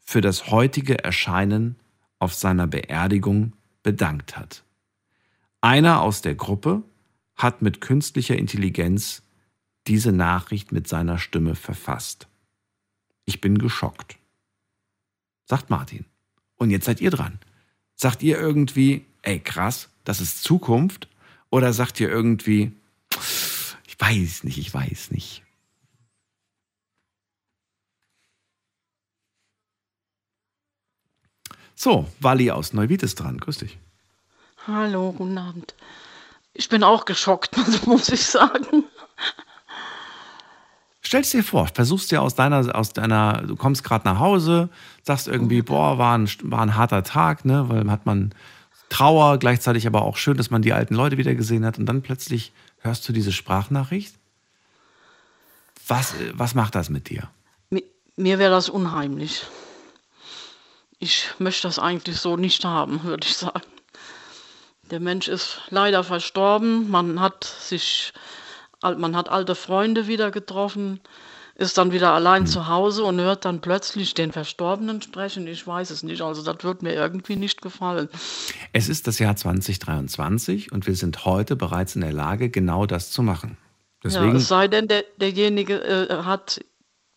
für das heutige Erscheinen auf seiner Beerdigung bedankt hat. Einer aus der Gruppe hat mit künstlicher Intelligenz diese Nachricht mit seiner Stimme verfasst. Ich bin geschockt. Sagt Martin. Und jetzt seid ihr dran. Sagt ihr irgendwie, ey krass, das ist Zukunft? Oder sagt ihr irgendwie, ich weiß nicht, ich weiß nicht. So, Wally aus Neuwied ist dran. Grüß dich. Hallo, guten Abend. Ich bin auch geschockt, muss ich sagen. Stell's dir vor, versuchst dir aus deiner, aus deiner, du kommst gerade nach Hause, sagst irgendwie, boah, war ein, war ein harter Tag, ne, weil hat man Trauer, gleichzeitig aber auch schön, dass man die alten Leute wieder gesehen hat und dann plötzlich hörst du diese Sprachnachricht. Was, was macht das mit dir? Mi- Mir wäre das unheimlich. Ich möchte das eigentlich so nicht haben, würde ich sagen. Der Mensch ist leider verstorben. Man hat sich, man hat alte Freunde wieder getroffen, ist dann wieder allein zu Hause und hört dann plötzlich den Verstorbenen sprechen. Ich weiß es nicht. Also das wird mir irgendwie nicht gefallen. Es ist das Jahr 2023 und wir sind heute bereits in der Lage, genau das zu machen. Ja, Deswegen, es sei denn, der, derjenige äh, hat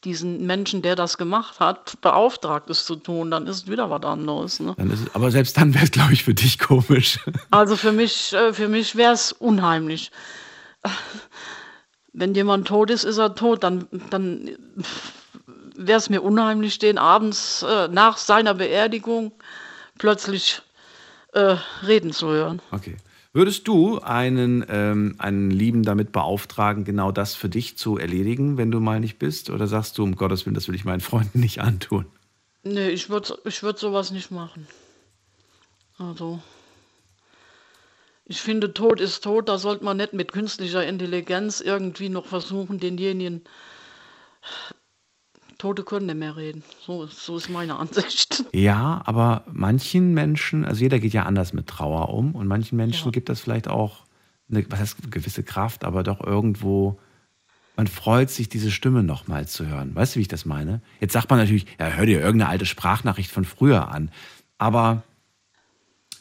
diesen Menschen, der das gemacht hat, beauftragt, es zu tun, dann ist es wieder was anderes. Ne? dann ist es, aber selbst dann wäre es, glaube ich, für dich komisch. Also für mich, äh, für mich wäre es unheimlich. Wenn jemand tot ist, ist er tot. Dann, dann wäre es mir unheimlich, den abends äh, nach seiner Beerdigung plötzlich äh, reden zu hören. Okay. Würdest du einen, ähm, einen Lieben damit beauftragen, genau das für dich zu erledigen, wenn du mal nicht bist? Oder sagst du, um Gottes Willen, das will ich meinen Freunden nicht antun? Nee, ich würde ich würd sowas nicht machen. Also, ich finde, Tod ist tot. Da sollte man nicht mit künstlicher Intelligenz irgendwie noch versuchen, denjenigen. Tote können nicht mehr reden. So, ist- so ist meine Ansicht. Ja, aber manchen Menschen, also jeder geht ja anders mit Trauer um und manchen Menschen gibt das vielleicht auch eine, was heißt gewisse Kraft, aber doch irgendwo, man freut sich, diese Stimme nochmal zu hören. Weißt du, wie ich das meine? Jetzt sagt man natürlich, ja, hör dir irgendeine alte Sprachnachricht von früher an. Aber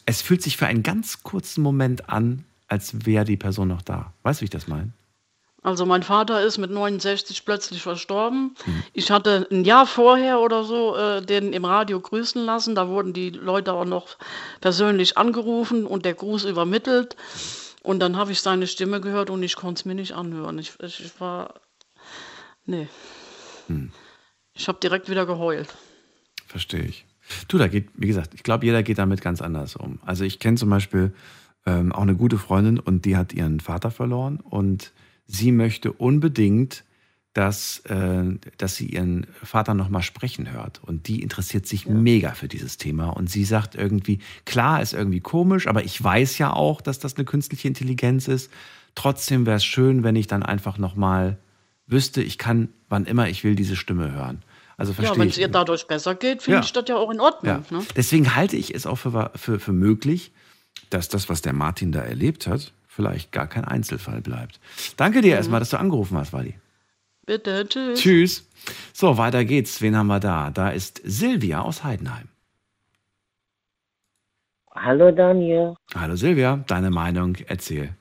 es fühlt sich für einen ganz kurzen Moment an, als wäre die Person noch da. Weißt du, wie ich das meine? Also, mein Vater ist mit 69 plötzlich verstorben. Ich hatte ein Jahr vorher oder so äh, den im Radio grüßen lassen. Da wurden die Leute auch noch persönlich angerufen und der Gruß übermittelt. Und dann habe ich seine Stimme gehört und ich konnte es mir nicht anhören. Ich, ich, ich war. Nee. Ich habe direkt wieder geheult. Verstehe ich. Du, da geht, wie gesagt, ich glaube, jeder geht damit ganz anders um. Also ich kenne zum Beispiel ähm, auch eine gute Freundin und die hat ihren Vater verloren und sie möchte unbedingt, dass, äh, dass sie ihren Vater nochmal sprechen hört. Und die interessiert sich mega für dieses Thema. Und sie sagt irgendwie, klar, ist irgendwie komisch, aber ich weiß ja auch, dass das eine künstliche Intelligenz ist. Trotzdem wäre es schön, wenn ich dann einfach nochmal wüsste, ich kann, wann immer ich will, diese Stimme hören. Also Ja, verstehe wenn ich. es ihr dadurch besser geht, finde Ja. ich das ja auch in Ordnung. Ja. Ne? Deswegen halte ich es auch für, für, für möglich, dass das, was der Martin da erlebt hat, vielleicht gar kein Einzelfall bleibt. Danke dir erstmal, dass du angerufen hast, Wally. Bitte, tschüss. Tschüss. So, weiter geht's. Wen haben wir da? Da ist Silvia aus Heidenheim. Hallo Daniel. Hallo Silvia, deine Meinung, erzähl.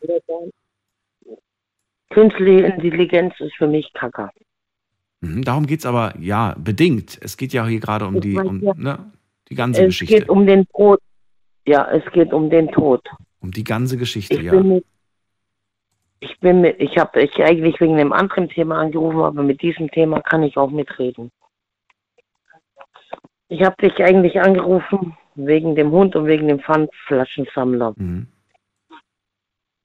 Künstliche Intelligenz ist für mich Kacke. Mhm, darum geht's aber, ja, bedingt. Es geht ja hier gerade um Ich die, um, ne, die ganze es Geschichte. geht um den Tod. Ja, es geht um den Tod. Um die ganze Geschichte, Ich ja. bin mit, ich bin mit, ich habe ich eigentlich wegen einem anderen Thema angerufen, aber mit diesem Thema kann ich auch mitreden. Ich habe dich eigentlich angerufen wegen dem Hund und wegen dem Pfandflaschensammler. Mhm.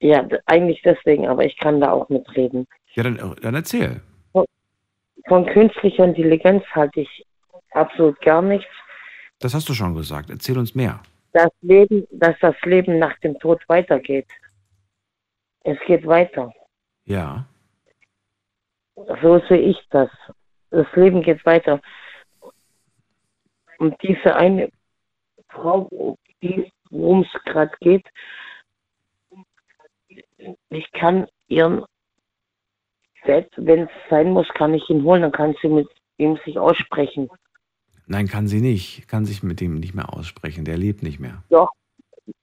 Ja, eigentlich deswegen, aber ich kann da auch mitreden. Ja, dann, dann erzähl. Von künstlicher Intelligenz halte ich absolut gar nichts. Das hast du schon gesagt. Erzähl uns mehr. Das Leben, dass das Leben nach dem Tod weitergeht. Es geht weiter. Ja. So sehe ich das. Das Leben geht weiter. Und diese eine Frau, die, worum es gerade geht, ich kann ihren Dad, wenn es sein muss, kann ich ihn holen, dann kann sie mit ihm sich aussprechen. Nein, kann sie nicht. Kann sich mit dem nicht mehr aussprechen. Der lebt nicht mehr. Doch,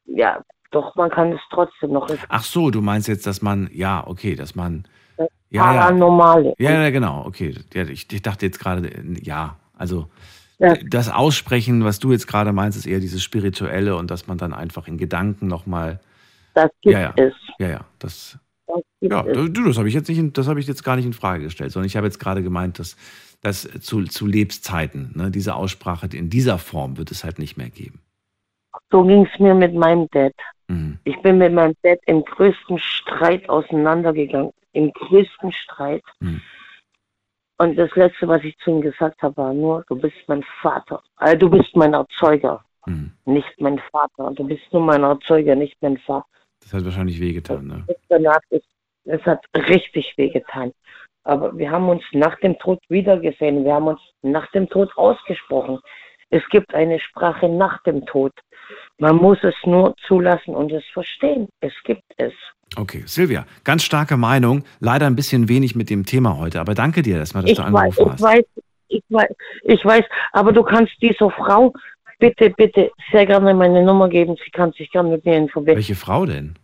ja, doch, man kann es trotzdem noch. Ach so, du meinst jetzt, dass man, ja, okay, dass man, ja, ja. Paranormale. Ja, ja, genau, okay. Ja, ich, ich dachte jetzt gerade, ja, also Ja. das Aussprechen, was du jetzt gerade meinst, ist eher dieses Spirituelle und dass man dann einfach in Gedanken nochmal. Das gibt ja, ja. es. Ja, ja, das. Das Ja, du, das habe ich jetzt nicht, das habe ich jetzt gar nicht in Frage gestellt, sondern ich habe jetzt gerade gemeint, dass, dass zu, zu Lebenszeiten, ne, diese Aussprache in dieser Form wird es halt nicht mehr geben. So ging es mir mit meinem Dad. Mhm. Ich bin mit meinem Dad im größten Streit auseinandergegangen. Im größten Streit. Mhm. Und das Letzte, was ich zu ihm gesagt habe, war nur, du bist mein Vater. Also du bist mein Erzeuger, Mhm. nicht mein Vater. Du bist nur mein Erzeuger, nicht mein Vater. Das hat wahrscheinlich wehgetan, ne? Danach ist, es hat richtig wehgetan. Aber wir haben uns nach dem Tod wiedergesehen. Wir haben uns nach dem Tod ausgesprochen. Es gibt eine Sprache nach dem Tod. Man muss es nur zulassen und es verstehen. Es gibt es. Okay, Silvia, ganz starke Meinung. Leider ein bisschen wenig mit dem Thema heute, aber danke dir erstmal, dass Ich du weiß, angerufen ich hast. weiß, ich weiß, ich weiß, aber du kannst dieser Frau bitte, bitte sehr gerne meine Nummer geben. Sie kann sich gerne mit mir informieren. Welche Frau denn?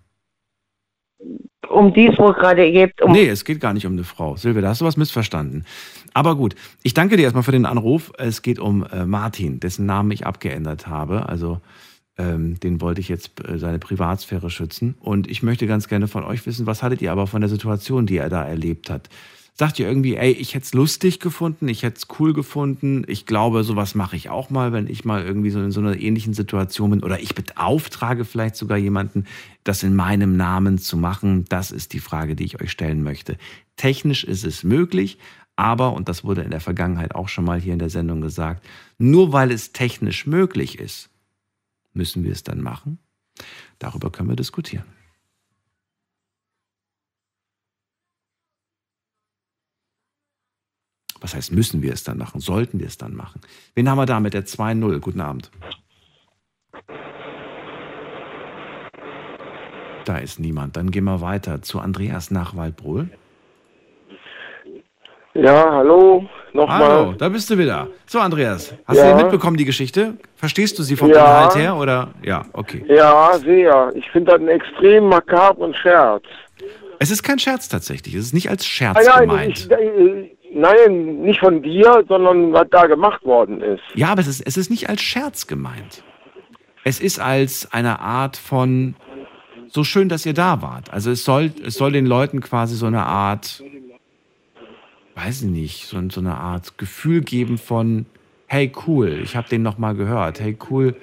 Um die es wohl gerade geht. Um Nee, es geht gar nicht um eine Frau. Silvia, da hast du was missverstanden. Aber gut, ich danke dir erstmal für den Anruf. Es geht um äh, Martin, dessen Namen ich abgeändert habe. Also ähm, den wollte ich jetzt äh, seine Privatsphäre schützen. Und ich möchte ganz gerne von euch wissen, was haltet ihr aber von der Situation, die er da erlebt hat? Sagt ihr irgendwie, ey, ich hätte es lustig gefunden, ich hätte es cool gefunden, ich glaube, sowas mache ich auch mal, wenn ich mal irgendwie so in so einer ähnlichen Situation bin oder ich beauftrage vielleicht sogar jemanden, das in meinem Namen zu machen. Das ist die Frage, die ich euch stellen möchte. Technisch ist es möglich, aber, und das wurde in der Vergangenheit auch schon mal hier in der Sendung gesagt, nur weil es technisch möglich ist, müssen wir es dann machen? Darüber können wir diskutieren. Was heißt, müssen wir es dann machen? Sollten wir es dann machen? Wen haben wir da mit der 2-0? Guten Abend. Da ist niemand. Dann gehen wir weiter zu Andreas nach Waldbröl. Ja, hallo, nochmal. Hallo, da bist du wieder. So, Andreas, hast Ja. du mitbekommen, die Geschichte? Verstehst du sie vom Ja. Inhalt her? Oder? Ja, okay. Ja, sehr. Ich finde das einen extrem makabren Scherz. Es ist kein Scherz tatsächlich. Es ist nicht als Scherz Ah, nein, gemeint. ich, äh, nein, nicht von dir, sondern was da gemacht worden ist. Ja, aber es ist, es ist nicht als Scherz gemeint. Es ist als eine Art von so schön, dass ihr da wart. Also es soll, es soll den Leuten quasi so eine Art, weiß ich nicht, so, so eine Art Gefühl geben von, hey cool, ich habe den noch mal gehört. Hey cool,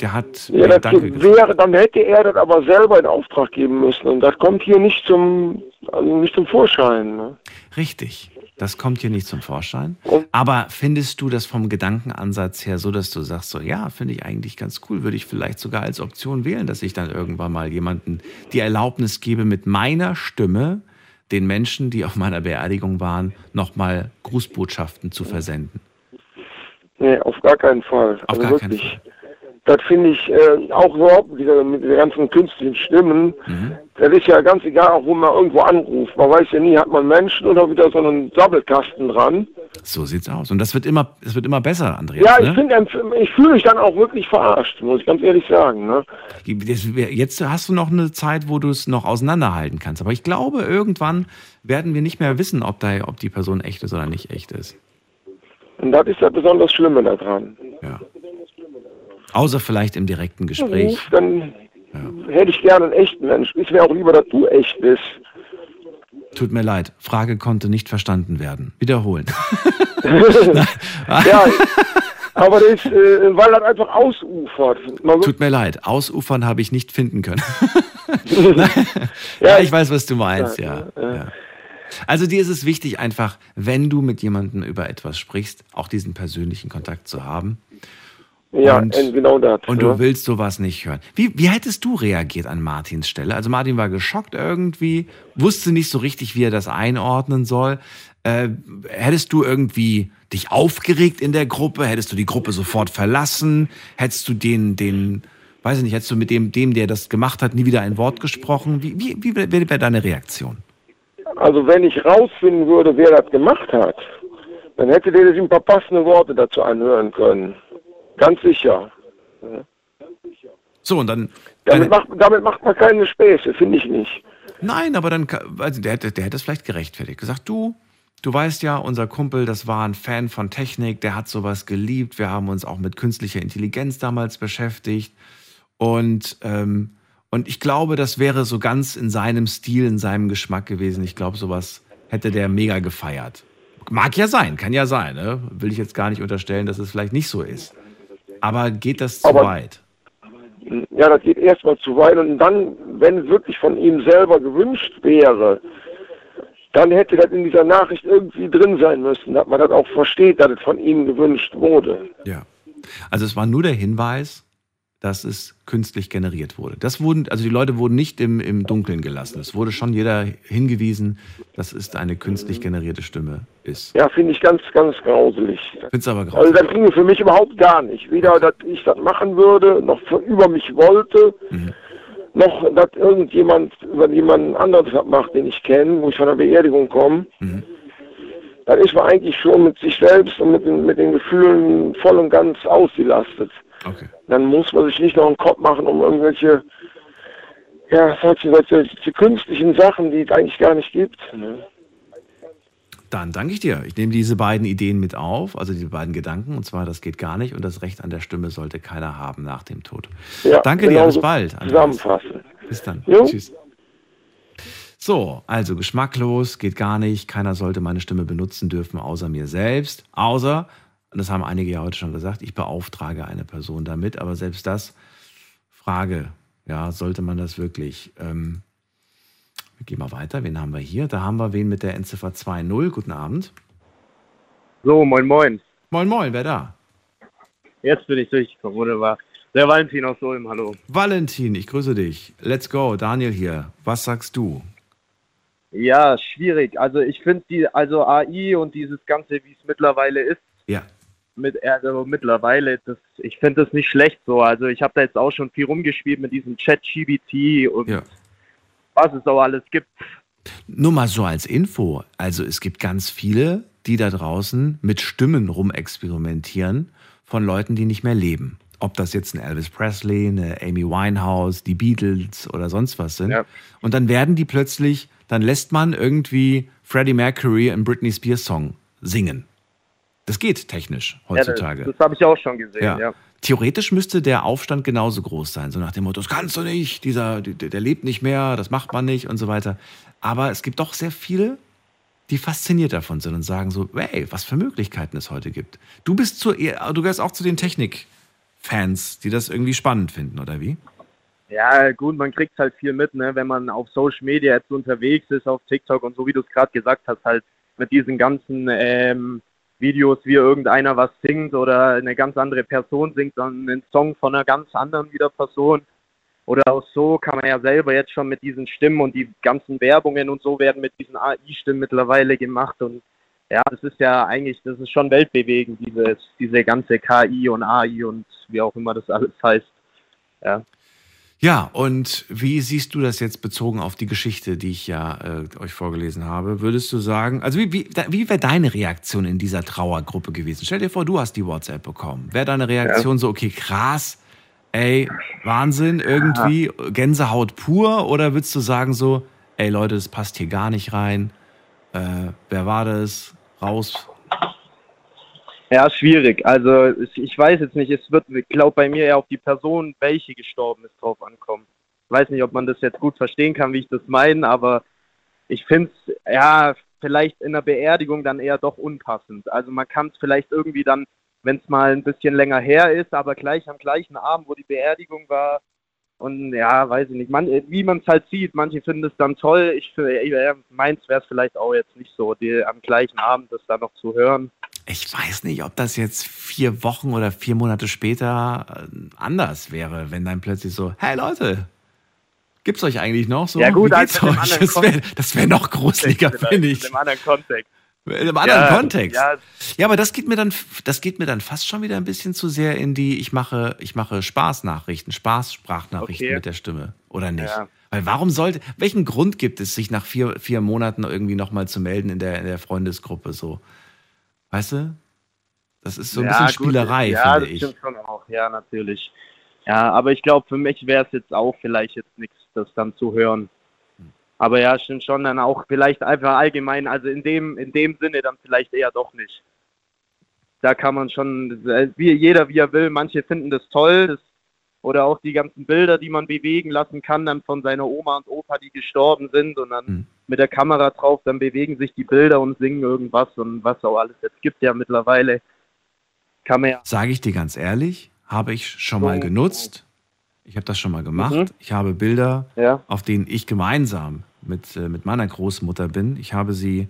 der hat Ja, das Danke wäre, dann hätte er das aber selber in Auftrag geben müssen. Und das kommt hier nicht zum also nicht zum Vorschein. Ne? Richtig. Das kommt hier nicht zum Vorschein. Aber findest du das vom Gedankenansatz her so, dass du sagst, so ja, finde ich eigentlich ganz cool, würde ich vielleicht sogar als Option wählen, dass ich dann irgendwann mal jemanden die Erlaubnis gebe, mit meiner Stimme den Menschen, die auf meiner Beerdigung waren, nochmal Grußbotschaften zu versenden? Nee, auf gar keinen Fall. Auf also gar keinen wirklich. Das finde ich äh, auch überhaupt wieder mit den ganzen künstlichen Stimmen. Mhm. Das ist ja ganz egal, auch wo man irgendwo anruft. Man weiß ja nie, hat man Menschen oder wieder so einen Doppelkasten dran. So sieht's aus. Und das wird immer, es wird immer besser, Andreas. Ja, ich ne? finde, ich fühle mich dann auch wirklich verarscht, muss ich ganz ehrlich sagen. Ne? Jetzt hast du noch eine Zeit, wo du es noch auseinanderhalten kannst. Aber ich glaube, irgendwann werden wir nicht mehr wissen, ob, da, ob die Person echt ist oder nicht echt ist. Und das ist das besonders Schlimme daran. Ja. Außer vielleicht im direkten Gespräch. Ruf, Dann hätte ich gerne einen echten Mensch. Ist mir auch lieber, dass du echt bist. Tut mir leid, Frage konnte nicht verstanden werden. Wiederholen. ja, aber das ist, äh, weil das einfach ausufert. Man Tut mir leid, ausufern habe ich nicht finden können. ja, ich weiß, was du meinst, ja. ja. Also dir ist es wichtig, einfach, wenn du mit jemandem über etwas sprichst, auch diesen persönlichen Kontakt zu haben. Ja, und, genau das. Und du willst sowas nicht hören. Wie, wie hättest du reagiert an Martins Stelle? Also Martin war geschockt irgendwie, wusste nicht so richtig, wie er das einordnen soll. Äh, hättest du irgendwie dich aufgeregt in der Gruppe? Hättest du die Gruppe sofort verlassen? Hättest du den, den, weiß ich nicht, hättest du mit dem, dem, der das gemacht hat, nie wieder ein Wort gesprochen? Wie, wie, wie wäre wär deine Reaktion? Also wenn ich rausfinden würde, wer das gemacht hat, dann hätte der sich ein paar passende Worte dazu anhören können. Ganz sicher. Ja. So, und dann. Damit macht, damit macht man keine Späße, finde ich nicht. Nein, aber dann, also der, der, der hätte es vielleicht gerechtfertigt. Gesagt, du, du weißt ja, unser Kumpel, das war ein Fan von Technik, der hat sowas geliebt. Wir haben uns auch mit künstlicher Intelligenz damals beschäftigt. Und, ähm, und ich glaube, das wäre so ganz in seinem Stil, in seinem Geschmack gewesen. Ich glaube, sowas hätte der mega gefeiert. Mag ja sein, kann ja sein. Ne? Will ich jetzt gar nicht unterstellen, dass es vielleicht nicht so ist. Aber geht das zu Aber- weit? Ja, das geht erstmal zu weit und dann, wenn es wirklich von ihm selber gewünscht wäre, dann hätte das in dieser Nachricht irgendwie drin sein müssen, dass man das auch versteht, dass es von ihm gewünscht wurde. Ja. Also es war nur der Hinweis, dass es künstlich generiert wurde. Das wurden, also die Leute wurden nicht im, im Dunkeln gelassen. Es wurde schon jeder hingewiesen, dass es eine künstlich generierte Stimme ist. Ja, finde ich ganz, ganz grauselig. Find's aber Also grausig. das ginge für mich überhaupt gar nicht. Weder, dass ich das machen würde, noch über mich wollte, Mhm. noch, dass irgendjemand über jemanden anderes das macht, den ich kenne, wo ich von der Beerdigung komme. Mhm. Dann ist man eigentlich schon mit sich selbst und mit den, mit den Gefühlen voll und ganz ausgelastet. Okay. Dann muss man sich nicht noch einen Kopf machen um irgendwelche, ja, solche, solche, solche künstlichen Sachen, die es eigentlich gar nicht gibt. Ne? Dann danke ich dir. Ich nehme diese beiden Ideen mit auf, also diese beiden Gedanken. Und zwar, das geht gar nicht und das Recht an der Stimme sollte keiner haben nach dem Tod. Ja, danke dir, genau bis so bald. Andreas. Zusammenfassen. Bis dann. Jo. Tschüss. So, also geschmacklos, geht gar nicht. Keiner sollte meine Stimme benutzen dürfen, außer mir selbst. Außer, das haben einige ja heute schon gesagt, ich beauftrage eine Person damit. Aber selbst das, Frage, ja, sollte man das wirklich? Ähm, wir gehen mal weiter. Wen haben wir hier? Da haben wir wen mit der Endziffer 2.0. Guten Abend. So, moin moin. Moin moin, wer da? Jetzt bin ich durchgekommen, wunderbar. Der Valentin aus Ulm, hallo. Valentin, ich grüße dich. Let's go, Daniel hier. Was sagst du? Ja, schwierig. Also ich finde die, also AI und dieses Ganze, wie es mittlerweile ist, Ja. Mit also mittlerweile, das, ich finde das nicht schlecht so. Also ich habe da jetzt auch schon viel rumgespielt mit diesem Chat-GBT und Ja. was es auch alles gibt. Nur mal so als Info. Also es gibt ganz viele, die da draußen mit Stimmen rumexperimentieren von Leuten, die nicht mehr leben. Ob das jetzt ein Elvis Presley, eine Amy Winehouse, die Beatles oder sonst was sind. Und dann werden die plötzlich, dann lässt man irgendwie Freddie Mercury einen Britney Spears Song singen. Das geht technisch heutzutage. Ja, das das habe ich auch schon gesehen, Ja. ja. Theoretisch müsste der Aufstand genauso groß sein, so nach dem Motto, das kannst du nicht, dieser, der, der lebt nicht mehr, das macht man nicht und so weiter. Aber es gibt doch sehr viele, die fasziniert davon sind und sagen so, hey, was für Möglichkeiten es heute gibt. Du bist zu, eher- du gehörst auch zu den Technik-Fans, die das irgendwie spannend finden, oder wie? Ja, gut, man kriegt halt viel mit, ne, wenn man auf Social Media jetzt unterwegs ist, auf TikTok und so wie du es gerade gesagt hast, halt mit diesen ganzen ähm, Videos, wie irgendeiner was singt oder eine ganz andere Person singt dann einen Song von einer ganz anderen wieder Person. Oder auch so kann man ja selber jetzt schon mit diesen Stimmen und die ganzen Werbungen und so werden mit diesen AI-Stimmen mittlerweile gemacht und ja, das ist ja eigentlich, das ist schon weltbewegend, dieses, diese ganze KI und AI und wie auch immer das alles heißt. Ja. Ja, und wie siehst du das jetzt bezogen auf die Geschichte, die ich ja äh, euch vorgelesen habe? Würdest du sagen, also wie, wie, wie wäre deine Reaktion in dieser Trauergruppe gewesen? Stell dir vor, du hast die WhatsApp bekommen. Wäre deine Reaktion ja. so, okay, krass, ey, Wahnsinn, irgendwie ja. Gänsehaut pur? Oder würdest du sagen so, ey Leute, das passt hier gar nicht rein? Äh, wer war das? Raus, ja, schwierig. Also ich weiß jetzt nicht, es wird, glaube bei mir eher auf die Person, welche gestorben ist, drauf ankommen. Ich weiß nicht, ob man das jetzt gut verstehen kann, wie ich das meine, aber ich finde es, ja, vielleicht in der Beerdigung dann eher doch unpassend. Also man kann es vielleicht irgendwie dann, wenn es mal ein bisschen länger her ist, aber gleich am gleichen Abend, wo die Beerdigung war, und ja, weiß ich nicht, man, wie man es halt sieht, manche finden es dann toll. Ich, äh, meins wäre es vielleicht auch jetzt nicht so, die, am gleichen Abend das dann noch zu hören ich weiß nicht, ob das jetzt vier Wochen oder vier Monate später äh, anders wäre, wenn dann plötzlich so, hey Leute, gibt's euch eigentlich noch so? Ja gut, Wie geht's euch? Das wäre wär noch gruseliger, finde ich. Im anderen Kontext. Im anderen ja, Kontext. Ja. ja, aber das geht mir dann, das geht mir dann fast schon wieder ein bisschen zu sehr in die, ich mache, ich mache Spaßnachrichten, Spaßsprachnachrichten okay. mit der Stimme, oder nicht? Ja. Weil warum sollte, welchen Grund gibt es, sich nach vier, vier Monaten irgendwie nochmal zu melden in der, in der Freundesgruppe so? Weißt du? Das ist so ein ja, bisschen Spielerei, gut, ja, finde ich. Ja, das stimmt schon auch. Ja, natürlich. Ja, aber ich glaube, für mich wäre es jetzt auch vielleicht jetzt nichts, das dann zu hören. Aber ja, stimmt schon dann auch vielleicht einfach allgemein, also in dem, in dem Sinne dann vielleicht eher doch nicht. Da kann man schon, wie jeder wie er will, manche finden das toll, das, oder auch die ganzen Bilder, die man bewegen lassen kann, dann von seiner Oma und Opa, die gestorben sind und dann mhm mit der Kamera drauf, dann bewegen sich die Bilder und singen irgendwas und was auch alles jetzt gibt ja mittlerweile. Kann man ja. Sage ich dir ganz ehrlich, habe ich schon so. mal genutzt. Ich habe das schon mal gemacht. Mhm. Ich habe Bilder, ja. auf denen ich gemeinsam mit, äh, mit meiner Großmutter bin. Ich habe sie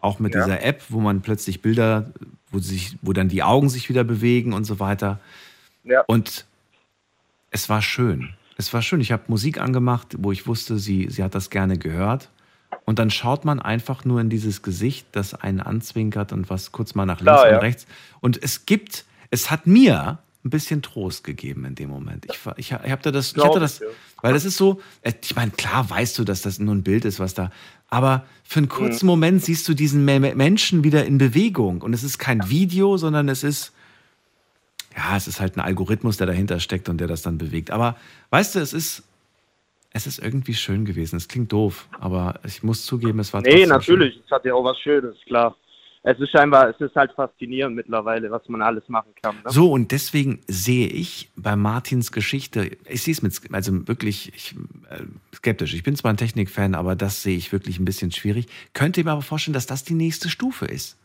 auch mit ja. dieser App, wo man plötzlich Bilder, wo, sich, wo dann die Augen sich wieder bewegen und so weiter. Ja. Und es war schön. Es war schön. Ich habe Musik angemacht, wo ich wusste, sie, sie hat das gerne gehört. Und dann schaut man einfach nur in dieses Gesicht, das einen anzwinkert und was kurz mal nach links Klar, und ja. rechts. Und es gibt, es hat mir ein bisschen Trost gegeben in dem Moment. Ich, ich, ich habe da das, ich hatte das, weil das ist so, äh, ich meine, klar weißt du, dass das nur ein Bild ist, was da, aber für einen kurzen mhm. Moment siehst du diesen Menschen wieder in Bewegung und es ist kein Video, sondern es ist, ja, es ist halt ein Algorithmus, der dahinter steckt und der das dann bewegt. Aber weißt du, es ist, es ist irgendwie schön gewesen. Es klingt doof, aber ich muss zugeben, es war Nee, natürlich. Schön. Es hat ja auch was Schönes, klar. Es ist scheinbar, es ist halt faszinierend mittlerweile, was man alles machen kann. Ne? So, und deswegen sehe ich bei Martins Geschichte, ich sehe es mit, also wirklich ich, äh, skeptisch. Ich bin zwar ein Technikfan, aber das sehe ich wirklich ein bisschen schwierig. Könnte mir aber vorstellen, dass das die nächste Stufe ist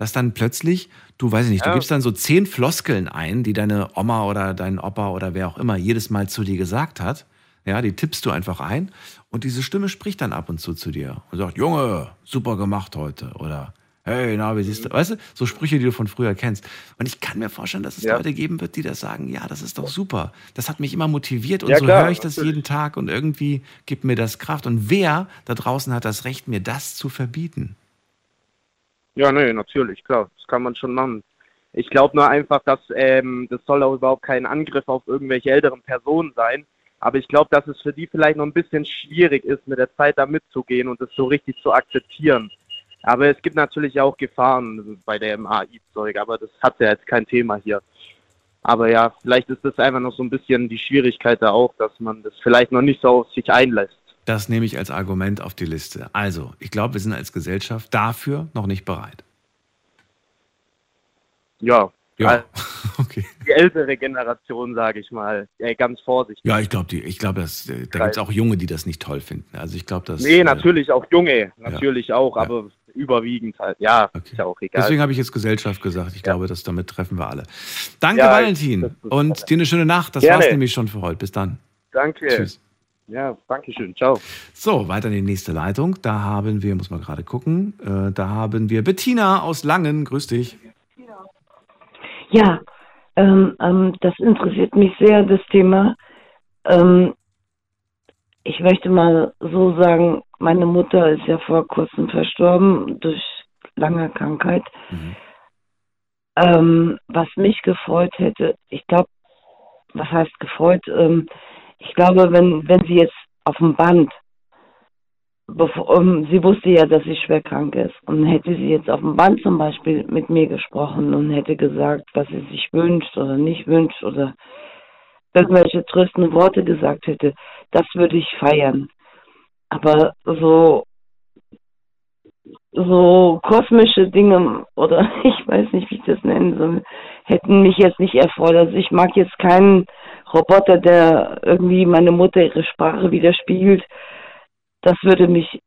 dass dann plötzlich, du weiß ich nicht, ja. du gibst dann so zehn Floskeln ein, die deine Oma oder dein Opa oder wer auch immer jedes Mal zu dir gesagt hat. Ja, die tippst du einfach ein und diese Stimme spricht dann ab und zu zu dir und sagt, Junge, super gemacht heute oder hey, na, wie siehst du, weißt du, so Sprüche, die du von früher kennst. Und ich kann mir vorstellen, dass es ja. Leute geben wird, die das sagen, ja, das ist doch super. Das hat mich immer motiviert und ja, so höre ich das natürlich. jeden Tag und irgendwie gibt mir das Kraft. Und wer da draußen hat das Recht, mir das zu verbieten? Ja, nee, natürlich, klar, das kann man schon machen. Ich glaube nur einfach, dass ähm, das soll auch überhaupt kein Angriff auf irgendwelche älteren Personen sein, aber ich glaube, dass es für die vielleicht noch ein bisschen schwierig ist, mit der Zeit da mitzugehen und das so richtig zu akzeptieren. Aber es gibt natürlich auch Gefahren bei dem AI-Zeug, aber das hat ja jetzt kein Thema hier. Aber ja, vielleicht ist das einfach noch so ein bisschen die Schwierigkeit da auch, dass man das vielleicht noch nicht so auf sich einlässt. Das nehme ich als Argument auf die Liste. Also, ich glaube, wir sind als Gesellschaft dafür noch nicht bereit. Ja, ja, okay. Die ältere Generation, sage ich mal, ey, ganz vorsichtig. Ja, ich glaube, ich glaub, äh, da gibt es auch Junge, die das nicht toll finden. Also ich glaube, das. Nee, äh, natürlich äh, auch Junge, natürlich ja. auch, aber ja. überwiegend halt. Ja, okay. ist ja auch egal. Deswegen habe ich jetzt Gesellschaft gesagt. Ich ja. glaube, dass damit treffen wir alle. Danke, Valentin. Und dir eine schöne Nacht. Das war es nämlich schon für heute. Bis dann. Danke. Tschüss. Ja, danke schön. Ciao. So, weiter in die nächste Leitung. Da haben wir, muss man gerade gucken, äh, da haben wir Bettina aus Langen. Grüß dich. Ja, ähm, ähm, das interessiert mich sehr, das Thema. Ähm, ich möchte mal so sagen, meine Mutter ist ja vor kurzem verstorben durch lange Krankheit. Ähm, was mich gefreut hätte, ich glaube, was heißt gefreut? Ich glaube, wenn, wenn sie jetzt auf dem Band, bevor, ähm, sie wusste ja, dass sie schwer krank ist, und hätte sie jetzt auf dem Band zum Beispiel mit mir gesprochen und hätte gesagt, was sie sich wünscht oder nicht wünscht oder irgendwelche tröstende Worte gesagt hätte, das würde ich feiern. Aber so so kosmische Dinge oder ich weiß nicht, wie ich das nennen soll, hätten mich jetzt nicht erfordert. Also ich mag jetzt keinen Roboter, der irgendwie meine Mutter ihre Sprache widerspiegelt. Das würde mich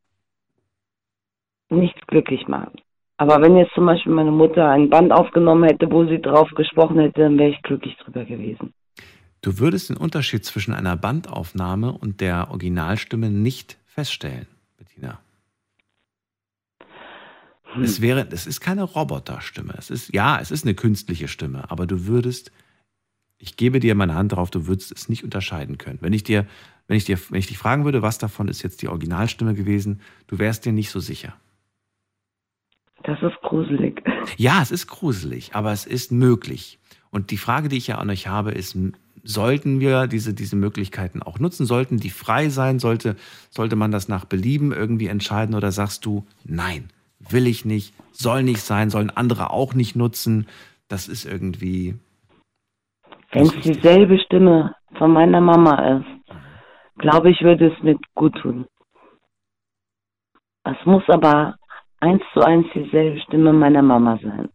nicht glücklich machen. Aber wenn jetzt zum Beispiel meine Mutter ein Band aufgenommen hätte, wo sie drauf gesprochen hätte, dann wäre ich glücklich drüber gewesen. Du würdest den Unterschied zwischen einer Bandaufnahme und der Originalstimme nicht feststellen, Bettina. Es wäre, es ist keine Roboterstimme. Es ist, ja, es ist eine künstliche Stimme, aber du würdest, ich gebe dir meine Hand drauf, du würdest es nicht unterscheiden können. Wenn ich dir, wenn ich dir, wenn ich dich fragen würde, was davon ist jetzt die Originalstimme gewesen, du wärst dir nicht so sicher. Das ist gruselig. Ja, es ist gruselig, aber es ist möglich. Und die Frage, die ich ja an euch habe, ist, sollten wir diese, diese Möglichkeiten auch nutzen? Sollten die frei sein? Sollte, sollte man das nach Belieben irgendwie entscheiden? Oder sagst du, nein, will ich nicht, soll nicht sein, sollen andere auch nicht nutzen? Das ist irgendwie, Wenn es dieselbe Stimme von meiner Mama ist, glaube ich, würde es mir gut tun. Es muss aber eins zu eins dieselbe Stimme meiner Mama sein.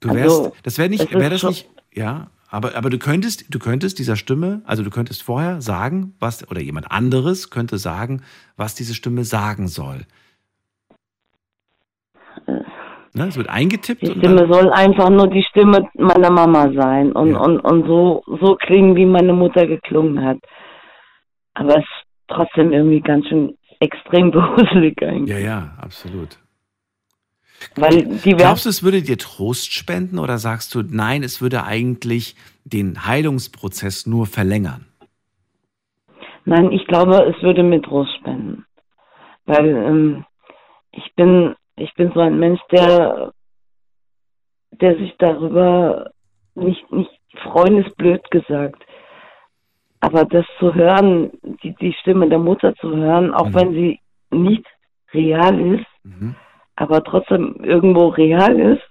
du wärst, Also, das wäre nicht, wäre das nicht, ja, aber, aber du könntest, du könntest dieser Stimme, also du könntest vorher sagen, was, oder jemand anderes könnte sagen, was diese Stimme sagen soll. Ne, es wird eingetippt Die Stimme soll einfach nur die Stimme meiner Mama sein und, und, und so, so klingen, wie meine Mutter geklungen hat. Aber es ist trotzdem irgendwie ganz schön extrem gruselig eigentlich. ja, ja, absolut. Weil die Glaubst du, es würde dir Trost spenden oder sagst du, nein, es würde eigentlich den Heilungsprozess nur verlängern? Nein, ich glaube, es würde mir Trost spenden. Weil ähm, ich bin, ich bin so ein Mensch, der, der sich darüber nicht, nicht freuen ist blöd gesagt. Aber das zu hören, die, die Stimme der Mutter zu hören, auch wenn sie nicht real ist, aber trotzdem irgendwo real ist,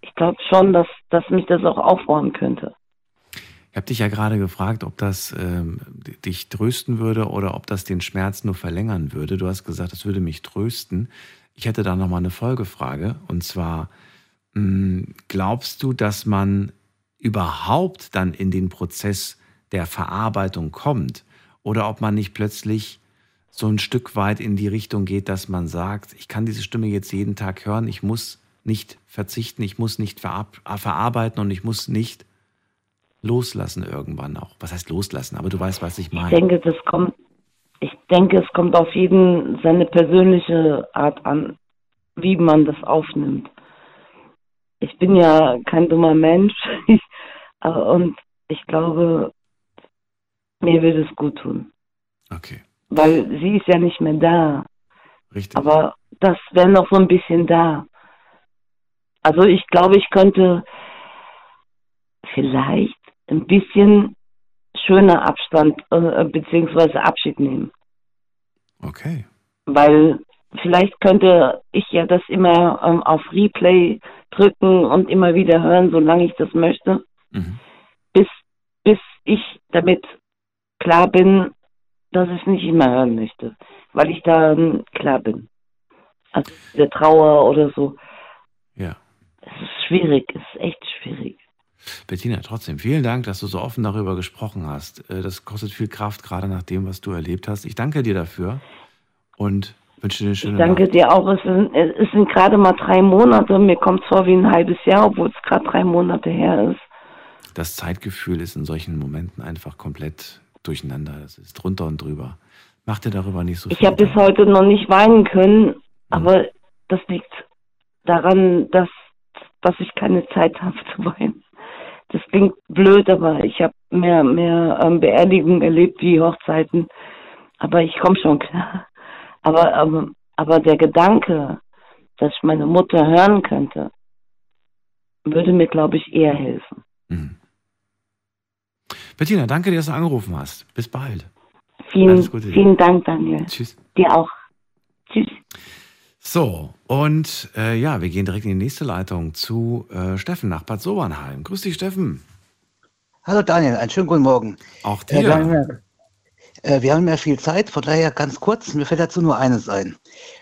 ich glaube schon, dass, dass mich das auch aufbauen könnte. Ich habe dich ja gerade gefragt, ob das ähm, dich trösten würde oder ob das den Schmerz nur verlängern würde. Du hast gesagt, es würde mich trösten. Ich hätte da noch mal eine Folgefrage und zwar mh, glaubst du, dass man überhaupt dann in den Prozess der Verarbeitung kommt oder ob man nicht plötzlich so ein Stück weit in die Richtung geht, dass man sagt, ich kann diese Stimme jetzt jeden Tag hören, ich muss nicht verzichten, ich muss nicht verab- verarbeiten und ich muss nicht loslassen irgendwann auch. Was heißt loslassen? Aber du weißt, was ich Ich meine. denke, das kommt, ich denke, es kommt auf jeden seine persönliche Art an, wie man das aufnimmt. Ich bin ja kein dummer Mensch und ich glaube, mir wird es gut tun. Okay. Weil sie ist ja nicht mehr da. Richtig. Aber das wäre noch so ein bisschen da. Also ich glaube, ich könnte vielleicht ein bisschen schöner Abstand äh, beziehungsweise Abschied nehmen. Okay. Weil vielleicht könnte ich ja das immer ähm, auf Replay drücken und immer wieder hören, solange ich das möchte, bis, bis ich damit klar bin, dass ich es nicht mehr hören möchte, weil ich dann klar bin. Also der Trauer oder so. Ja. Es ist schwierig, es ist echt schwierig. Bettina, trotzdem vielen Dank, dass du so offen darüber gesprochen hast. Äh, Das kostet viel Kraft, gerade nach dem, was du erlebt hast. Ich danke dir dafür und wünsche dir eine schöne Ich danke Nacht. dir auch. Es sind, es sind gerade mal drei Monate. Mir kommt es vor wie ein halbes Jahr, obwohl es gerade drei Monate her ist. das Zeitgefühl ist in solchen Momenten einfach komplett durcheinander. Das ist drunter und drüber. Mach dir darüber nicht so Ich habe bis heute noch nicht weinen können, aber das liegt daran, dass, dass ich keine Zeit habe zu weinen. Das klingt blöd, aber ich habe mehr, mehr ähm, Beerdigungen erlebt wie Hochzeiten. Aber ich komme schon klar. Aber, aber, aber der Gedanke, dass ich meine Mutter hören könnte, würde mir, glaube ich, eher helfen. Mhm. Bettina, danke dir, dass du angerufen hast. Bis bald. Vielen, vielen Dank, Daniel. Tschüss. Dir auch. Tschüss. So, und äh, ja, wir gehen direkt in die nächste Leitung zu äh, Steffen nach Bad Sobernheim. Grüß dich, Steffen. Hallo Daniel, einen schönen guten Morgen. Auch Äh, dir. wir, haben ja, äh, wir haben ja viel Zeit, von daher ganz kurz, mir fällt dazu nur eines ein.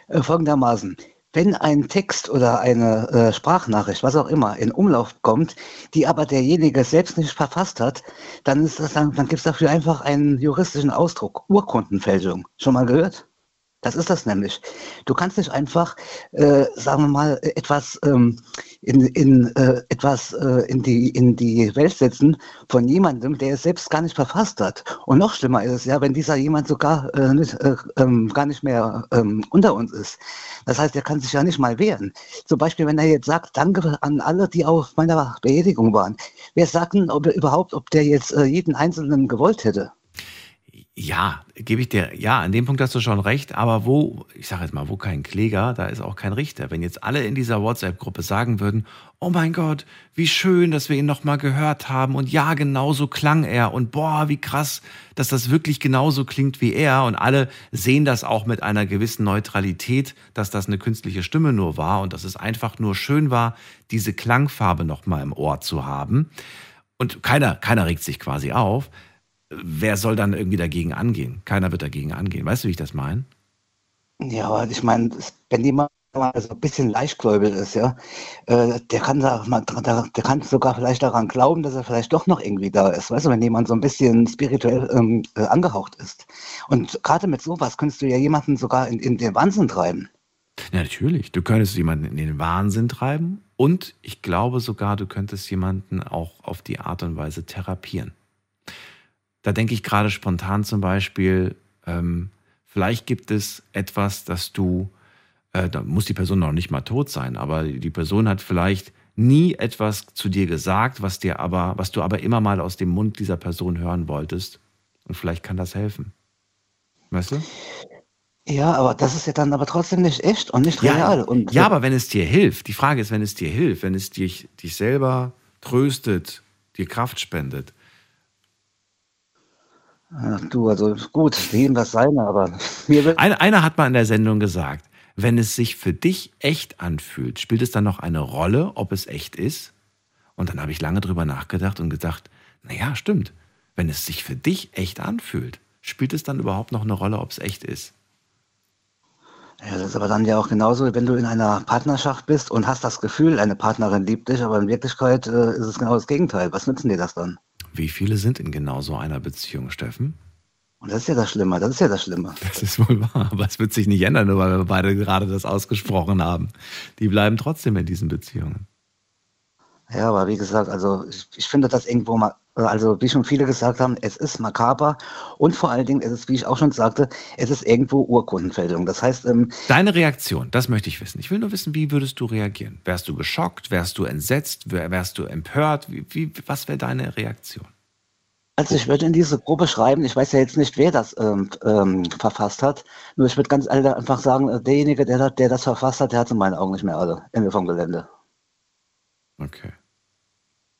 Äh, folgendermaßen. Wenn ein Text oder eine äh, Sprachnachricht, was auch immer, in Umlauf kommt, die aber derjenige selbst nicht verfasst hat, dann, ist das dann, dann gibt es dafür einfach einen juristischen Ausdruck, Urkundenfälschung. Schon mal gehört? Das ist das nämlich. Du kannst nicht einfach, äh, sagen wir mal, etwas ähm, in, in äh, etwas äh, in die in die Welt setzen von jemandem, der es selbst gar nicht verfasst hat. Und noch schlimmer ist es ja, wenn dieser jemand sogar äh, nicht, äh, ähm, gar nicht mehr ähm, unter uns ist. Das heißt, er kann sich ja nicht mal wehren. Zum Beispiel, wenn er jetzt sagt, danke an alle, die auf meiner Beerdigung waren. Wer sagt denn ob, er überhaupt, ob der jetzt äh, jeden Einzelnen gewollt hätte? Ja, gebe ich dir, ja, an dem Punkt hast du schon recht, aber wo, ich sage jetzt mal, wo kein Kläger, da ist auch kein Richter. Wenn jetzt alle in dieser WhatsApp-Gruppe sagen würden, oh mein Gott, wie schön, dass wir ihn nochmal gehört haben und ja, genauso klang er und boah, wie krass, dass das wirklich genauso klingt wie er und alle sehen das auch mit einer gewissen Neutralität, dass das eine künstliche Stimme nur war und dass es einfach nur schön war, diese Klangfarbe nochmal im Ohr zu haben. Und keiner, keiner regt sich quasi auf wer soll dann irgendwie dagegen angehen? Keiner wird dagegen angehen. Weißt du, wie ich das meine? Ja, aber ich meine, wenn jemand mal so ein bisschen leichtgläubig ist, ja, äh, der kann da der kann sogar vielleicht daran glauben, dass er vielleicht doch noch irgendwie da ist. Weißt du, wenn jemand so ein bisschen spirituell ähm, äh, angehaucht ist. Und gerade mit sowas könntest du ja jemanden sogar in, in den Wahnsinn treiben. Ja, natürlich. Du könntest jemanden in den Wahnsinn treiben und ich glaube sogar, du könntest jemanden auch auf die Art und Weise therapieren. Da denke ich gerade spontan zum Beispiel, ähm, vielleicht gibt es etwas, das du, äh, da muss die Person noch nicht mal tot sein, aber die Person hat vielleicht nie etwas zu dir gesagt, was dir aber, was du aber immer mal aus dem Mund dieser Person hören wolltest. Und vielleicht kann das helfen. Weißt du? Ja, aber das ist ja dann aber trotzdem nicht echt und nicht Ja, real. Und ja, aber wenn es dir hilft, die Frage ist, wenn es dir hilft, wenn es dich, dich selber tröstet, dir Kraft spendet, Ach, du, also gut, jedem das seine, aber mir wird Einer, einer hat mal in der Sendung gesagt, wenn es sich für dich echt anfühlt, spielt es dann noch eine Rolle, ob es echt ist? Und dann habe ich lange drüber nachgedacht und gedacht, naja, stimmt. Wenn es sich für dich echt anfühlt, spielt es dann überhaupt noch eine Rolle, ob es echt ist? Ja, das ist aber dann ja auch genauso, wenn du in einer Partnerschaft bist und hast das Gefühl, eine Partnerin liebt dich, aber in Wirklichkeit äh, ist es genau das Gegenteil. Was nützen dir das dann? Wie viele sind in genau so einer Beziehung, Steffen? Und das ist ja das Schlimme, das ist ja das Schlimme. Das ist wohl wahr, aber es wird sich nicht ändern, nur weil wir beide gerade das ausgesprochen haben. Die bleiben trotzdem in diesen Beziehungen. Ja, aber wie gesagt, also ich, ich finde das irgendwo mal, also wie schon viele gesagt haben, es ist makaber und vor allen Dingen ist es, wie ich auch schon sagte, es ist irgendwo Urkundenfälschung. Das heißt, ähm, Deine Reaktion, das möchte ich wissen. Ich will nur wissen, wie würdest du reagieren? Wärst du geschockt? Wärst du entsetzt? Wär- Wärst du empört? Wie, wie, was wäre deine Reaktion? Also ich würde in diese Gruppe schreiben, ich weiß ja jetzt nicht, wer das ähm, ähm, verfasst hat, nur ich würde ganz einfach sagen, äh, derjenige, der, das- der das verfasst hat, der hat in meinen Augen nicht mehr alle. Ende vom Gelände. Okay.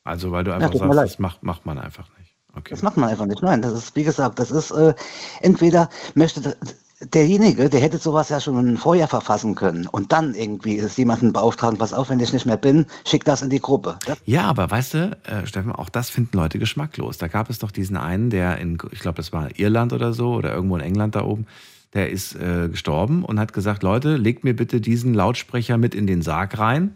Also, weil du Ja, einfach mir sagst, das macht, macht man einfach nicht. Das macht man einfach nicht. Nein, das ist, wie gesagt, das ist, äh, entweder möchte derjenige, der hätte sowas ja schon vorher verfassen können und dann irgendwie ist jemanden beauftragen, pass auf, wenn ich nicht mehr bin, schick das in die Gruppe. Das, Ja, aber weißt du, äh, Steffen, auch das finden Leute geschmacklos. Da gab es doch diesen einen, der in, ich glaube, das war Irland oder so oder irgendwo in England da oben, der ist äh, gestorben und hat gesagt, Leute, legt mir bitte diesen Lautsprecher mit in den Sarg rein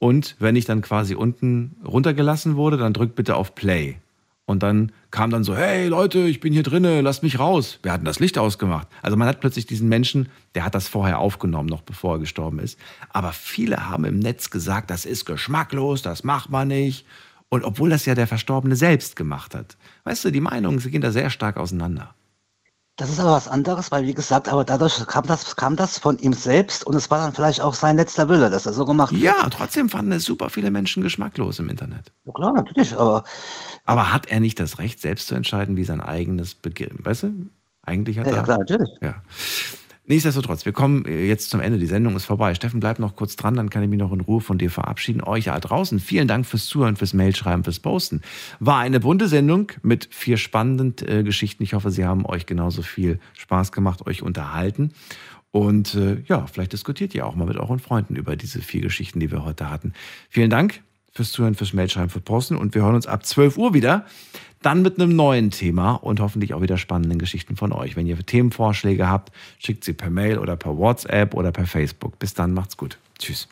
und wenn ich dann quasi unten runtergelassen wurde, dann drückt bitte auf Play. Und dann kam dann so, hey Leute, ich bin hier drinne, lasst mich raus. Wir hatten das Licht ausgemacht. Also man hat plötzlich diesen Menschen, der hat das vorher aufgenommen, noch bevor er gestorben ist. Aber viele haben im Netz gesagt, das ist geschmacklos, das macht man nicht. Und obwohl das ja der Verstorbene selbst gemacht hat. Weißt du, die Meinungen sie gehen da sehr stark auseinander. Das ist aber was anderes, weil wie gesagt, aber dadurch kam das, kam das von ihm selbst und es war dann vielleicht auch sein letzter Wille, dass er so gemacht hat. Ja, trotzdem fanden es super viele Menschen geschmacklos im Internet. Ja, klar, natürlich, aber. Aber hat er nicht das Recht, selbst zu entscheiden, wie sein eigenes Beginn, weißt du? Eigentlich hat Ja, er. ja, klar, natürlich. Ja. Nichtsdestotrotz, wir kommen äh, jetzt zum Ende. Die Sendung ist vorbei. Steffen, bleib noch kurz dran, dann kann ich mich noch in Ruhe von dir verabschieden. Euch da draußen, vielen Dank fürs Zuhören, fürs Mailschreiben, fürs Posten. War eine bunte Sendung mit vier spannenden äh, Geschichten. Ich hoffe, Sie haben euch genauso viel Spaß gemacht, euch unterhalten. Und äh, ja, vielleicht diskutiert ihr auch mal mit euren Freunden über diese vier Geschichten, die wir heute hatten. Vielen Dank fürs Zuhören, fürs Mailschreiben, fürs Posten. Und wir hören uns ab 12 Uhr wieder. Dann mit einem neuen Thema und hoffentlich auch wieder spannenden Geschichten von euch. Wenn ihr Themenvorschläge habt, schickt sie per Mail oder per WhatsApp oder per Facebook. Bis dann, macht's gut. Tschüss.